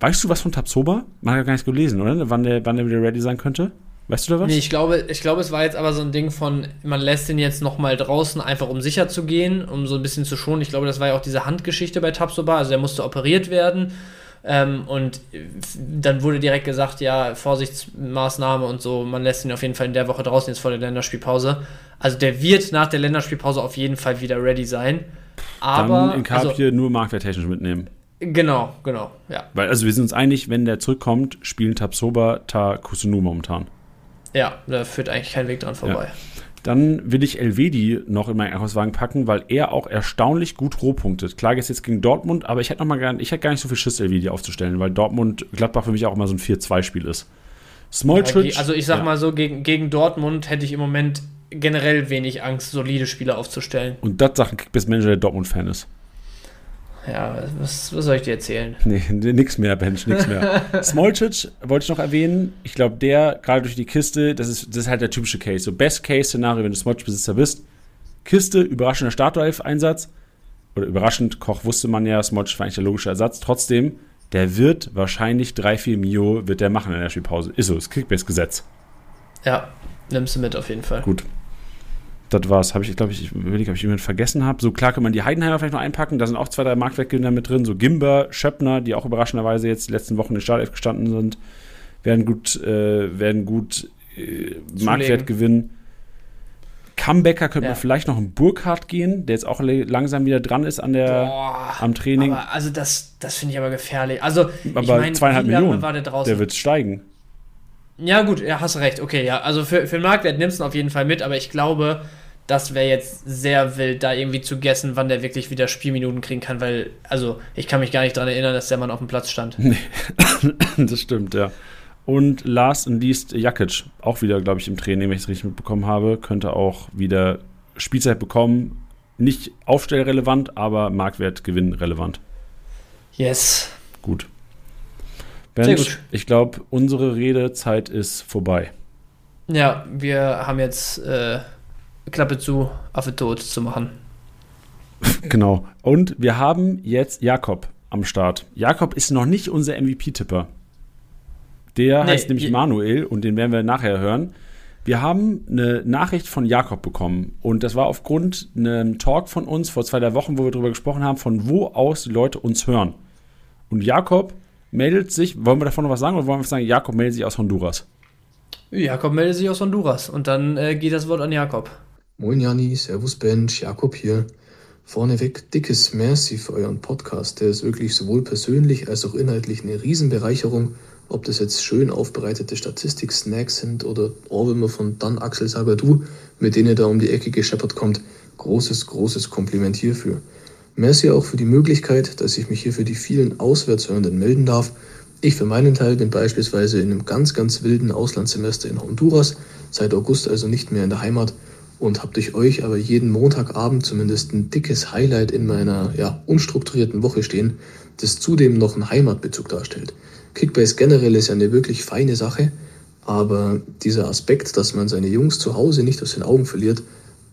Weißt du was von Tabsoba? Man hat ja gar nichts gelesen, oder? Wann der, wann der wieder ready sein könnte? Weißt du da was? Nee, ich glaube, ich glaube, es war jetzt aber so ein Ding von, man lässt den jetzt nochmal draußen, einfach um sicher zu gehen, um so ein bisschen zu schonen. Ich glaube, das war ja auch diese Handgeschichte bei Tabsoba, also der musste operiert werden. Ähm, und dann wurde direkt gesagt, ja, Vorsichtsmaßnahme und so, man lässt ihn auf jeden Fall in der Woche draußen jetzt vor der Länderspielpause. Also der wird nach der Länderspielpause auf jeden Fall wieder ready sein. Aber Dann in Kapje nur marktwerttechnisch mitnehmen. Genau, genau, ja. Weil, also wir sind uns einig, wenn der zurückkommt, spielen Tabsoba, Ta Kusunu momentan. Ja, da führt eigentlich kein Weg dran vorbei. Dann will ich Elvedi noch in meinen Einkaufswagen packen, weil er auch erstaunlich gut rohpunktet. Klar, jetzt jetzt gegen Dortmund, aber ich hätte noch mal gar, ich hätte gar nicht so viel Schiss, Elvedi aufzustellen, weil Dortmund Gladbach für mich auch immer so ein 4-2-Spiel ist. Smolcic, Ja, also ich sag ja. mal so, gegen, gegen Dortmund hätte ich im Moment generell wenig Angst, solide Spieler aufzustellen. Und das sagt ein Kickbase-Manager, der Dortmund-Fan ist. Ja, was, was soll ich dir erzählen? Nee, nix mehr, Bench, nix mehr. Smolcic wollte ich noch erwähnen. Ich glaube, der, gerade durch die Kiste, das ist, das ist halt der typische Case. So Best-Case-Szenario, wenn du Smolcic-Besitzer bist. Kiste, überraschender Startelf-Einsatz. Oder überraschend, Koch wusste man ja, Smolcic war eigentlich der logische Ersatz. Trotzdem, der wird wahrscheinlich 3-4 Mio wird der machen in der Spielpause. Ist so, das Kickbase-Gesetz. Ja, nimmst du mit auf jeden Fall. Gut. Das war's. Habe ich, glaube ich, ich überlege, ob ich jemanden vergessen habe. So klar kann man die Heidenheimer vielleicht noch einpacken. Da sind auch zwei, drei Marktwertgewinner mit drin. So Gimber, Schöppner, die auch überraschenderweise jetzt die letzten Wochen in Startelf gestanden sind, werden gut, äh, werden gut äh, Marktwert gewinnen. Comebacker könnte Ja. man vielleicht noch in Burkhardt gehen, der jetzt auch langsam wieder dran ist an der, Boah, am Training. aber also das, das finde ich aber gefährlich. Also, Aber ich meine, zweieinhalb Millionen. der wird steigen. Ja, gut, ja, hast recht. Okay, ja. Also für, für den Marktwert nimmst du ihn auf jeden Fall mit, aber ich glaube, das wäre jetzt sehr wild, da irgendwie zu guessen, wann der wirklich wieder Spielminuten kriegen kann, weil, also, ich kann mich gar nicht daran erinnern, dass der Mann auf dem Platz stand. das stimmt, ja. Und last and least Jakic, auch wieder, glaube ich, im Training, wenn ich es richtig mitbekommen habe, könnte auch wieder Spielzeit bekommen. Nicht aufstellrelevant, aber Marktwertgewinn relevant. Yes. Gut. Gut. ich glaube, unsere Redezeit ist vorbei. Ja, wir haben jetzt äh, Klappe zu, Affe tot zu machen. Genau. Und wir haben jetzt Jakob am Start. Jakob ist noch nicht unser MVP-Tipper. Der Nee, heißt nämlich Manuel und den werden wir nachher hören. Wir haben eine Nachricht von Jakob bekommen und das war aufgrund einem Talk von uns vor zwei, drei Wochen, wo wir darüber gesprochen haben, von wo aus die Leute uns hören. Und Jakob meldet sich, wollen wir davon noch was sagen oder wollen wir sagen, Jakob meldet sich aus Honduras? Jakob meldet sich aus Honduras und dann äh, geht das Wort an Jakob. Moin Janni, Servus Bench, Jakob hier. Vorneweg dickes Merci für euren Podcast. Der ist wirklich sowohl persönlich als auch inhaltlich eine Riesenbereicherung. Ob das jetzt schön aufbereitete Statistik-Snacks sind oder Ohrwürmer von dann Axel Sagadou, mit denen ihr da um die Ecke gescheppert kommt. Großes, großes Kompliment hierfür. Merci auch für die Möglichkeit, dass ich mich hier für die vielen Auswärtshörenden melden darf. Ich für meinen Teil bin beispielsweise in einem ganz, ganz wilden Auslandssemester in Honduras, seit August also nicht mehr in der Heimat und habe durch euch aber jeden Montagabend zumindest ein dickes Highlight in meiner ja, unstrukturierten Woche stehen, das zudem noch einen Heimatbezug darstellt. Kickbase generell ist ja eine wirklich feine Sache, aber dieser Aspekt, dass man seine Jungs zu Hause nicht aus den Augen verliert,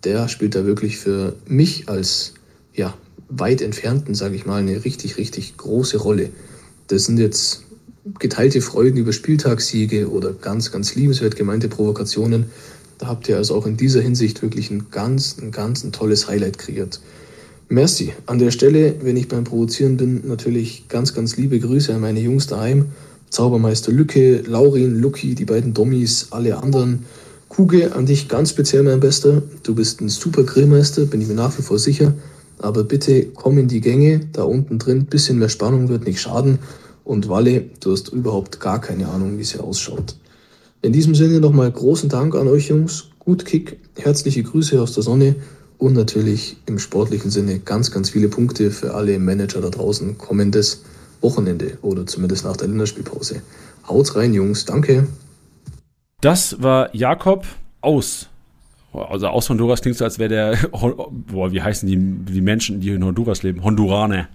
der spielt da wirklich für mich als ja, weit entfernten, sage ich mal, eine richtig, richtig große Rolle. Das sind jetzt geteilte Freuden über Spieltagssiege oder ganz, ganz liebenswert gemeinte Provokationen. Da habt ihr also auch in dieser Hinsicht wirklich ein ganz, ein ganz ein tolles Highlight kreiert. Merci. An der Stelle, wenn ich beim Provozieren bin, natürlich ganz, ganz liebe Grüße an meine Jungs daheim. Zaubermeister Lücke, Laurin, Lucky, die beiden Dommis, alle anderen. Kuge, an dich ganz speziell, mein Bester. Du bist ein super Grillmeister, bin ich mir nach wie vor sicher. Aber bitte komm in die Gänge, da unten drin, bisschen mehr Spannung wird nicht schaden. Und Walle, du hast überhaupt gar keine Ahnung, wie es hier ausschaut. In diesem Sinne nochmal großen Dank an euch Jungs. Gut Kick, herzliche Grüße aus der Sonne und natürlich im sportlichen Sinne ganz, ganz viele Punkte für alle Manager da draußen kommendes Wochenende oder zumindest nach der Länderspielpause. Haut rein, Jungs. Danke. Das war Jakob aus. Also aus Honduras klingt so, als wäre der. Boah, wie heißen die, die Menschen, die in Honduras leben? Honduraner.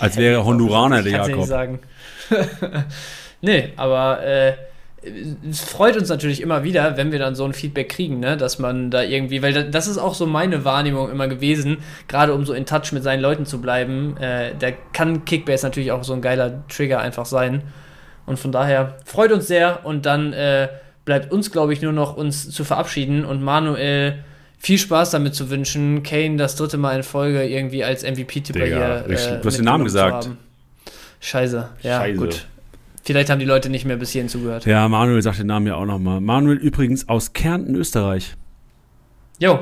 Als wäre Honduraner der du nicht Jakob. sagen. nee, aber äh, es freut uns natürlich immer wieder, wenn wir dann so ein Feedback kriegen, ne? dass man da irgendwie, weil da- das ist auch so meine Wahrnehmung immer gewesen, gerade um so in Touch mit seinen Leuten zu bleiben, äh, da kann Kickbase natürlich auch so ein geiler Trigger einfach sein. Und von daher freut uns sehr und dann äh, bleibt uns, glaube ich, nur noch uns zu verabschieden und Manuel viel Spaß damit zu wünschen, Kane das dritte Mal in Folge irgendwie als MVP-Tipper hier. Äh, du hast den Namen gesagt. Scheiße, ja, Scheiße. gut. Vielleicht haben die Leute nicht mehr bis hierhin zugehört. Ja, Manuel sagt den Namen ja auch nochmal. Manuel übrigens aus Kärnten, Österreich. Jo.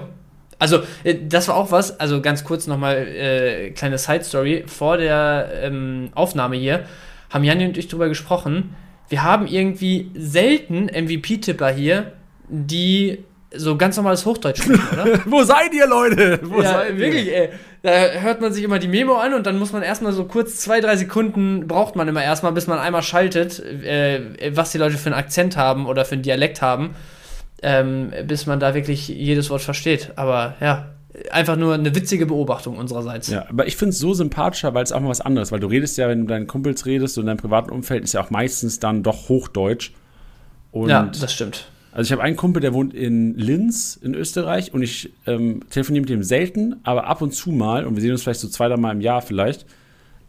Also, äh, das war auch was, also ganz kurz nochmal, äh, kleine Side-Story. Vor der ähm, Aufnahme hier haben Janni und ich drüber gesprochen. Wir haben irgendwie selten MVP-Tipper hier, die so ganz normales Hochdeutsch sprechen, oder? Wo seid ihr, Leute? Wo ja, seid wirklich, ey. Da hört man sich immer die Memo an und dann muss man erstmal so kurz zwei, drei Sekunden braucht man immer erstmal, bis man einmal schaltet, äh, was die Leute für einen Akzent haben oder für einen Dialekt haben, ähm, bis man da wirklich jedes Wort versteht. Aber ja, einfach nur eine witzige Beobachtung unsererseits. Ja, aber ich finde es so sympathischer, weil es auch mal was anderes, weil du redest ja, wenn du mit deinen Kumpels redest und in deinem privaten Umfeld ist ja auch meistens dann doch Hochdeutsch. Und ja, das stimmt. Also ich habe einen Kumpel, der wohnt in Linz in Österreich und ich ähm, telefoniere mit dem selten, aber ab und zu mal und wir sehen uns vielleicht so zwei, drei Mal im Jahr vielleicht.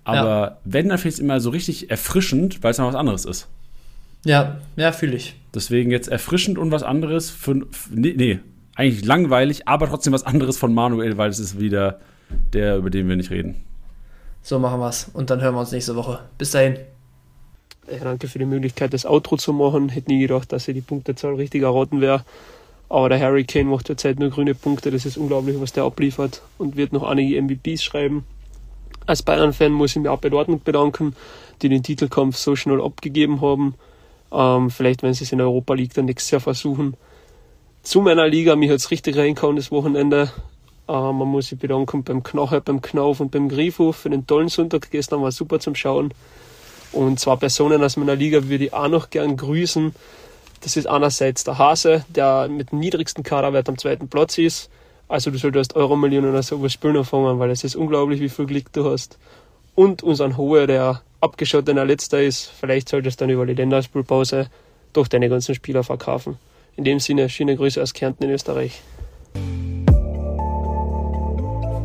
Aber ja. wenn, dann finde ich es immer so richtig erfrischend, weil es noch was anderes ist. Ja, ja, fühle ich. Deswegen jetzt erfrischend und was anderes. Für, nee, nee, eigentlich langweilig, aber trotzdem was anderes von Manuel, weil es ist wieder der, über den wir nicht reden. So machen wir es. Und dann hören wir uns nächste Woche. Bis dahin. Ja, danke für die Möglichkeit, das Outro zu machen. Hätte nie gedacht, dass ich die Punktezahl richtig erraten wäre. Aber der Harry Kane macht derzeit nur grüne Punkte. Das ist unglaublich, was der abliefert und wird noch einige MVPs schreiben. Als Bayern-Fan muss ich mich auch bei Dortmund bedanken, die den Titelkampf so schnell abgegeben haben. Ähm, vielleicht, wenn sie es in Europa League dann nächstes Jahr versuchen. Zu meiner Liga, mich hat es richtig reingehauen das Wochenende. Ähm, man muss sich bedanken beim Knocher, beim Knauf und beim Grifo für den tollen Sonntag. Gestern war super zum Schauen. Und zwei Personen aus meiner Liga würde ich auch noch gern grüßen. Das ist einerseits der Hase, der mit dem niedrigsten Kaderwert am zweiten Platz ist. Also du solltest Euro-Millionen oder sowas spielen anfangen, weil es ist unglaublich, wie viel Glück du hast. Und unseren Hohe, der abgeschottener Letzter ist. Vielleicht solltest du dann über die Länderspielpause doch deine ganzen Spieler verkaufen. In dem Sinne, schöne Grüße aus Kärnten in Österreich.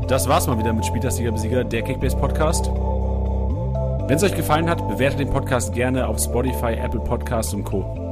Das war's mal wieder mit Spieltagsliga Besieger, der Kickbase Podcast. Wenn es euch gefallen hat, bewertet den Podcast gerne auf Spotify, Apple Podcasts und Co.